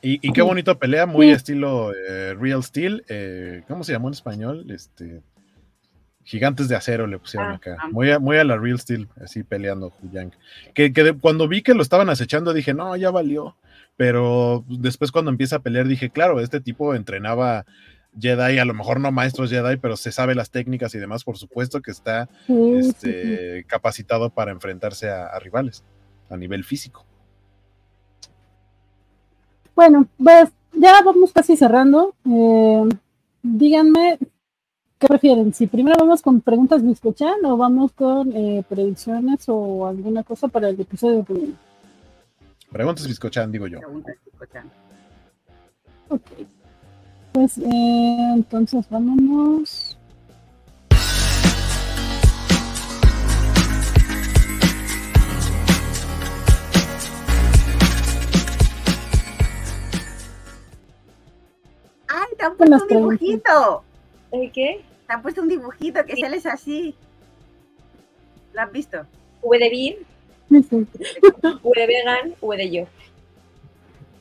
Y, y qué bonito pelea, muy Sí. estilo eh, Real Steel. eh, ¿Cómo se llamó en español? Este Gigantes de acero le pusieron Ah, acá. ah. Muy a, muy a la Real Steel, así peleando Huyang. Que, que de- cuando vi que lo estaban acechando dije, no, ya valió. Pero después cuando empieza a pelear dije, claro, este tipo entrenaba Jedi, a lo mejor no maestros Jedi, pero se sabe las técnicas y demás, por supuesto que está Sí, sí, sí. este, capacitado para enfrentarse a, a rivales a nivel físico. Bueno, pues ya vamos casi cerrando. Eh, díganme qué prefieren. Si primero vamos con preguntas bizcochan o vamos con eh, predicciones o alguna cosa para el episodio primero. Preguntas Biscochan, digo yo. Pregunta, escuchan. Ok. Pues eh, entonces vámonos. Te han puesto un dibujito. ¿El qué? Te han puesto un dibujito que Sí. sales así. ¿Lo has visto? V de sí. V de Vegan, V de yo.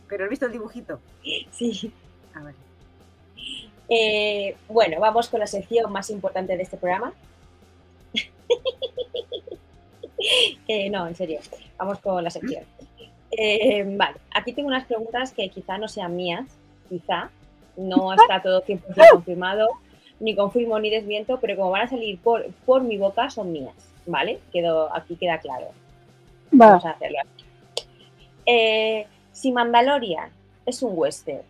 Pero he visto el dibujito. Sí. A ver. Eh, bueno, vamos con la sección más importante de este programa. Eh, no, en serio, vamos con la sección. Eh, vale, aquí tengo unas preguntas que quizá no sean mías, quizá, no está todo 100% confirmado, ni confirmo ni desmiento, pero como van a salir por, por mi boca, son mías, ¿vale? Quedó, aquí queda claro. Va. Vamos a hacerlo. Eh, si Mandalorian es un western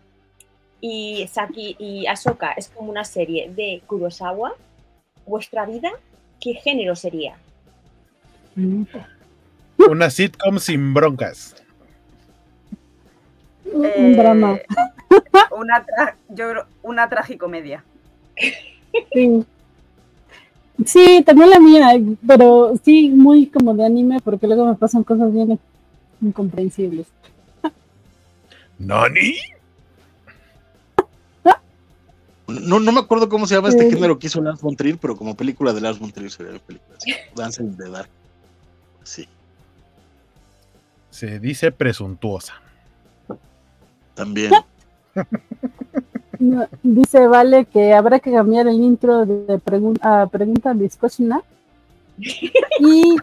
y Saki y Ahsoka es como una serie de Kurosawa, vuestra vida, ¿qué género sería? Una sitcom sin broncas. Un Eh, drama. Una, tra- yo creo- una tragicomedia. Sí. Sí, también la mía, pero sí, muy como de anime, porque luego me pasan cosas bien incomprensibles. ¿Nani? No, no me acuerdo cómo se llama este Sí. género que hizo Lars von Trier, pero como película de Lars von Trier sería la película. así, Dancing in the Dark. Sí, Se dice presuntuosa. también. No, Dice Vale que habrá que cambiar el intro de pregun- a pregunta bizcochina. Y,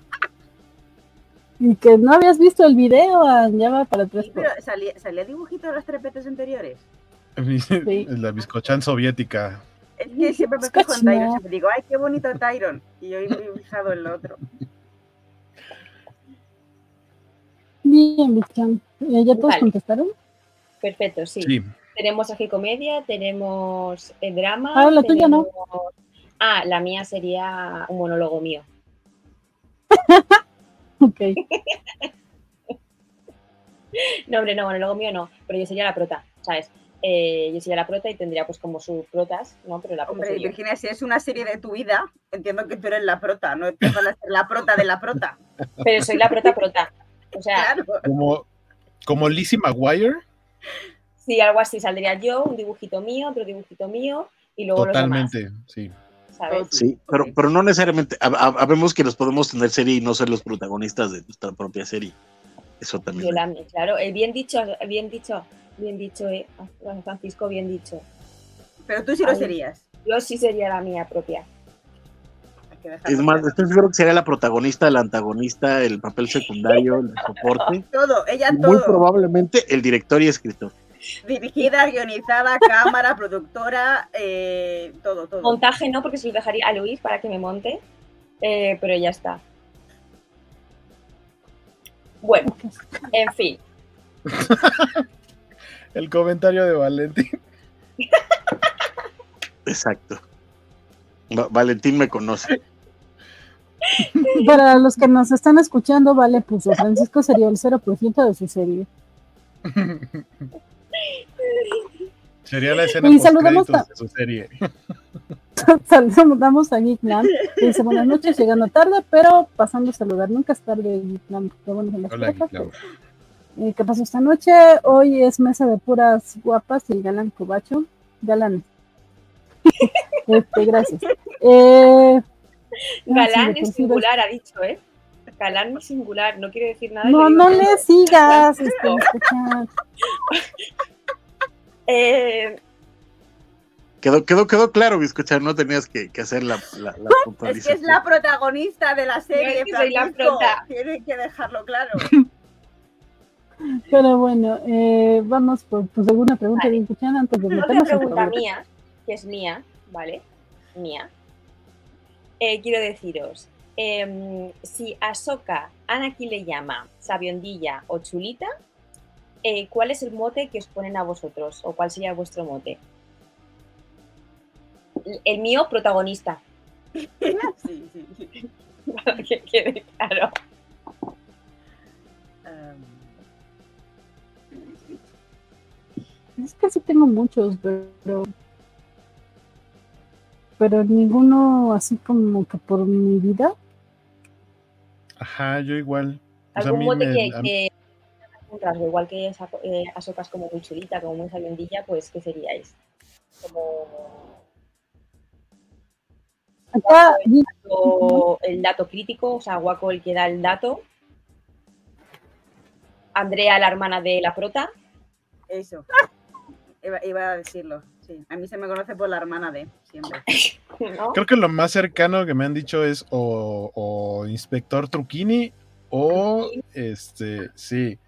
y que no habías visto el video, ya va para tres Sí, pero salía, salía dibujito de los trepetes anteriores. La bizcochan soviética. Es que siempre me en Tyron, siempre digo, ay, qué bonito Tyron. Y hoy me he fijado en lo otro. Bien, Bichan. Eh, ¿Ya todos Vale. contestaron? Perfecto, sí. Sí. Tenemos comedia, tenemos eh, drama. Ah, la tuya no. tenemos- Ah, la mía sería un monólogo mío. Ok. No, hombre, no, monólogo mío no, pero yo sería la prota, ¿sabes? Eh, yo sería la prota y tendría pues como sus protas, ¿no? Pero la prota Hombre. Virginia, si es una serie de tu vida, entiendo que tú eres la prota, no te van a ser la prota de la prota. Pero soy la prota prota. O sea, Claro. Como, como Lizzie McGuire, sí, algo así saldría yo, un dibujito mío, otro dibujito mío y luego totalmente, sí. los demás, ¿sabes? Sí, pero, pero no necesariamente. hab- hab- Habemos que nos podemos tener serie y no ser los protagonistas de nuestra propia serie. Eso también. Yo la- claro, eh, bien dicho, bien dicho, bien dicho, eh, Francisco, bien dicho. Pero tú sí lo Ay. serías. Yo sí sería la mía propia. Que Es más, estoy seguro que sería la protagonista, el antagonista, el papel secundario, el soporte. Todo, ella y muy todo. probablemente el director y escritor. Dirigida, guionizada, cámara, productora, eh, todo, todo. Montaje no, porque se lo dejaría a Luis para que me monte, eh, pero ya está. Bueno, en fin, El comentario de Valentín. Exacto. Va- Valentín me conoce. Para los que nos están escuchando, Vale puso Francisco sería el 0% de su serie. Sería la escena Y saludamos de su serie. Saludamos a Geeklam. que Dice buenas noches, llegando tarde, pero pasando a saludar. Nunca es tarde, nos Hola. Clau. Eh, ¿Qué pasó esta noche? Hoy es mesa de puras guapas y el galán cobacho. Galán. este, gracias. Eh, galán sí, en singular ha dicho, ¿eh? Galán en singular, no quiero decir nada. No, no le sigas. Este. Eh, Quedó, quedó, quedó claro, escuchar, no tenías que, que hacer la, la, la Es que es la protagonista de la serie, Es que la prota. Tiene que dejarlo claro. Pero bueno, eh, vamos por pues, alguna pregunta Vale. bien escuchada antes de Otra meternos en pregunta mía, que es mía, ¿vale? Mía. Eh, quiero deciros, em, si Ahsoka, Anakin le llama sabiondilla o chulita, eh, ¿cuál es el mote que os ponen a vosotros? ¿O cuál sería vuestro mote? El- El mío, protagonista. Sí, sí, sí. para que quede claro. Um, Es que sí tengo muchos, pero. Pero ninguno así como que por mi vida. Ajá, yo igual. Pues ¿Algún me- que, que un rasgo, igual que esa, eh, como muy chulita, como muy sabiondilla, pues ¿qué seríais? como Acá, o el dato crítico, o sea, Guaco el que da el dato. Andrea, la hermana de la prota. Eso. Iba, iba a decirlo. Sí. A mí se me conoce por la hermana de siempre. ¿no? Creo que lo más cercano que me han dicho es o, o Inspector Truquini o este, sí,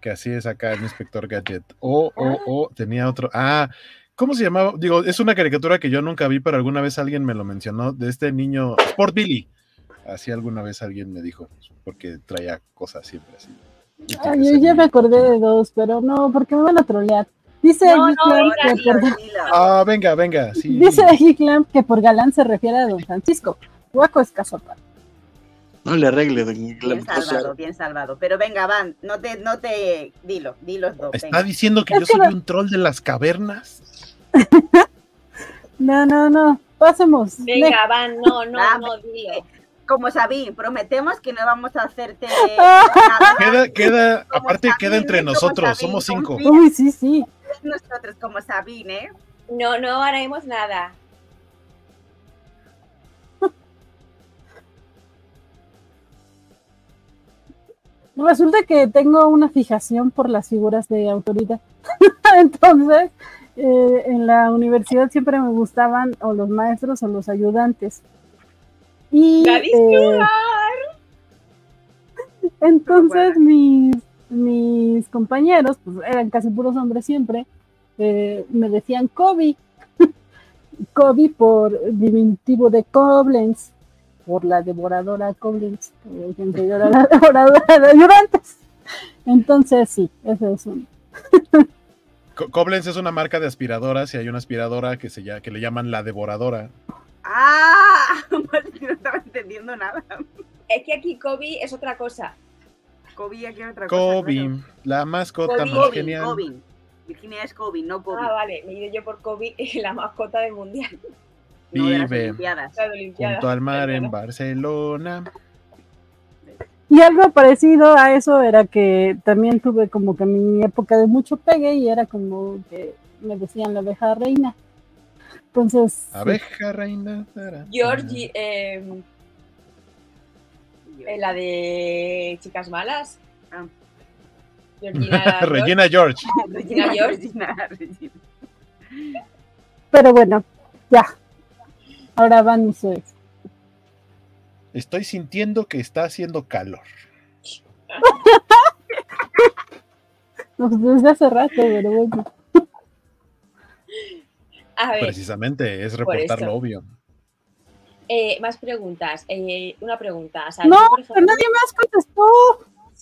que así es acá el Inspector Gadget. O, o, o, tenía otro. Ah, ¿cómo se llamaba? Digo, es una caricatura que yo nunca vi, pero alguna vez alguien me lo mencionó, de este niño, Sport Billy. Así alguna vez alguien me dijo, porque traía cosas siempre así. Ay, yo ya me acordé de dos, pero no, porque me van a trolear. Dice No, venga, que por-. Ah, venga, venga, sí. Dice Geek Lamp que por galán se refiere a Don Francisco. Guaco es casota. No le arregle. don- Bien o sea, salvado, bien salvado. Pero venga, Van, no te, no te, dilo, di los dos. ¿Está venga. diciendo que Es yo que soy no- un troll de las cavernas? No, no, no. Pasemos. Venga, van, no, no, Ah, no, dilo. Como sabí, prometemos que no vamos a hacerte nada. Queda, queda, Como aparte queda entre nosotros, Sabine, somos cinco. confía Uy, sí, sí. Nosotros como Sabine. No, no haremos nada. Resulta que tengo una fijación por las figuras de autoridad. Entonces, eh, en la universidad siempre me gustaban o los maestros o los ayudantes. Y eh, entonces mis, mis compañeros, pues eran casi puros hombres siempre, eh, me decían Kobe. Kobe por diminutivo de Koblenz, por la devoradora Koblenz, que era la devoradora de ayudantes. Entonces sí, eso es un... Co- Koblenz es una marca de aspiradoras y hay una aspiradora que, se llama, que le llaman la devoradora. ¡Ah! No estaba entendiendo nada. Es que aquí Kobe es otra cosa. Kobe, aquí otra cosa. Kobe, claro. la mascota Kobe, más Kobe, genial. Kobe. Virginia es Kobe, no Kobe. Ah, vale, me he ido yo por Kobe, la mascota del mundial. no de las Vive. Olimpiadas. De. Junto al mar en. Barcelona. Y algo parecido a eso era que también tuve como que mi época de mucho pegue y era como que me decían la abeja reina. Entonces, sí. Abeja reina. Georgie, eh, eh, la de Chicas Malas. Ah. Georgina. Regina George. Regina, George. Regina, Regina. pero bueno, ya. Ahora van mis ex. Estoy sintiendo que está haciendo calor. No, pues desde hace rato, pero bueno. A ver, Precisamente, es Por reportar lo obvio. Eh, más preguntas. Eh, una pregunta. Sea, No, por ejemplo- nadie más contestó.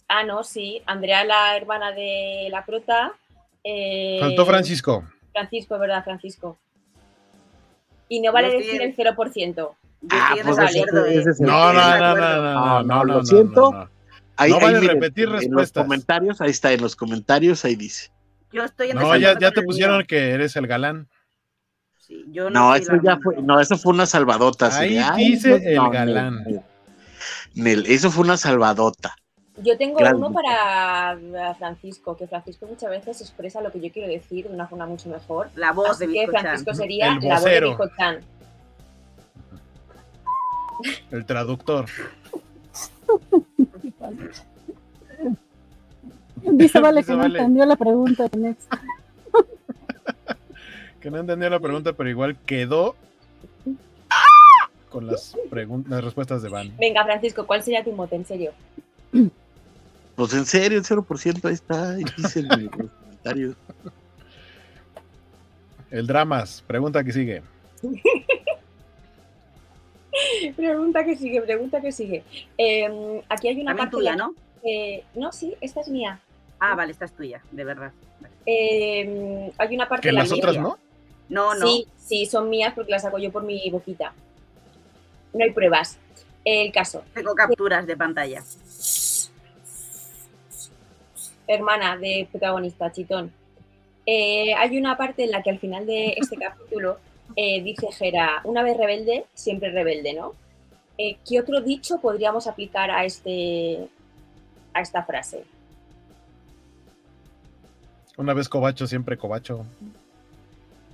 Ah, no, sí. Andrea, la hermana de la prota. eh, Faltó Francisco. Francisco, es verdad, Francisco. Y no vale decir el 0%. Yo Ah, No, no, no, no, no, No, no, no, no, lo no, siento. no, no. Ahí, No ahí, vale miren, repetir En los respuestas. comentarios, ahí está, en los comentarios, ahí dice. Yo estoy en No, ya, te pusieron mío. que eres el galán. Sí, yo no, No, eso ya fue, no, eso fue una salvadota. Ahí "Ay, dice no, el no, galán". Nel, Nel, eso fue una salvadota. Yo tengo uno para eh, Francisco, que Francisco muchas veces expresa lo que yo quiero decir de una forma mucho mejor. La voz Así de que. Francisco sería El la voz de vocero. Biscochan. El traductor. Dice Vale que no Vale. entendió la pregunta. Que no entendió la pregunta, pero igual quedó con las, respuestas de Van. Venga, Francisco, ¿cuál sería tu mote? En serio. Pues en serio, el 0% ahí está, ahí dice en los comentarios. El dramas, pregunta que sigue. Pregunta que sigue, pregunta que sigue. Eh, aquí hay una También parte. tuya, ¿no? no, sí, esta es mía. Ah, vale, esta es tuya, de verdad. Vale. Eh, hay una parte Que en la las que- otras no. No, no. Sí, sí, son mías porque las saco yo por mi boquita. No hay pruebas. El caso. Tengo capturas de pantalla. hermana de protagonista, Chitón. Eh, hay una parte en la que al final de este capítulo eh, dice Gera, una vez rebelde, siempre rebelde, ¿no? Eh, ¿Qué otro dicho podríamos aplicar a, este, a esta frase? Una vez cobacho, siempre cobacho.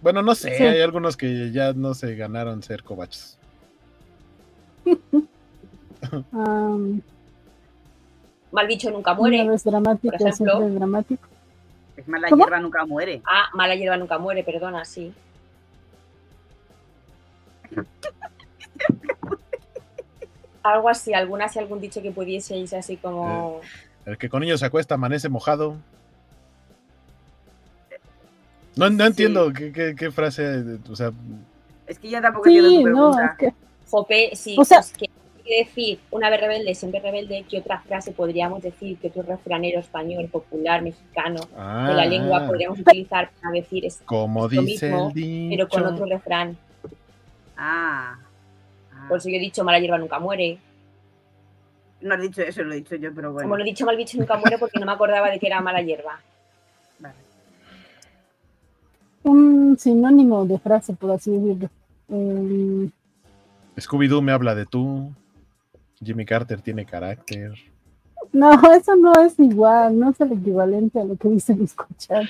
Bueno, no sé, Sí. hay algunos que ya no se ganaron ser cobachos. Am, Mal bicho nunca muere. dramático, por ejemplo. siempre dramático. Es más, la ¿Cómo? hierba nunca muere. Ah, mala hierba nunca muere, perdona, sí. Algo así, alguna así, algún dicho que pudieseis así como. El que con ellos se acuesta amanece mojado. No, no Sí. entiendo qué, qué- qué frase, o sea, Es que yo tampoco entiendo Sí, tu no, pregunta. es que Jope, sí, O sea- pues que quiere decir una vez rebelde, siempre rebelde, ¿qué otra frase podríamos decir? ¿Qué otro refranero español, popular, mexicano, de la ah, lengua podríamos utilizar para decir es, como lo dice mismo, el dicho. pero con otro refrán? Ah. Ah. Por eso yo he dicho mala hierba nunca muere. No has dicho eso, lo he dicho yo, pero bueno. Como lo he dicho mal bicho nunca muere porque no me acordaba de que era mala hierba. Un sinónimo de frase, por así decirlo. Em, Scooby-Doo me habla de tú. Jimmy Carter tiene carácter. no, eso no es igual, no es el equivalente a lo que dice escuchar.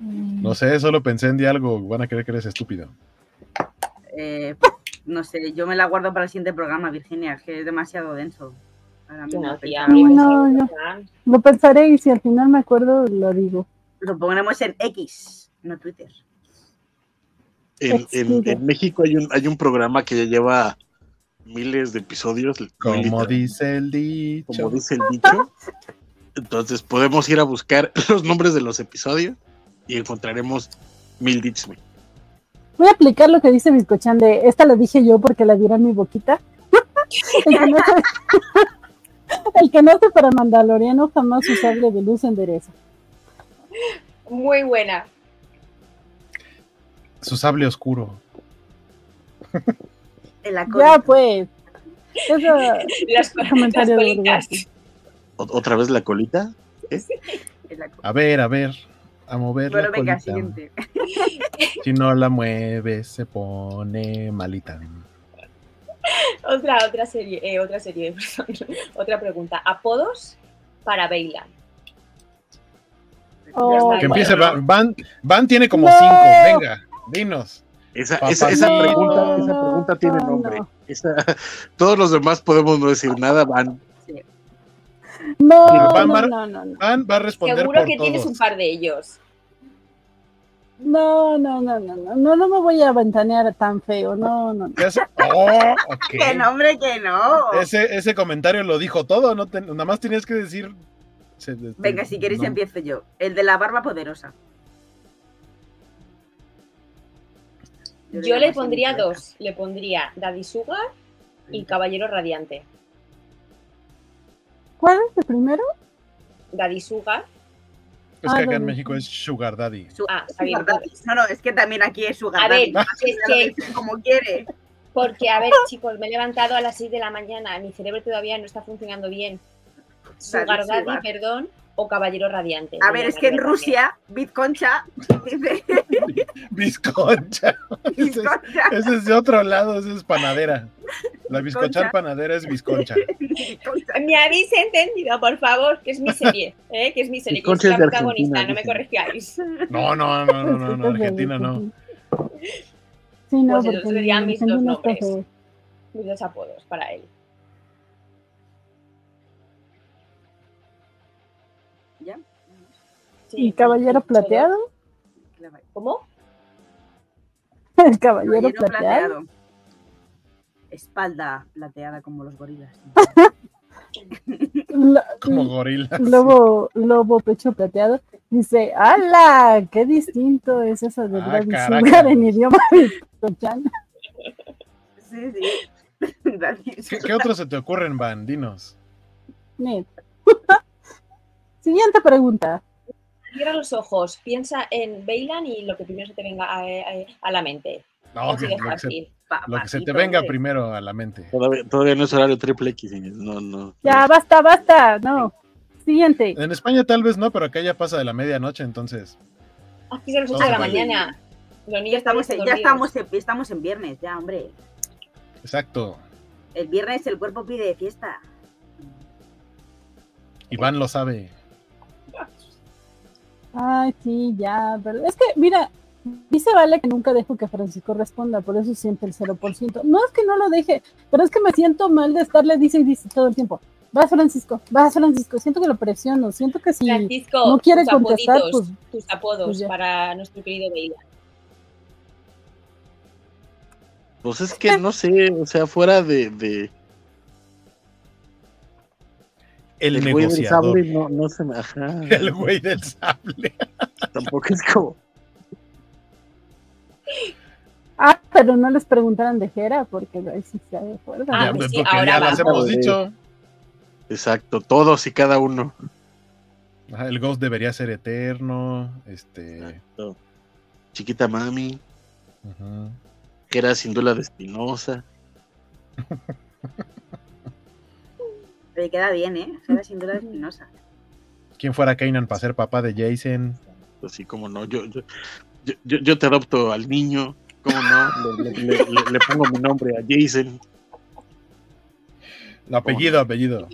No sé, solo pensé en di algo. Van a creer que eres estúpido. Eh, no sé, yo me la guardo para el siguiente programa, Virginia, que es demasiado denso. No, tía, No. Lo pensaré y si al final me acuerdo, lo digo. Lo ponemos en X, no Twitter. En, en- Explica. en México hay un, hay un programa que ya lleva miles de episodios. Como dice el dicho. como dice el dicho. Entonces podemos ir a buscar los nombres de los episodios y encontraremos mil dichos. Voy a aplicar lo que dice Bizcochan de esta la dije yo porque la diera en mi boquita. el, que no se, el que no hace para Mandaloriano jamás su sable de luz endereza. Muy buena. Su sable oscuro. En la Ya pues. Eso, Las, las ¿Otra vez la colita? la cola. A ver, a ver. A mover Bueno, la venga, colita. siguiente. Si no la mueve, se pone malita. Otra, otra serie, eh, otra serie, perdón. otra pregunta. ¿Apodos para Bailan? Oh, está, Que empiece Van. Van, Van tiene como No. cinco. Venga, dinos. Esa, esa, esa no, pregunta, esa no, pregunta tiene no, nombre. no. Esa- todos los demás podemos no decir nada, van. no, Van, no, Mar- no, no, no. Van va a responder Seguro por que tienes todos. un par de ellos. No, no, no, no, no, no, no me voy a ventanear tan feo, no, no, no. ¿Qué? Oh, ok. Que no, hombre, que no. Ese, ese comentario lo dijo todo, no te- nada más tenías que decir. se- Venga, si queréis no. empiezo yo. El de la barba poderosa. Yo le pondría dos. Le pondría Daddy Sugar y Caballero Radiante. ¿Cuál es el primero? Daddy Sugar. Es Ah, que acá no, en. México es Sugar Daddy. Su- Ah, está bien. Sugar Daddy. No, no, es que también aquí es Sugar A ver, es que- Como quiere. Porque, a ver, chicos, me he levantado a las 6 de la mañana. Mi cerebro todavía no está funcionando bien. Sugar Daddy, Daddy, Sugar. perdón, o Caballero Radiante. A ver, es que en. Rusia, Bitconcha dice Bizconcha. Ese es, Bizconcha. ese es de otro lado, ese es panadera. La bizcochar panadera es bizconcha. Me habéis entendido, por favor, que es mi serie, ¿eh? que es mi serie, que es la protagonista, Argentina, no me corrijáis. No, no, no, no, no, no, Argentina no. Sí, no, Pues porque serían mis dos nombres. Mis dos apodos para él. Sí, ¿Y Caballero. Plateado? ¿Cómo? El Caballero Caballero Plateado. plateado. Espalda plateada como los gorilas. Lo- Como gorila. Lobo, lobo pecho plateado. Dice, ¡Hala! ¡Qué distinto es eso de Ah. Sugar en idioma! Sí, sí. ¿Qué, qué otros se te ocurren, Van? Dinos. Siguiente pregunta. Cierra los ojos, piensa en Bailan y lo que primero se te venga a, a- a la mente. No, que- lo, que se, fácil. lo que se te venga primero a la mente. Todavía, todavía no es horario triple X. No, no. Ya, basta, basta. No. Siguiente. En España tal vez no, pero acá ya pasa de la medianoche, entonces. Aquí son las 8 Vamos de la mañana. Los Ya niños estamos, ya estamos, en, estamos en viernes, ya, hombre. Exacto. El viernes el cuerpo pide fiesta. Iván lo sabe. Ay, sí, ya. Pero es que, mira, Dice Vale que nunca dejo que Francisco responda, por eso siempre el 0%. No es que no lo deje, pero es que me siento mal de estarle dice y dice todo el tiempo. Vas Francisco, vas Francisco, siento que lo presiono, siento que si Francisco, no quiere tus contestar, apoditos, pues tus apodos pues para nuestro querido Veida. Pues es que no sé, o sea, fuera de, de El del güey del sable, no, no se me. Ajá. El güey del sable. Tampoco es como. Ah, pero no les preguntaran de Jera, porque ahí sí se acuerdan. Ah, Ya, pues pues, sí, porque ahora ya las hemos dicho. Exacto, todos y cada uno. Ajá, el Ghost debería ser eterno. Este. Exacto. Chiquita mami, ujú. que era sin duda de Espinosa. Pero queda bien, ¿eh? Era sin duda espinosa. ¿Quién fuera Kanan para ser papá de Jason? Así como no, yo, yo, yo, yo- te adopto al niño, ¿cómo no? Le, le- le- le- le pongo mi nombre a Jason. El apellido, apellido.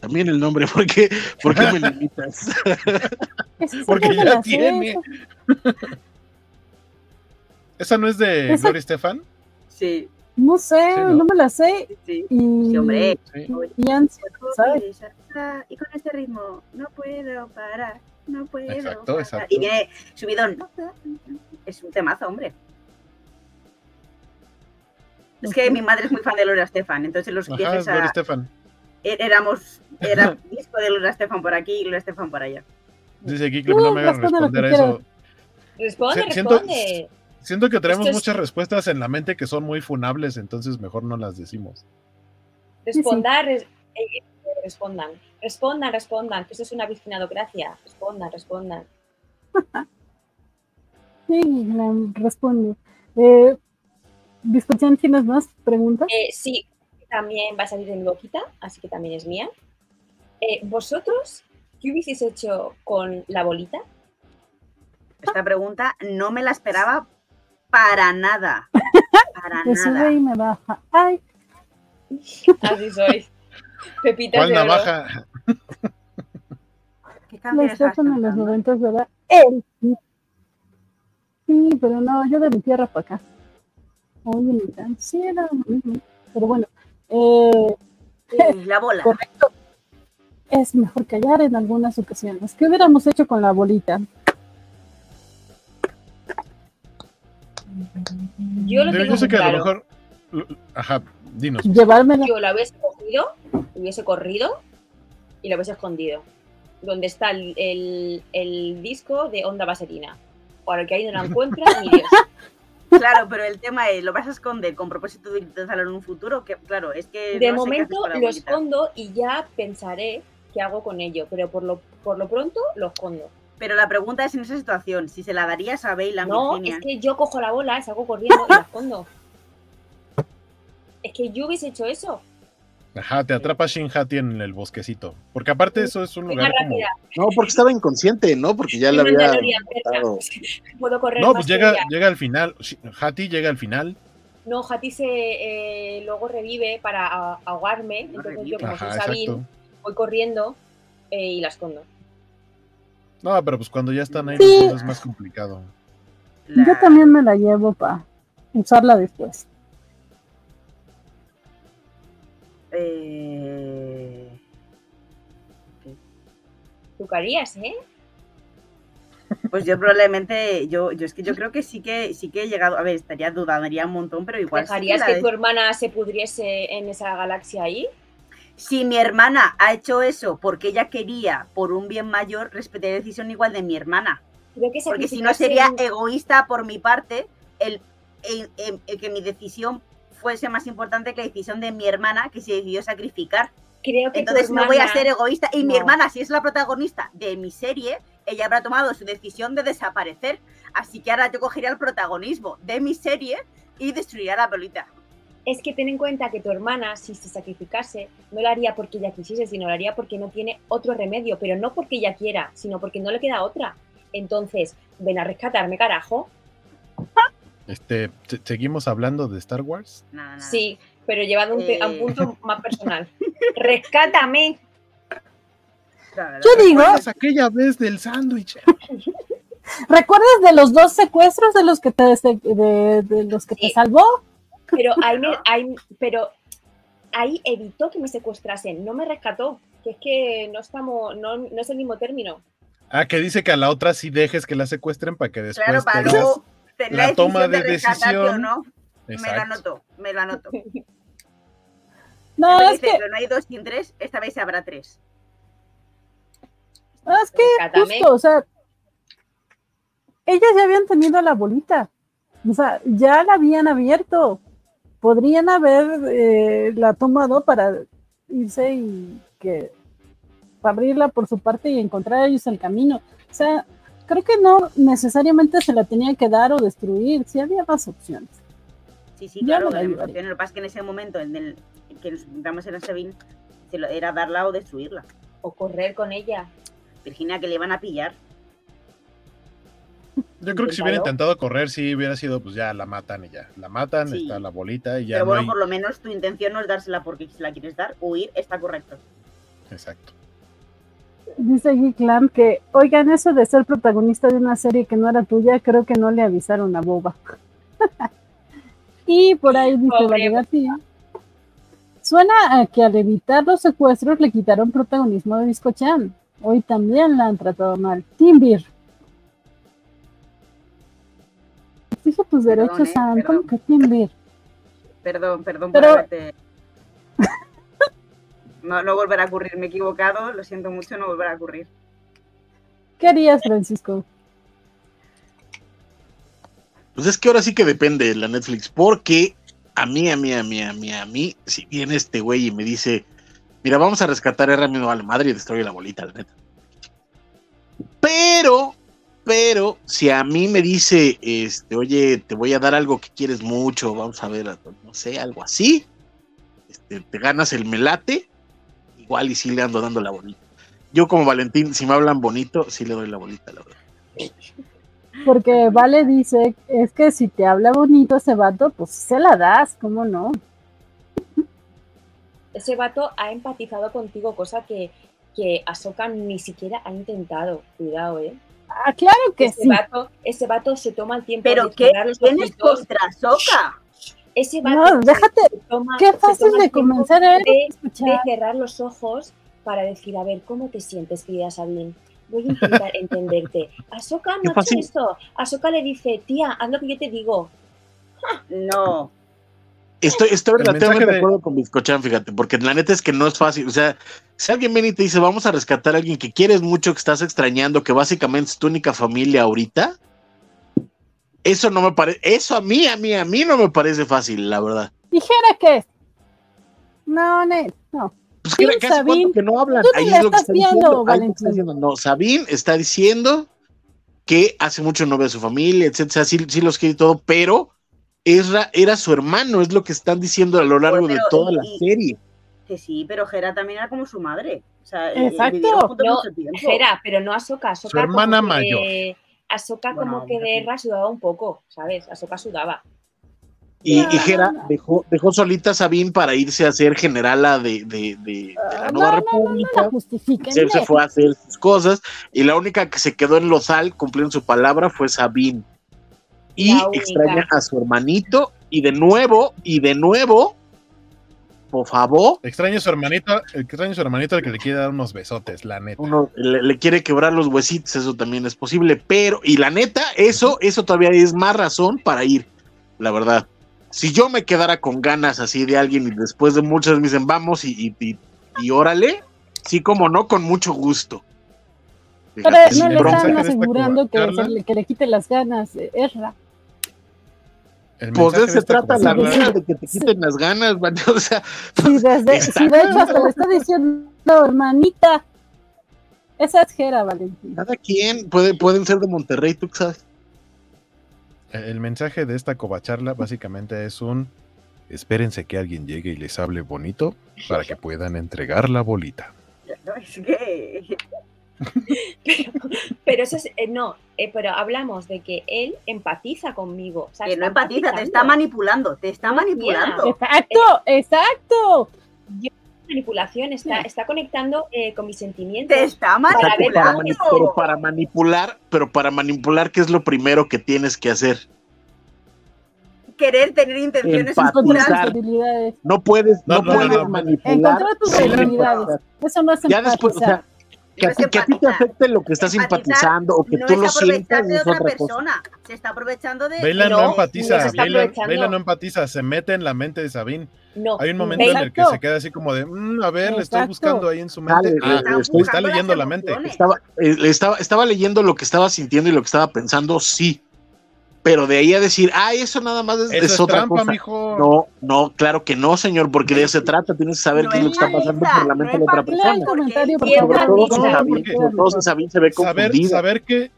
También el nombre, ¿por qué, ¿Por qué me limitas? Sí Porque ya tiene. esa- ¿Esa no es de Esa- Gloria Estefan? Sí, No sé, Sí, ¿no? ¿no? me la sé. sí. Y, Sí, hombre. Sí. y ¿Sabes? Y con este ritmo, no puedo parar, no puedo Exacto, parar. exacto. Y viene subidón. Es un temazo, hombre. Es que mi madre es muy fan de Gloria Estefan, entonces los Ajá, viajes es Gloria a, Estefan. é- éramos, era disco de Gloria Estefan por aquí y Gloria Estefan por allá. Dice Geekly, no me lo que responder a eso. Responde, responde. Siento que tenemos Esto es- muchas respuestas en la mente que son muy funables, entonces mejor no las decimos. Respondar, res- eh, respondan. Respondan, respondan, que eso es una virginadocracia. Respondan, respondan. Sí, responde. Eh, ¿tienes más preguntas? Eh, sí, también va a salir en Loquita, así que también es mía. Eh, ¿Vosotros qué hubieseis hecho con la bolita? Esta pregunta no me la esperaba para nada. Para Me sube nada. y me baja. Ay, Así sois. Pepitas ¿Cuál de navaja? ¿Qué Estefan en los noventas, ¿verdad? Él. sí. Pero no, yo de mi tierra para acá. Oye, mi can- sí era lo mismo. Pero bueno, eh, Sí, La bola. correcto. Es mejor callar en algunas ocasiones. ¿Qué hubiéramos hecho con la bolita? Yo lo Yo, tengo yo sé muy que a lo mejor. Ajá, dinos. Llevármela. Yo la hubiese cogido, hubiese corrido y la hubiese escondido. Donde está el, el- el disco de Onda Vaselina. Para que ahí no la encuentra ni Dios. Claro, pero el tema es, ¿lo vas a esconder con propósito de utilizarlo en un futuro? Que, claro, es que. De no sé qué haces momento lo escondo y ya pensaré qué hago con ello. Pero por lo, por lo pronto lo escondo. Pero la pregunta es en esa situación, si se la darías a Bale, a No, Virginia. es que yo cojo la bola, salgo corriendo y la escondo. Es que yo hubiese hecho eso. Ajá, te atrapa Shin Hati en el bosquecito. Porque aparte eso es un lugar como. No, porque estaba inconsciente, ¿no? Porque ya le había. Puedo correr No, pues llega, llega al final. Hati llega al final. No, Hati se eh, luego revive para ahogarme. Entonces yo, como soy Sabine, voy corriendo eh, y la escondo. No, pero pues cuando ya están ahí Sí. los dos es más complicado. La- Yo también me la llevo para usarla después. Eh, ¿Tú qué harías, eh? Pues yo probablemente, yo, yo es que yo creo que sí que sí que he llegado, a ver, estaría dudaría un montón, pero igual. sí que ¿Dejarías la que de- tu hermana se pudriese en esa galaxia ahí? Si mi hermana ha hecho eso porque ella quería por un bien mayor, respeté la decisión igual de mi hermana. Creo que Porque si no sería egoísta por mi parte el, el- el- el que mi decisión fuese más importante que la decisión de mi hermana que se decidió sacrificar. Creo que Entonces no voy a hermana- ser egoísta. Y mi hermana, si es la protagonista de mi serie, ella habrá tomado su decisión de desaparecer. Así que ahora yo cogería el protagonismo de mi serie y destruiría la bolita. Es que ten en cuenta que tu hermana, si se sacrificase, no lo haría porque ella quisiese, sino lo haría porque no tiene otro remedio, pero no porque ella quiera, sino porque no le queda otra. Entonces, ven a rescatarme, carajo. Este, ¿se- ¿Seguimos hablando de Star Wars? Nada, nada. Sí, pero llevado a un, a un Eh. punto más personal. ¡Rescátame! Yo digo, ¿Recuerdas aquella vez del sándwich? ¿Recuerdas de los dos secuestros de los que te, de, de los que te salvó? Pero ahí, me- ahí- pero ahí evitó que me secuestrasen, no me rescató. Que es que no estamos, no, no es el mismo término. Ah, que dice que a la otra sí dejes que la secuestren para que después Claro, para tengas- luego tener la toma de rescatarte o decisión. no. Me lo Exacto. anoto, me lo anoto. No, es que, no hay dos sin tres, esta vez habrá tres. es que Rescátame. justo, o sea, ellas ya habían tenido la bolita. O sea, ya la habían abierto. Podrían haber eh, la tomado para irse y que para abrirla por su parte y encontrar ellos el camino. O sea, creo que no necesariamente se la tenía que dar o destruir, sí había más opciones. Sí, sí, Ya claro, la. Lo que pasa es que en ese momento en el que nos enfrentamos en Sabine se lo- era darla o destruirla. O correr con ella. Virginia, que le iban a pillar. Yo creo que si hubiera intentado correr, sí hubiera sido, pues ya la matan y ya. La matan, Sí. está la bolita y ya Pero no bueno, hay- por lo menos tu intención no es dársela porque si la quieres dar, huir, está correcto. Exacto. Dice Geeklam que, oigan, eso de ser protagonista de una serie que no era tuya, creo que no le avisaron a Boba. y por ahí dice Pobre Vale García, Suena a que al evitar los secuestros le quitaron protagonismo de Discochan. Hoy también la han tratado mal. Timbir. Exige tus Perdón, derechos, eh, Sam. ¿Cómo perdón. que Timbir? Perdón, perdón Pero-. No, no volverá a ocurrir, me he equivocado, lo siento mucho, no volverá a ocurrir. ¿Qué harías, Francisco? Pues es que ahora sí que depende de la Netflix, porque a mí, a mí, a mí, a mí, a mí, si viene este güey y me dice, mira, vamos a rescatar a R a la madre y destruye la bolita, la neta. Pero, pero, si a mí me dice, este, oye, te voy a dar algo que quieres mucho, vamos a ver, no sé, algo así, este, te ganas el melate, igual y sí le ando dando la bolita. Yo como Valentín, si me hablan bonito, sí le doy la bolita, la verdad. Porque Vale dice, es que si te habla bonito ese vato, pues se la das, ¿cómo no? Ese vato ha empatizado contigo, cosa que, que Ahsoka ni siquiera ha intentado. Cuidado, ¿eh? Ah, claro que ese, sí. vato, ese vato se toma el tiempo Pero de ¿qué cerrar los tienes contra Soca? Ese vato No, déjate, se toma, qué fácil de el tiempo convencer a de, de cerrar los ojos para decir, a ver, ¿cómo te sientes, querida Sabine? Voy a intentar entenderte. Ahsoka no ha hecho esto. Ahsoka le dice, tía, haz lo que yo te digo. No. Estoy, estoy El relativamente de de- acuerdo con Bizcochan, fíjate, porque la neta es que no es fácil. O sea, si alguien viene y te dice, vamos a rescatar a alguien que quieres mucho, que estás extrañando, que básicamente es tu única familia ahorita, eso no me parece, eso a mí, a mí, a mí no me parece fácil, la verdad. dijera que no, ne- no. Pues Sí, que casi Sabine, que no hablan. tú Ahí la es lo que está viendo, diciendo. Valentín. está diciendo. No, Sabine está diciendo que hace mucho no ve a su familia, etcétera, sí, sí los quiere y todo, pero Ezra era su hermano, es lo que están diciendo a lo largo de toda la serie. Que sí, pero Gera también era como su madre. O sea, Exacto. vivieron juntos No. Jera, pero no Ahsoka. Ahsoka Su hermana como mayor. que, Ahsoka Bueno, como que de. Ezra sudaba un poco, ¿sabes? Ahsoka sudaba. Y, No, y Hera no, no. dejó, dejó solita a Sabine para irse a ser generala de, de- de- de la Ah, Nueva no, no, no, no República. la justifiquen. Se, fue a hacer sus cosas y la única que se quedó en Lozal cumpliendo su palabra fue Sabine. Y extraña a su hermanito y de nuevo, y de nuevo, por favor, Extraño a su hermanito, extraño a su hermanito al que le quiere dar unos besotes, la neta. uno le, le quiere quebrar los huesitos, eso también es posible, pero, y la neta, eso, eso todavía es más razón para ir, la verdad. Si yo me quedara con ganas así de alguien y después de muchas me dicen vamos y, y, y- y órale, sí como no, con mucho gusto. Pero no le están asegurando que, que le quite las ganas, eh, Ezra. El Pues de se esta trata la vida, de que te quiten las ganas, man, o sea, Sí, desde, sí, de hecho, hasta le está diciendo, hermanita. Esa es Jera, Valentín. cada quien puede, pueden ser de Monterrey, tú sabes. El mensaje de esta covacharla básicamente es un espérense que alguien llegue y les hable bonito para que puedan entregar la bolita. No, es que. Pero, pero eso es, eh, no, eh, pero hablamos de que él empatiza conmigo. o sea, Que no empatiza, te está manipulando, te está No, manipulando. Exacto, exacto. manipulación, está, está conectando eh, con mis sentimientos. Te está para manipulando. mani- pero para manipular, pero para manipular, ¿qué es lo primero que tienes que hacer? Querer tener intenciones Empatizar. No puedes, No, no, no, puedes no, no. manipular. Encontrar tus empatizar. Eso no es Ya después, o sea, que, a No es ti- que a ti te afecte lo que estás simpatizando o que no tú lo sientas de es otra otra cosa. persona. Se está aprovechando de. Veila no, No, no empatiza, Veila, no empatiza, se mete en la mente de Sabine. No, Hay un momento en el que Exacto. se queda así como de, "Mm, a ver, le estoy Exacto. buscando ahí en su Dale, mente. le- Ah, le Está estoy- está leyendo la mente. Estaba, eh, le estaba, estaba leyendo lo que estaba sintiendo y lo que estaba pensando, sí. Pero de ahí a decir, ah, eso nada más es, Eso es es otra trampa, cosa. mijo. No, no, claro que no, señor, porque de eso se trata. Tienes que saber No qué es lo que está pasando por la mente de la otra no Lea el persona. comentario, por favor. Se ve saber, saber qué,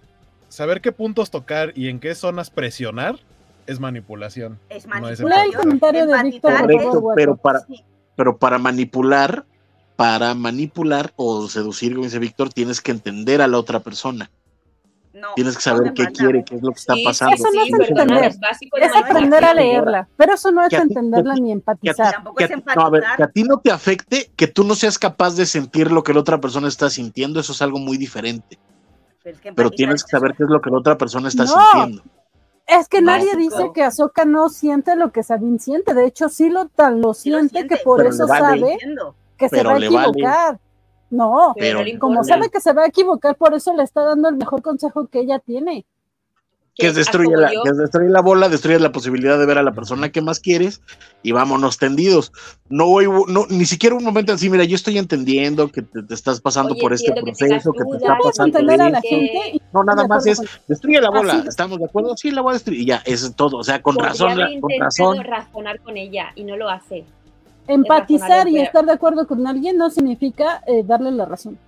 saber qué puntos tocar y en qué zonas presionar es manipulación. Es No es manipulación. El comentario de Víctor, Correcto, pero para, pero para manipular, para manipular o seducir, como dice Víctor, tienes que entender a la otra persona. No, Tienes que saber qué quiere, qué es lo que está Sí, pasando. Eso no es sí, entender. es básico de Es aprender a leerla, pero eso no es ti- entenderla ni Que a ti- empatizar. Que a no, a ver, que a ti no te afecte, que tú no seas capaz de sentir lo que la otra persona está sintiendo, eso es algo muy diferente. Pero, es que Pero empatizar tienes que saber qué es lo que la otra persona está No. sintiendo. Es que No, nadie dice claro. que Ahsoka no siente lo que Sabine siente. De hecho, sí lo tan lo Sí lo siente, que por pero eso vale. sabe que se va a vale. No, Pero como importa. sabe que se va a equivocar, por eso le está dando el mejor consejo que ella tiene. Que es destruye la, que es destruye la bola, destruye la posibilidad de ver a la persona que más quieres y vámonos tendidos. No voy, no, ni siquiera un momento así, mira, yo estoy entendiendo que te, te estás pasando Oye, por este proceso, que te está pasando a la gente No, nada más es destruye la bola. Así- ¿Estamos de acuerdo? Sí, la voy a destruir. Y ya, eso es todo. O sea, con podría razón, haber con razón. razonar con ella y no lo hace. Empatizar y estar de acuerdo con alguien no significa eh, darle la razón.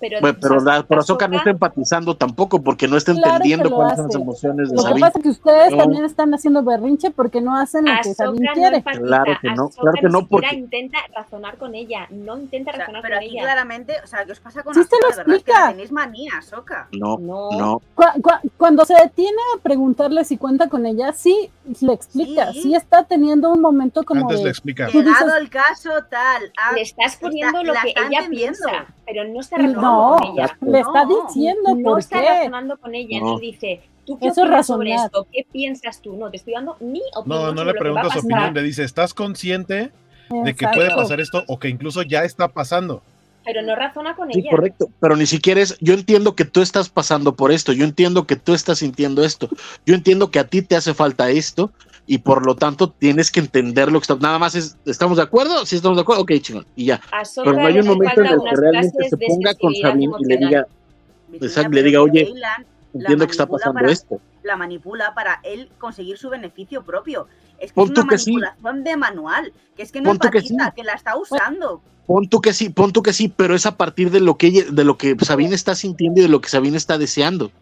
Pero, Bueno, pero, Sas- la, pero no está empatizando tampoco porque no está Claro que entendiendo cuáles son las emociones de Lo que pasa es que ustedes No. también están haciendo berrinche porque no hacen lo que Sabine no quiere. empatiza, Claro que no, claro que no, porque- intenta razonar con ella, no intenta O sea, razonar pero con aquí ella. claramente, o sea, ¿qué os pasa con Sí, te lo verdad, que explica. tenéis manía, Soca. No, No. no. Cu- cu- Cuando se detiene a preguntarle si cuenta con ella, sí le explica, Sí. sí, está teniendo un momento como Antes le explica. Tú dices- Llegado el caso, tal. ah, Le estás está- poniendo lo que ella piensa, pero no está razonando No, con ella. le está diciendo No por está qué. razonando con ella, No. dice, ¿tú qué Eso es sobre esto? ¿Qué piensas tú? No, te estoy dando mi opinión No, no le lo que va a pregunta su pasar. opinión, le dice, ¿estás consciente de que puede pasar esto o que incluso ya está pasando? Pero no razona con Sí, ella. correcto, pero ni siquiera es, yo entiendo que tú estás pasando por esto, yo entiendo que tú estás sintiendo esto, yo entiendo que a ti te hace falta esto y por lo tanto tienes que entender lo que está, nada más es, ¿estamos de acuerdo? Si estamos de acuerdo, ok, chingón, y ya. Pero no hay un momento en el que realmente se ponga con Sabine y le diga, exacto, le diga, oye, entiendo que está pasando para- esto. la manipula para él conseguir su beneficio propio. Es que Pon es una sí. manipulación de manual, que es que no tú que empatiza, sí. que la está usando. Pon tú que sí, pon tú que sí, pero es a partir de lo que ella, de lo que Sabine está sintiendo y de lo que Sabine está deseando.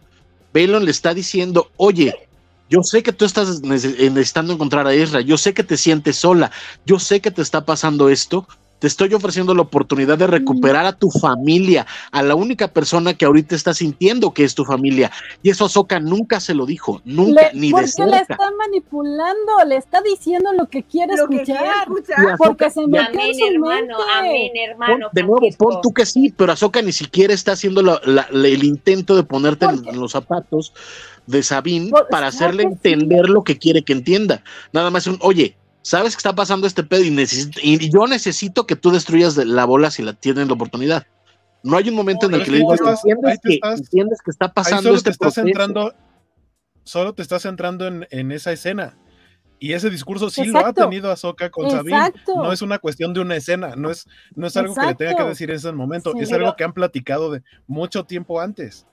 Balon le está diciendo, oye, yo sé que tú estás eh, necesitando encontrar a Ezra, yo sé que te sientes sola, yo sé que te está pasando esto, te estoy ofreciendo la oportunidad de recuperar a tu familia, a la única persona que ahorita está sintiendo que es tu familia. Y eso Ahsoka nunca se lo dijo, nunca, Le- ni de porque le cerca. está manipulando, le está diciendo lo que quiere Lo que quiere escuchar. Porque se metió en Amén, su hermano, mente. amén, hermano. Pon- de nuevo, pon tú que sí, pero Ahsoka ni siquiera está haciendo la- la- la- el intento de ponerte en, en los zapatos de Sabine Por- para hacerle sí. entender lo que quiere que entienda. Nada más un, oye, ¿sabes que está pasando este pedo? Y, necesito- y yo necesito que tú destruyas de- la bola si la tienes la oportunidad. No hay un momento en el que le te estás- ¿entiendes, que, estás- entiendes que está pasando solo este te estás proceso? centrando, solo te estás centrando en, en esa escena. Y ese discurso sí lo ha tenido Ahsoka con Sabine. Exacto. No es una cuestión de una escena, no es, no es algo que le tenga que decir en ese momento, Sí. es Pero- algo que han platicado de mucho tiempo antes.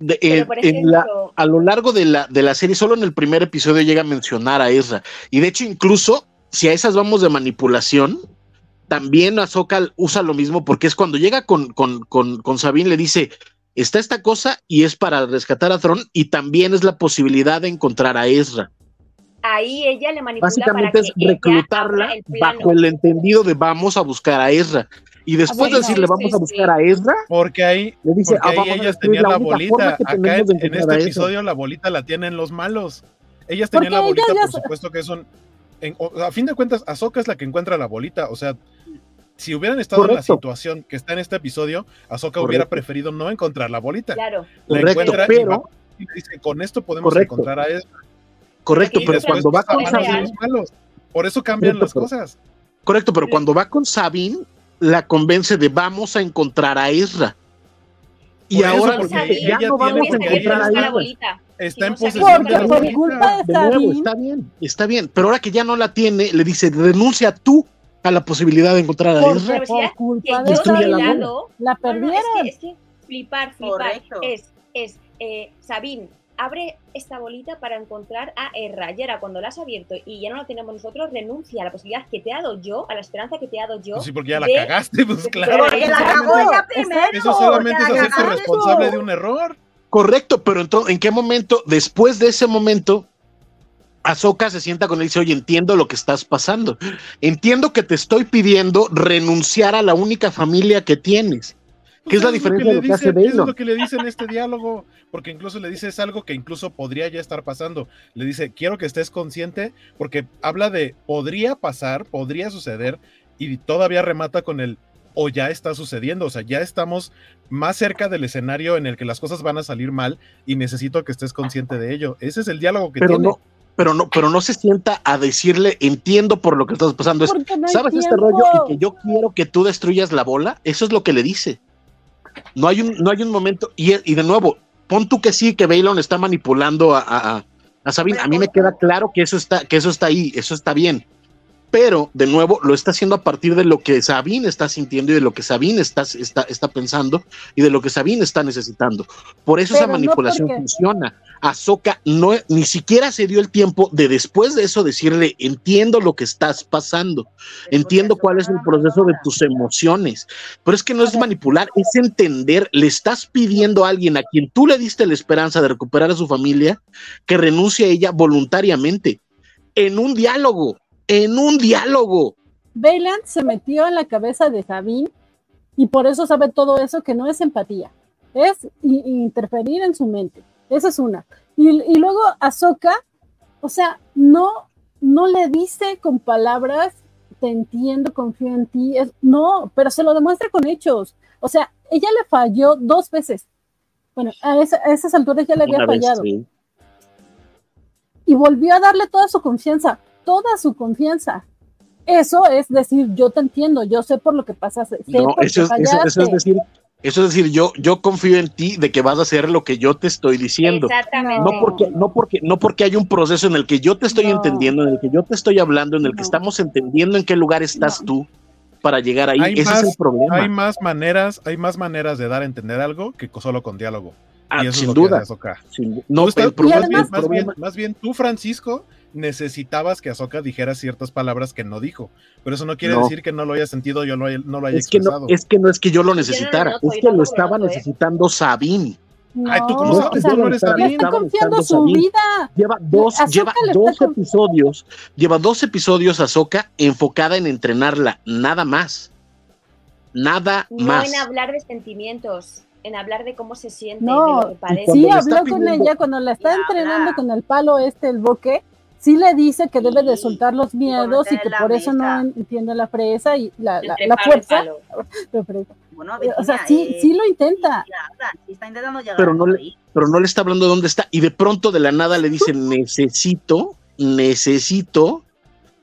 De- en la- a lo largo de la, de la serie, solo en el primer episodio llega a mencionar a Ezra. Y de hecho, incluso si a esas vamos de manipulación, también Ahsoka usa lo mismo porque es cuando llega con, con, con, con Sabine, le dice, está esta cosa y es para rescatar a Thron y también es la posibilidad de encontrar a Ezra. ahí ella le manipula Básicamente para es que reclutarla el bajo el entendido de vamos a buscar a Ezra. Y después ver, de decirle no, vamos sí, a sí. buscar a Ezra, Porque ahí, le dice, porque "Ah, ahí ellas tenían la bolita. Acá en, en este Ezra". episodio la bolita la tienen los malos. Ellas tenían Porque la bolita, ellas por supuesto que son. en- o- a fin de cuentas, Ahsoka es la que encuentra la bolita. O sea, si hubieran estado en la Correcto. situación que está en este episodio, Ahsoka Correcto. hubiera preferido no encontrar la bolita. Claro. La Correcto, encuentra y pero- va- y le dice, con esto podemos Correcto. encontrar a él. Correcto, Y pero cuando va con Sabine, los malos. Por eso cambian Correcto, las pero- cosas. correcto, pero cuando va con Sabine, la convence de vamos a encontrar a Ezra. Y Por eso, ahora porque dice, ella ya no tiene vamos a Porque encontrar a bolita. Está en posesión Porque de la por bolita. culpa de De nuevo, está bien, está bien, pero ahora que ya no la tiene, le dice, renuncia tú a la posibilidad de encontrar a Porque si por culpa de la No, no, perdieron. es, que, es que flipar, flipar. Correcto. Es, es, eh, Sabine, abre esta bolita para encontrar a Erra. Y ahora, cuando la has abierto y ya no la tenemos nosotros, renuncia a la posibilidad que te he dado yo, a la esperanza que te he dado yo. Pues sí, porque ya la cagaste, pues claro. Pero porque la cagó ella primero. Eso solamente es cagaste. responsable de un error. Correcto, pero entonces, ¿en qué momento, después de ese momento, Ahsoka se sienta con él y dice, oye, entiendo lo que estás pasando. Entiendo que te estoy pidiendo renunciar a la única familia que tienes. ¿Qué es la diferencia que de lo le que hace dicen, eso es lo que le dice en este diálogo, porque incluso le dice es algo que incluso podría ya estar pasando. Le dice, quiero que estés consciente, porque habla de podría pasar, podría suceder, y todavía remata con el o ya está sucediendo, o sea, ya estamos más cerca del escenario en el que las cosas van a salir mal y necesito que estés consciente de ello. Ese es el diálogo que Pero tiene. no, pero no, pero no se sienta a decirle, entiendo por lo que estás pasando. Es, no ¿Sabes este rollo? Y que yo quiero que tú destruyas la bola. Eso es lo que le dice. No hay un, no hay un momento. Y, y de nuevo, pon tú que sí, que Baylon está manipulando a, a, a- a Sabine. A mí me queda claro que eso está, que eso está ahí, eso está bien. Pero, de nuevo, lo está haciendo a partir de lo que Sabine está sintiendo y de lo que Sabine está, está, está pensando y de lo que Sabine está necesitando. Por eso esa no manipulación porque- funciona. Ahsoka no, ni siquiera se dio el tiempo de después de eso decirle, entiendo lo que estás pasando, entiendo cuál es el proceso de tus emociones, pero es que no es manipular, es entender, le estás pidiendo a alguien a quien tú le diste la esperanza de recuperar a su familia, que renuncie a ella voluntariamente, en un diálogo, en un diálogo. Bayland se metió en la cabeza de Sabine y por eso sabe todo eso que no es empatía, es interferir en su mente. Esa es una. Y, y luego Ahsoka, o sea, no, no le dice con palabras, te entiendo, confío en ti, es, no, pero se lo demuestra con hechos. O sea, ella le falló dos veces. Bueno, a, esa- a esas alturas ya le había Una vez, fallado. sí. y volvió a darle toda su confianza, toda su confianza. Eso es decir, yo te entiendo, yo sé por lo que pasaste. No, eso es, eso- eso fallaste. es decir, eso es decir, yo, yo confío en ti de que vas a hacer lo que yo te estoy diciendo. Exactamente. No porque, no porque, no porque hay un proceso en el que yo te estoy No. entendiendo, en el que yo te estoy hablando, en el que estamos entendiendo en qué lugar estás No. tú para llegar ahí. Hay Ese más- es el problema. Hay más maneras, hay más maneras de dar a entender algo que solo con diálogo. Ah, y eso sin es lo que duda. sin- no, Tú estás- más, bien, más, bien, más bien, tú, Francisco, necesitabas que Ahsoka dijera ciertas palabras que no dijo. Pero eso no quiere No. decir que no lo haya sentido, yo no, haya- no lo haya es que no, expresado. es que no es que yo lo no lo necesitara, es que lo lo estaba ¿eh? necesitando Sabine. Ay, ¿tú cómo No, sabes? Tú no eres le Sabine. está confiando su Sabine. vida. Lleva dos, lleva le dos episodios, lleva dos episodios Ahsoka enfocada en entrenarla, nada más. Nada No más. en hablar de sentimientos, en hablar de cómo se siente, de No, lo que parece. Sí, habló con pidiendo- ella cuando la está entrenando habla. con el palo este, el boque. Sí le dice que debe de soltar los miedos y que por eso no entiende la fresa y la, la, fuerza. O sea, sí, eh, sí lo intenta. sí habla, sí está intentando llegar Pero no le- ahí. pero no le está hablando de dónde está. Y de pronto de la nada le dice, necesito, necesito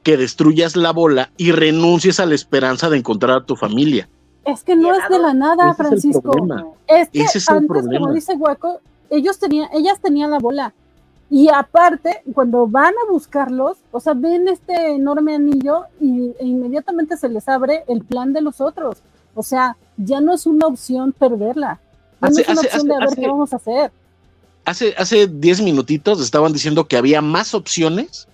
que destruyas la bola y renuncies a la esperanza de encontrar a tu familia. Es que no es de la nada, Ese es el Francisco. problema. Es que Ese es el antes, problema. como dice Hueco, ellos tenían, ellas tenían la bola. Y aparte, cuando van a buscarlos, o sea, ven este enorme anillo y, e inmediatamente se les abre el plan de los otros. O sea, ya no es una opción perderla. Ya no es una hace- opción de a ver hace- qué vamos a hacer. Hace, hace 10 minutitos estaban diciendo que había más opciones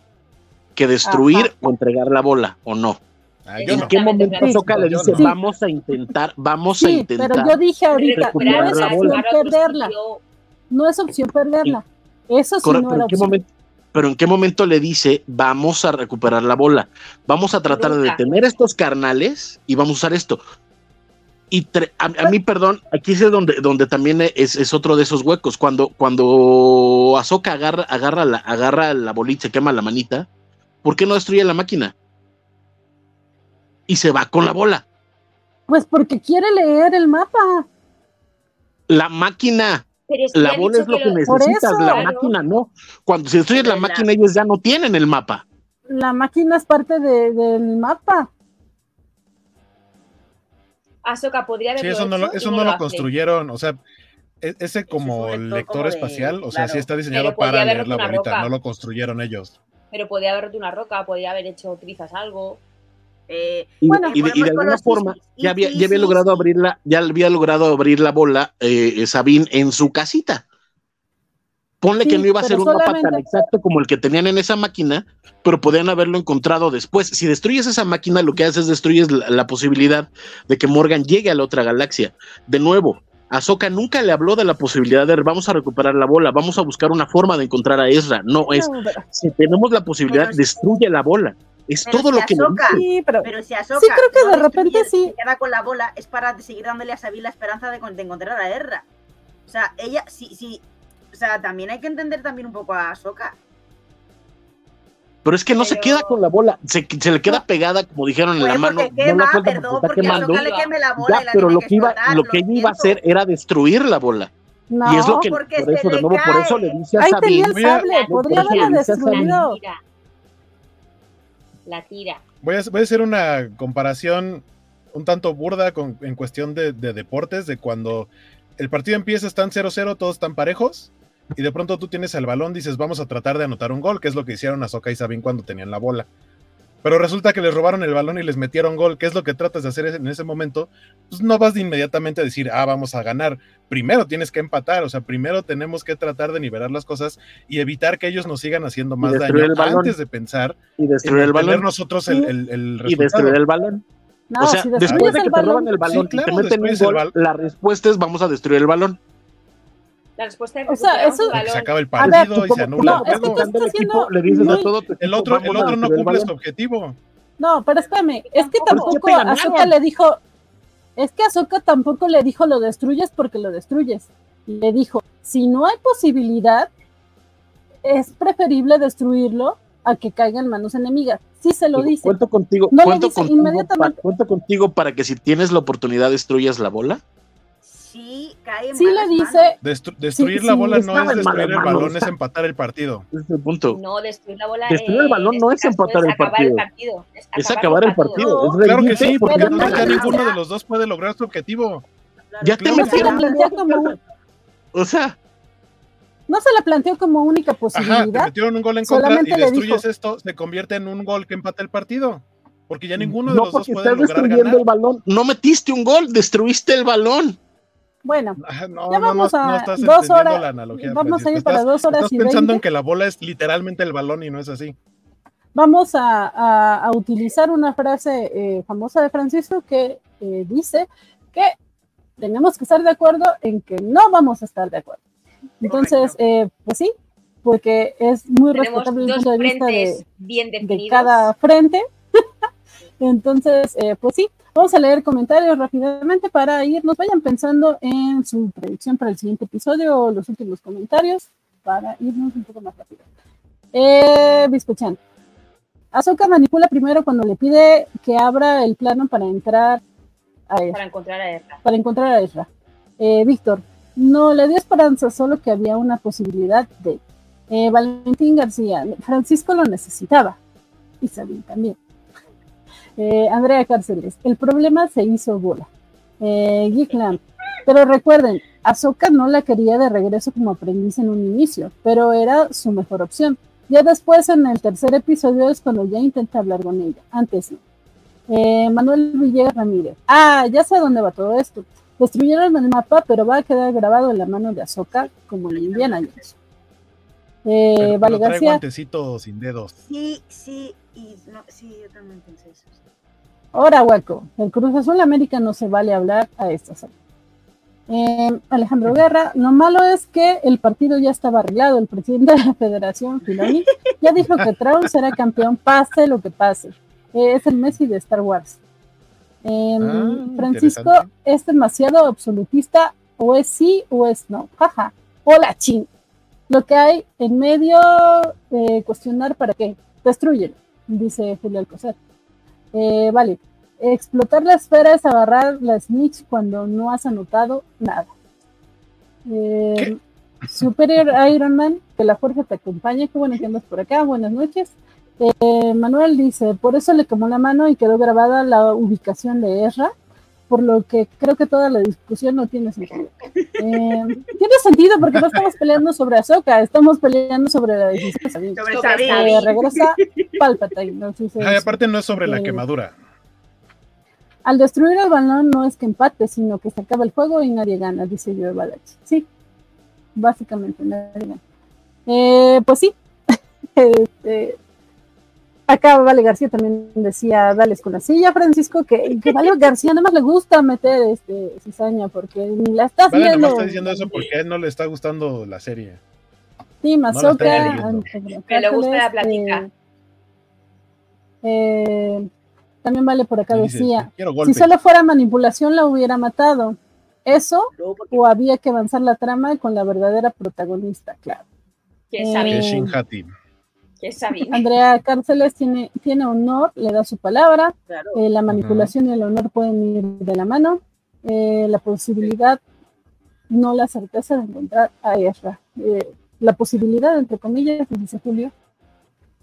que destruir Ajá. o entregar la bola, ¿o no? Ah, ¿En no. qué momento Ahsoka le dice, no. Sí. vamos a intentar, vamos a Sí, intentar? pero yo dije ahorita, no es opción perderla. No es opción perderla. Eso sí Corre- no pero, era ¿en qué momento, pero en qué momento le dice, vamos a recuperar la bola, vamos a tratar de detener estos carnales y vamos a usar esto. Y a, a mí, perdón, aquí es donde, donde también es, es otro de esos huecos. Cuando, cuando Ahsoka agarra, agarra, la, agarra la bolita, se quema la manita, ¿por qué no destruye la máquina? Y se va con la bola. Pues porque quiere leer el mapa. La máquina, Pero es que la bola es lo que, lo- necesitas, eso. la Claro. máquina no. Cuando se destruye la La- máquina, ellos ya no tienen el mapa. La máquina es parte de- del mapa. Ahsoka podría Sí, haberlo eso no lo, eso no lo construyeron. O sea, e- ese como un lector lector como de- espacial, o sea, sí claro. está diseñado para haber leer la bolita, roca. no lo construyeron ellos. Pero podía haber roto una roca, podía haber hecho trizas algo. Eh, Y, Bueno, y de, y alguna forma ya había, ya había logrado sí. abrirla, ya había logrado abrir la bola eh, Sabine en su casita. Ponle Sí, que no iba a ser un mapa tan exacto como el que tenían en esa máquina, pero podían haberlo encontrado después. Si destruyes esa máquina, lo que haces es destruyes la, la posibilidad de que Morgan llegue a la otra galaxia. De nuevo, Ahsoka nunca le habló de la posibilidad de vamos a recuperar la bola, vamos a buscar una forma de encontrar a Ezra. No, es si tenemos la posibilidad, destruye la bola. Es Pero todo si lo que dice. sí, pero Pero si Ahsoka Sí, creo que no de repente sí. se queda con la bola, es para seguir dándole a Sabine la esperanza de, de encontrar a Erra. O sea, ella, sí, sí. O sea, también hay que entender también un poco a Ahsoka. Pero es que no se queda con la bola, se, se le queda pegada, como dijeron en la mano. no la quema, suelta perdón, porque quemando. Le queme la bola Ya, y la pero lo que que iba, explotar, lo que ella iba a hacer era destruir la bola. no. y es lo que porque por se eso, de le nuevo, por eso cae. le dice a Ahí tenía el sable, podría haberla destruido. La tira. Voy a, voy a hacer una comparación un tanto burda con- en cuestión de, de deportes, de cuando el partido empieza, están 0-0, todos están parejos, y de pronto tú tienes el balón, dices, vamos a tratar de anotar un gol, que es lo que hicieron Ahsoka y Sabine cuando tenían la bola. Pero resulta que les robaron el balón y les metieron gol, ¿qué es lo que tratas de hacer en ese momento? Pues no vas de inmediatamente a decir, ah, vamos a ganar. Primero tienes que empatar, o sea, primero tenemos que tratar de nivelar las cosas y evitar que ellos nos sigan haciendo más daño el balón. antes de pensar Y en destruir el balón. nosotros el, el, el Y resultado. destruir el balón. No, o sea, si después de que el te roban el balón Sí, y te meten un el gol, la respuesta es vamos a destruir el balón. La respuesta es O sea, eso- se acaba el ver, partido y se anula no, el es que tú estás al equipo, siendo le dices muy- a todo tu El otro, el otro no cumple su objetivo. No, pero espérame, es que Tampoco. ganaron. le dijo, es que Ahsoka tampoco le dijo lo destruyes porque lo destruyes. Le dijo, si no hay posibilidad, es preferible destruirlo a que caiga en manos enemigas. Sí se lo dice. Cuento contigo, No le cuento, dice contigo inmediatamente. pa- cuento contigo para que si tienes la oportunidad destruyas la bola. Cae en Sí le dice, manos. Destru- destruir Sí, la sí, bola no es destruir el balón, es empatar el partido. Es el punto. No, destruir la bola. Destruir el balón no es empatar el partido. partido. Es acabar acabar el partido. partido. No, es Claro que sí, porque no ya ninguno de los dos puede lograr su objetivo. Claro. Ya te Claro la metieron O sea, no se la planteó como única Ajá, te posibilidad. metieron un gol en contra Solamente y destruyes dijo- esto, se convierte en un gol que empata el partido. Porque ya ninguno de no los dos puede lograr ganar. el balón. No metiste un gol, destruiste el balón. Bueno, No, Ya no, no, vamos a no estás dos horas- la analogía. vamos a Francisco. ir para Estás- dos horas Estás y pensando en veinte. que la bola es literalmente el balón y no es así. vamos a, a- a utilizar una frase eh, famosa de Francisco que eh, dice que tenemos que estar de acuerdo en que no vamos a estar de acuerdo. Entonces, eh, pues sí, porque es muy respetable el punto de vista de, bien de cada frente. Entonces, eh, pues sí, vamos a leer comentarios rápidamente para irnos. Vayan pensando en su predicción para el siguiente episodio o los últimos comentarios para irnos un poco más rápido. Eh, Biscochan. Ahsoka manipula primero cuando le pide que abra el plano para entrar a él para encontrar a Ezra. para encontrar a Ezra. Eh, Víctor, no le dio esperanza, solo que había una posibilidad de. Eh, Valentín García, Francisco lo necesitaba. Y Sabine también. Eh, Andrea Cárceles, el problema se hizo bola. Eh, Geek Lamp, pero recuerden, Ahsoka no la quería de regreso como aprendiz en un inicio, pero era su mejor opción. Ya después, en el tercer episodio, es cuando ya intenta hablar con ella. Antes no. Eh, Manuel Villegas Ramírez. Ah, ya sé a dónde va todo esto. Destruyeron el mapa, pero va a quedar grabado en la mano de Ahsoka como en Indiana Jones. Eh, Pero, vale, pero trae García. guantecito sin dedos. Sí, sí, y no, sí, yo también pensé eso. Ahora, Hueco. El Cruz Azul América no se vale hablar a estas horas. Eh, Alejandro Guerra, lo malo es que el partido ya estaba arreglado. El presidente de la federación, Filoni, ya dijo que Trump será campeón, pase lo que pase. Eh, es el Messi de Star Wars. Eh, Ah, Francisco es demasiado absolutista, o es sí o es no. Jaja. Hola, ching. Lo que hay en medio, eh, cuestionar para qué. Destruyelo, dice Julio Alcocer. Eh, vale. Explotar la esfera es agarrar la snitch cuando no has anotado nada. Eh, Superior Iron Man, que la fuerza te acompañe. Qué bueno que andas por acá. Buenas noches. Eh, Manuel dice, por eso le quemó la mano y quedó grabada la ubicación de Ezra, por lo que creo que toda la discusión no tiene sentido. Eh, tiene sentido porque no estamos peleando sobre Ahsoka, estamos peleando sobre la decisión. Sobre Sobre. Eh, regresa Palpatine. ¿no? Ay, aparte no es sobre la eh, quemadura. Al destruir el balón no es que empate, sino que se acaba el juego y nadie gana, dice Joe Balachi. Sí, básicamente nadie gana. Eh, pues sí. Acá Vale García también decía, dales con la silla, Francisco, que, que Vale García nada más le gusta meter este cizaña porque ni la está Vale, nomás está diciendo eso porque a él no le está gustando la serie. Sí, Mazoka. Antonio Pero le gusta la plática. eh, eh, también Vale por acá dice, decía, si solo fuera manipulación la hubiera matado. Eso porque- o había que avanzar la trama con la verdadera protagonista, claro. Que es Eh, Que Que es Sabine. Andrea Cárceles tiene, tiene honor, le da su palabra. claro. eh, la manipulación y el honor pueden ir de la mano. eh, la posibilidad, no la certeza de encontrar a Ezra. eh, la posibilidad, entre comillas, dice Julio.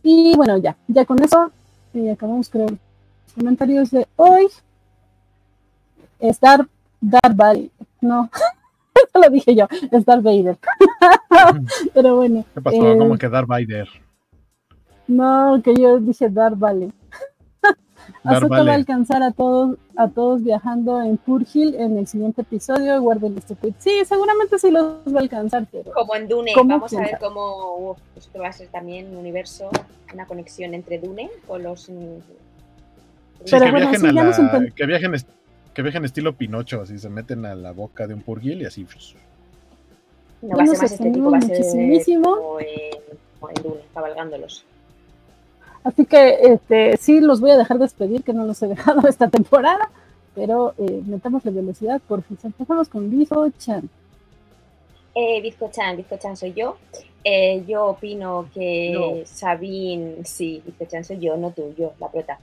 Y bueno, ya, ya con eso eh, acabamos creo los comentarios de hoy. Es Vader. No, eso lo dije yo, es Darth Vader. Pero bueno. ¿Qué pasó? eh, ¿Cómo que Darth Vader? No, que yo dije Dar vale. Darth Ahsoka va a alcanzar a todos, a todos viajando en Purgil en el siguiente episodio. Guarden este tweet. Sí, seguramente sí los va a alcanzar, pero Como en Dune, ¿Cómo vamos a ver cómo uf, esto va a ser también un universo, una conexión entre Dune con los. mm, Sí, Pero que, bueno, viajen sí, ya la- nos que viajen est- que viajen estilo Pinocho, así se meten a la boca de un purgil y así. pues, No va a ser más estético, va a ser extendimos como en, como en Dune, cabalgándolos. Así que este, sí los voy a dejar despedir, que no los he dejado esta temporada, pero eh, metamos la velocidad por fin. Empezamos con Bijo Chan. Eh, Bizcochan, Bizcochan soy yo. Eh, yo opino que No. Sabine, sí, Bizcochan soy yo, no tú, yo, la prota.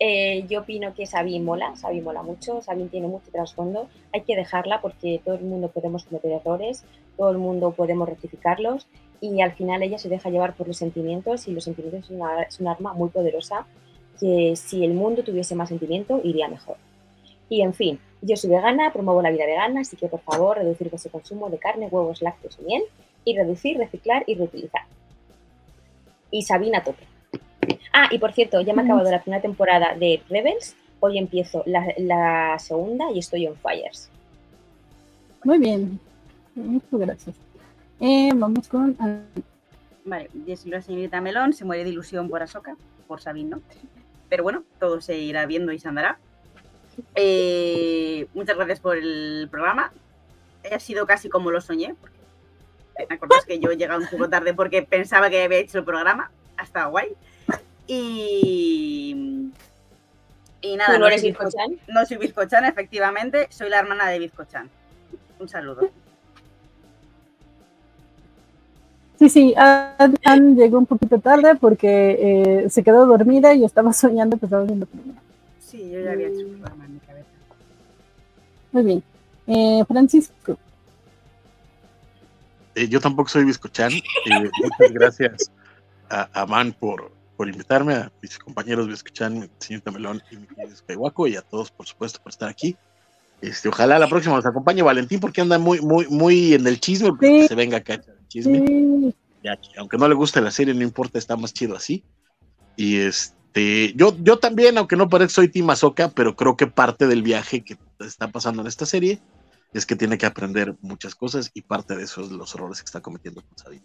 Eh, yo opino que Sabine mola, Sabine mola mucho, Sabine tiene mucho trasfondo. Hay que dejarla porque todo el mundo podemos cometer errores, todo el mundo podemos rectificarlos y al final ella se deja llevar por los sentimientos y los sentimientos es, una- arma muy poderosa que si el mundo tuviese más sentimiento iría mejor. Y en fin, yo soy vegana, promuevo la vida vegana, así que por favor reducir ese consumo de carne, huevos, lácteos y miel y reducir, reciclar y reutilizar. Y Sabina tope. Ah, y por cierto, ya me he Mm. acabado la primera temporada de Rebels, hoy empiezo la, la segunda y estoy on fires. Muy bien. Muchas gracias. Eh, vamos con Vale, la señorita Melón, se muere de ilusión por Ahsoka, por Sabine, ¿no? Pero bueno, todo se irá viendo y se andará. Eh, muchas gracias por el programa. Ha sido casi como lo soñé. Porque, ¿Me acordáis que yo he llegado un poco tarde porque pensaba que había hecho el programa? Ha estado guay. Y. Y nada, ¿Tú no eres soy bizcochan? Bizco- no soy Bizcochan, efectivamente, soy la hermana de Bizcochan. Un saludo. Sí, sí, Ann, Ann llegó un poquito tarde porque eh, se quedó dormida y estaba soñando que estaba viendo primero. Sí, yo ya había hecho el programa en mi cabeza. Muy bien. Eh, Francisco, Eh, yo tampoco soy Biscochan. Eh, muchas gracias a, a Man por, por invitarme, a mis compañeros Biscochan, señorita Melón y mi querido y a todos, por supuesto, por estar aquí. Este, ojalá la próxima nos acompañe Valentín, porque anda muy, muy, muy en el chisme, Sí. que se venga acá el chisme. sí, Ya, aunque no le guste la serie, no importa, está más chido así. Y este, yo, yo también, aunque no parezca soy Team Ahsoka, pero creo que parte del viaje que está pasando en esta serie es que tiene que aprender muchas cosas y parte de eso es los errores que está cometiendo con Sabine.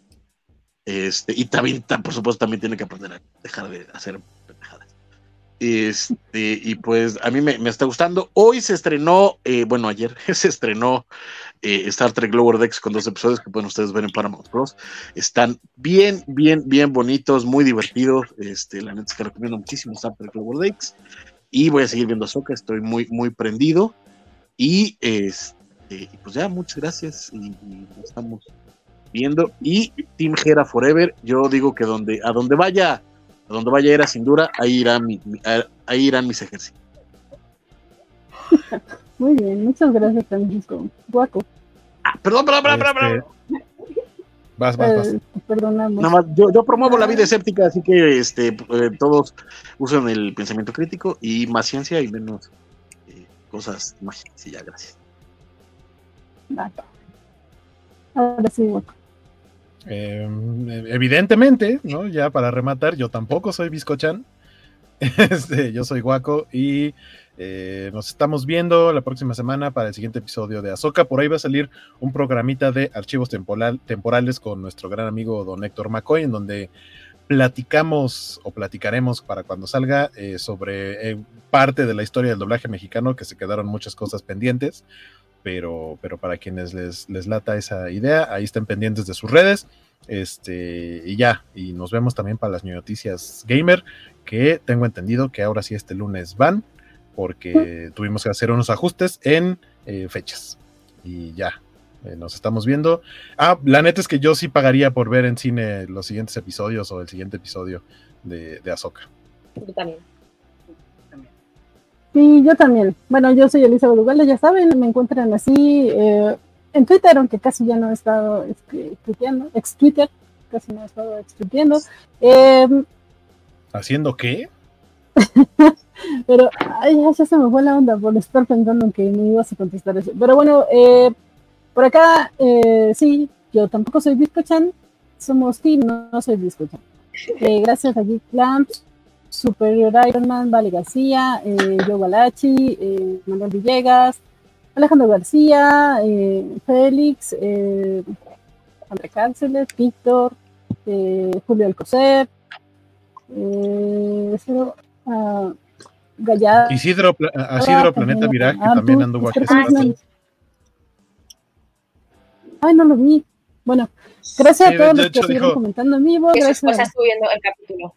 Este, y también, ta- por supuesto, también tiene que aprender a dejar de hacer pendejadas. Este, y pues a mí me, me está gustando. Hoy se estrenó, eh, bueno, ayer se estrenó eh, Star Trek Lower Decks con dos episodios que pueden ustedes ver en Paramount Plus. Están bien, bien, bien bonitos, muy divertidos. Este, la neta es que recomiendo muchísimo Star Trek Lower Decks. Y voy a seguir viendo Ahsoka, estoy muy, muy prendido. Y este, pues ya, muchas gracias. Y, y estamos viendo. Y Team Hera Forever, yo digo que donde, a donde vaya, a donde vaya Hera sin duda, ahí irán, mi- mi- a- ahí irán mis ejércitos. Muy bien, muchas gracias, Francisco. Guaco. Ah, perdón, perdón, perdón, perdón. Este, Vas, vas, vas. Eh, perdonamos. Nada más, yo, yo promuevo la vida escéptica, así que este, eh, todos usen el pensamiento crítico y más ciencia y menos eh, cosas mágicas. Y ya, gracias. Ahora sí, Guaco. Eh, evidentemente, ¿no? Ya para rematar, yo tampoco soy Biscochan. Este, yo soy Guaco y eh, nos estamos viendo la próxima semana para el siguiente episodio de Azoka. Por ahí va a salir un programita de archivos temporal, temporales con nuestro gran amigo don Héctor McCoy, en donde platicamos o platicaremos para cuando salga eh, sobre eh, parte de la historia del doblaje mexicano, que se quedaron muchas cosas pendientes. Pero, pero para quienes les, les lata esa idea, ahí estén pendientes de sus redes. Este, y ya, y nos vemos también para las noticias gamer, que tengo entendido que ahora sí este lunes van, porque tuvimos que hacer unos ajustes en eh, fechas. Y ya, eh, nos estamos viendo. Ah, la neta es que yo sí pagaría por ver en cine los siguientes episodios o el siguiente episodio de, de Ahsoka. Yo también. Sí, yo también. Bueno, yo soy Elisa Ugalde, ya saben, me encuentran así eh, en Twitter, aunque casi ya no he estado tuiteando, ex Twitter, casi no he estado ex. Eh, ¿Haciendo qué? pero ay, ya se me fue la onda por estar pensando en que me ibas a contestar eso. Pero bueno, eh, por acá, eh, sí, yo tampoco soy Biscochan, somos team, no, no soy Biscochan. Eh, gracias a Geek Lamps, Superior Iron Man, Vale García, eh, Joe Galachi, eh, Manuel Villegas, Alejandro García, eh, Félix, eh, André Cárceles, Víctor, eh, Julio Alcocer, eh, Cero, ah, Gallardo. Isidro, Isidro Planeta Mirage, que también anduvo aquí. Ay, no lo vi. Bueno, gracias Sí, a todos los que estuvieron comentando en vivo. Gracias. esposa estuvo viendo el capítulo.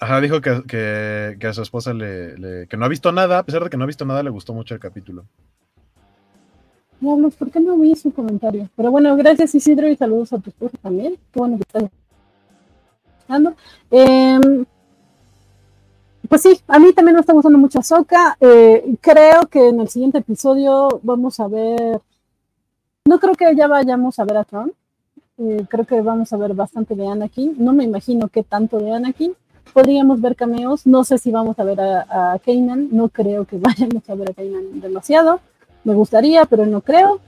Ajá, dijo que, que, a su esposa le, que no ha visto nada, a pesar de que no ha visto nada, le gustó mucho el capítulo. Diablos, ¿por qué no vi su comentario? Pero bueno, gracias Isidro y saludos a tu esposa también. Qué bueno que estás escuchando. Em, pues sí, a mí también me está gustando mucho Ahsoka. Eh, creo que en el siguiente episodio vamos a ver. No creo que ya vayamos a ver a Tron. Eh, creo que vamos a ver bastante de Anakin. No me imagino qué tanto de Anakin. Podríamos ver cameos. No sé si vamos a ver a, a Kanan. No creo que vayamos a ver a Kanan demasiado. Me gustaría, pero no creo.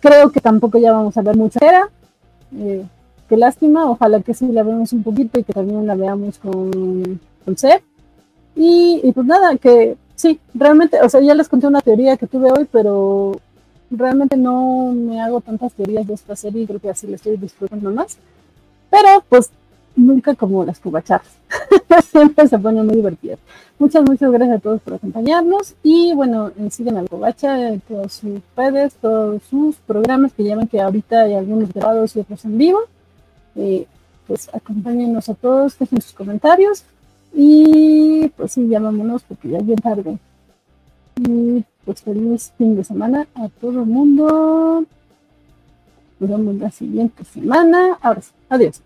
Creo que tampoco ya vamos a ver mucha era. Eh, qué lástima. Ojalá que sí la veamos un poquito y que también la veamos con, con Seb. Y, y pues nada, que sí, realmente, o sea, ya les conté una teoría que tuve hoy, pero realmente no me hago tantas teorías de esta serie y creo que así la estoy disfrutando más. Pero pues nunca como las cubacharras. Siempre se pone muy divertidas. Muchas, muchas gracias a todos por acompañarnos. Y bueno, eh, sigan al Covacha en todas sus redes, todos sus programas, que ven que ahorita hay algunos grabados y otros en vivo. Eh, pues acompáñenos a todos, dejen sus comentarios. Y pues sí, ya vámonos porque ya es bien tarde. Y pues feliz fin de semana a todo el mundo. Nos vemos la siguiente semana. Ahora sí, adiós.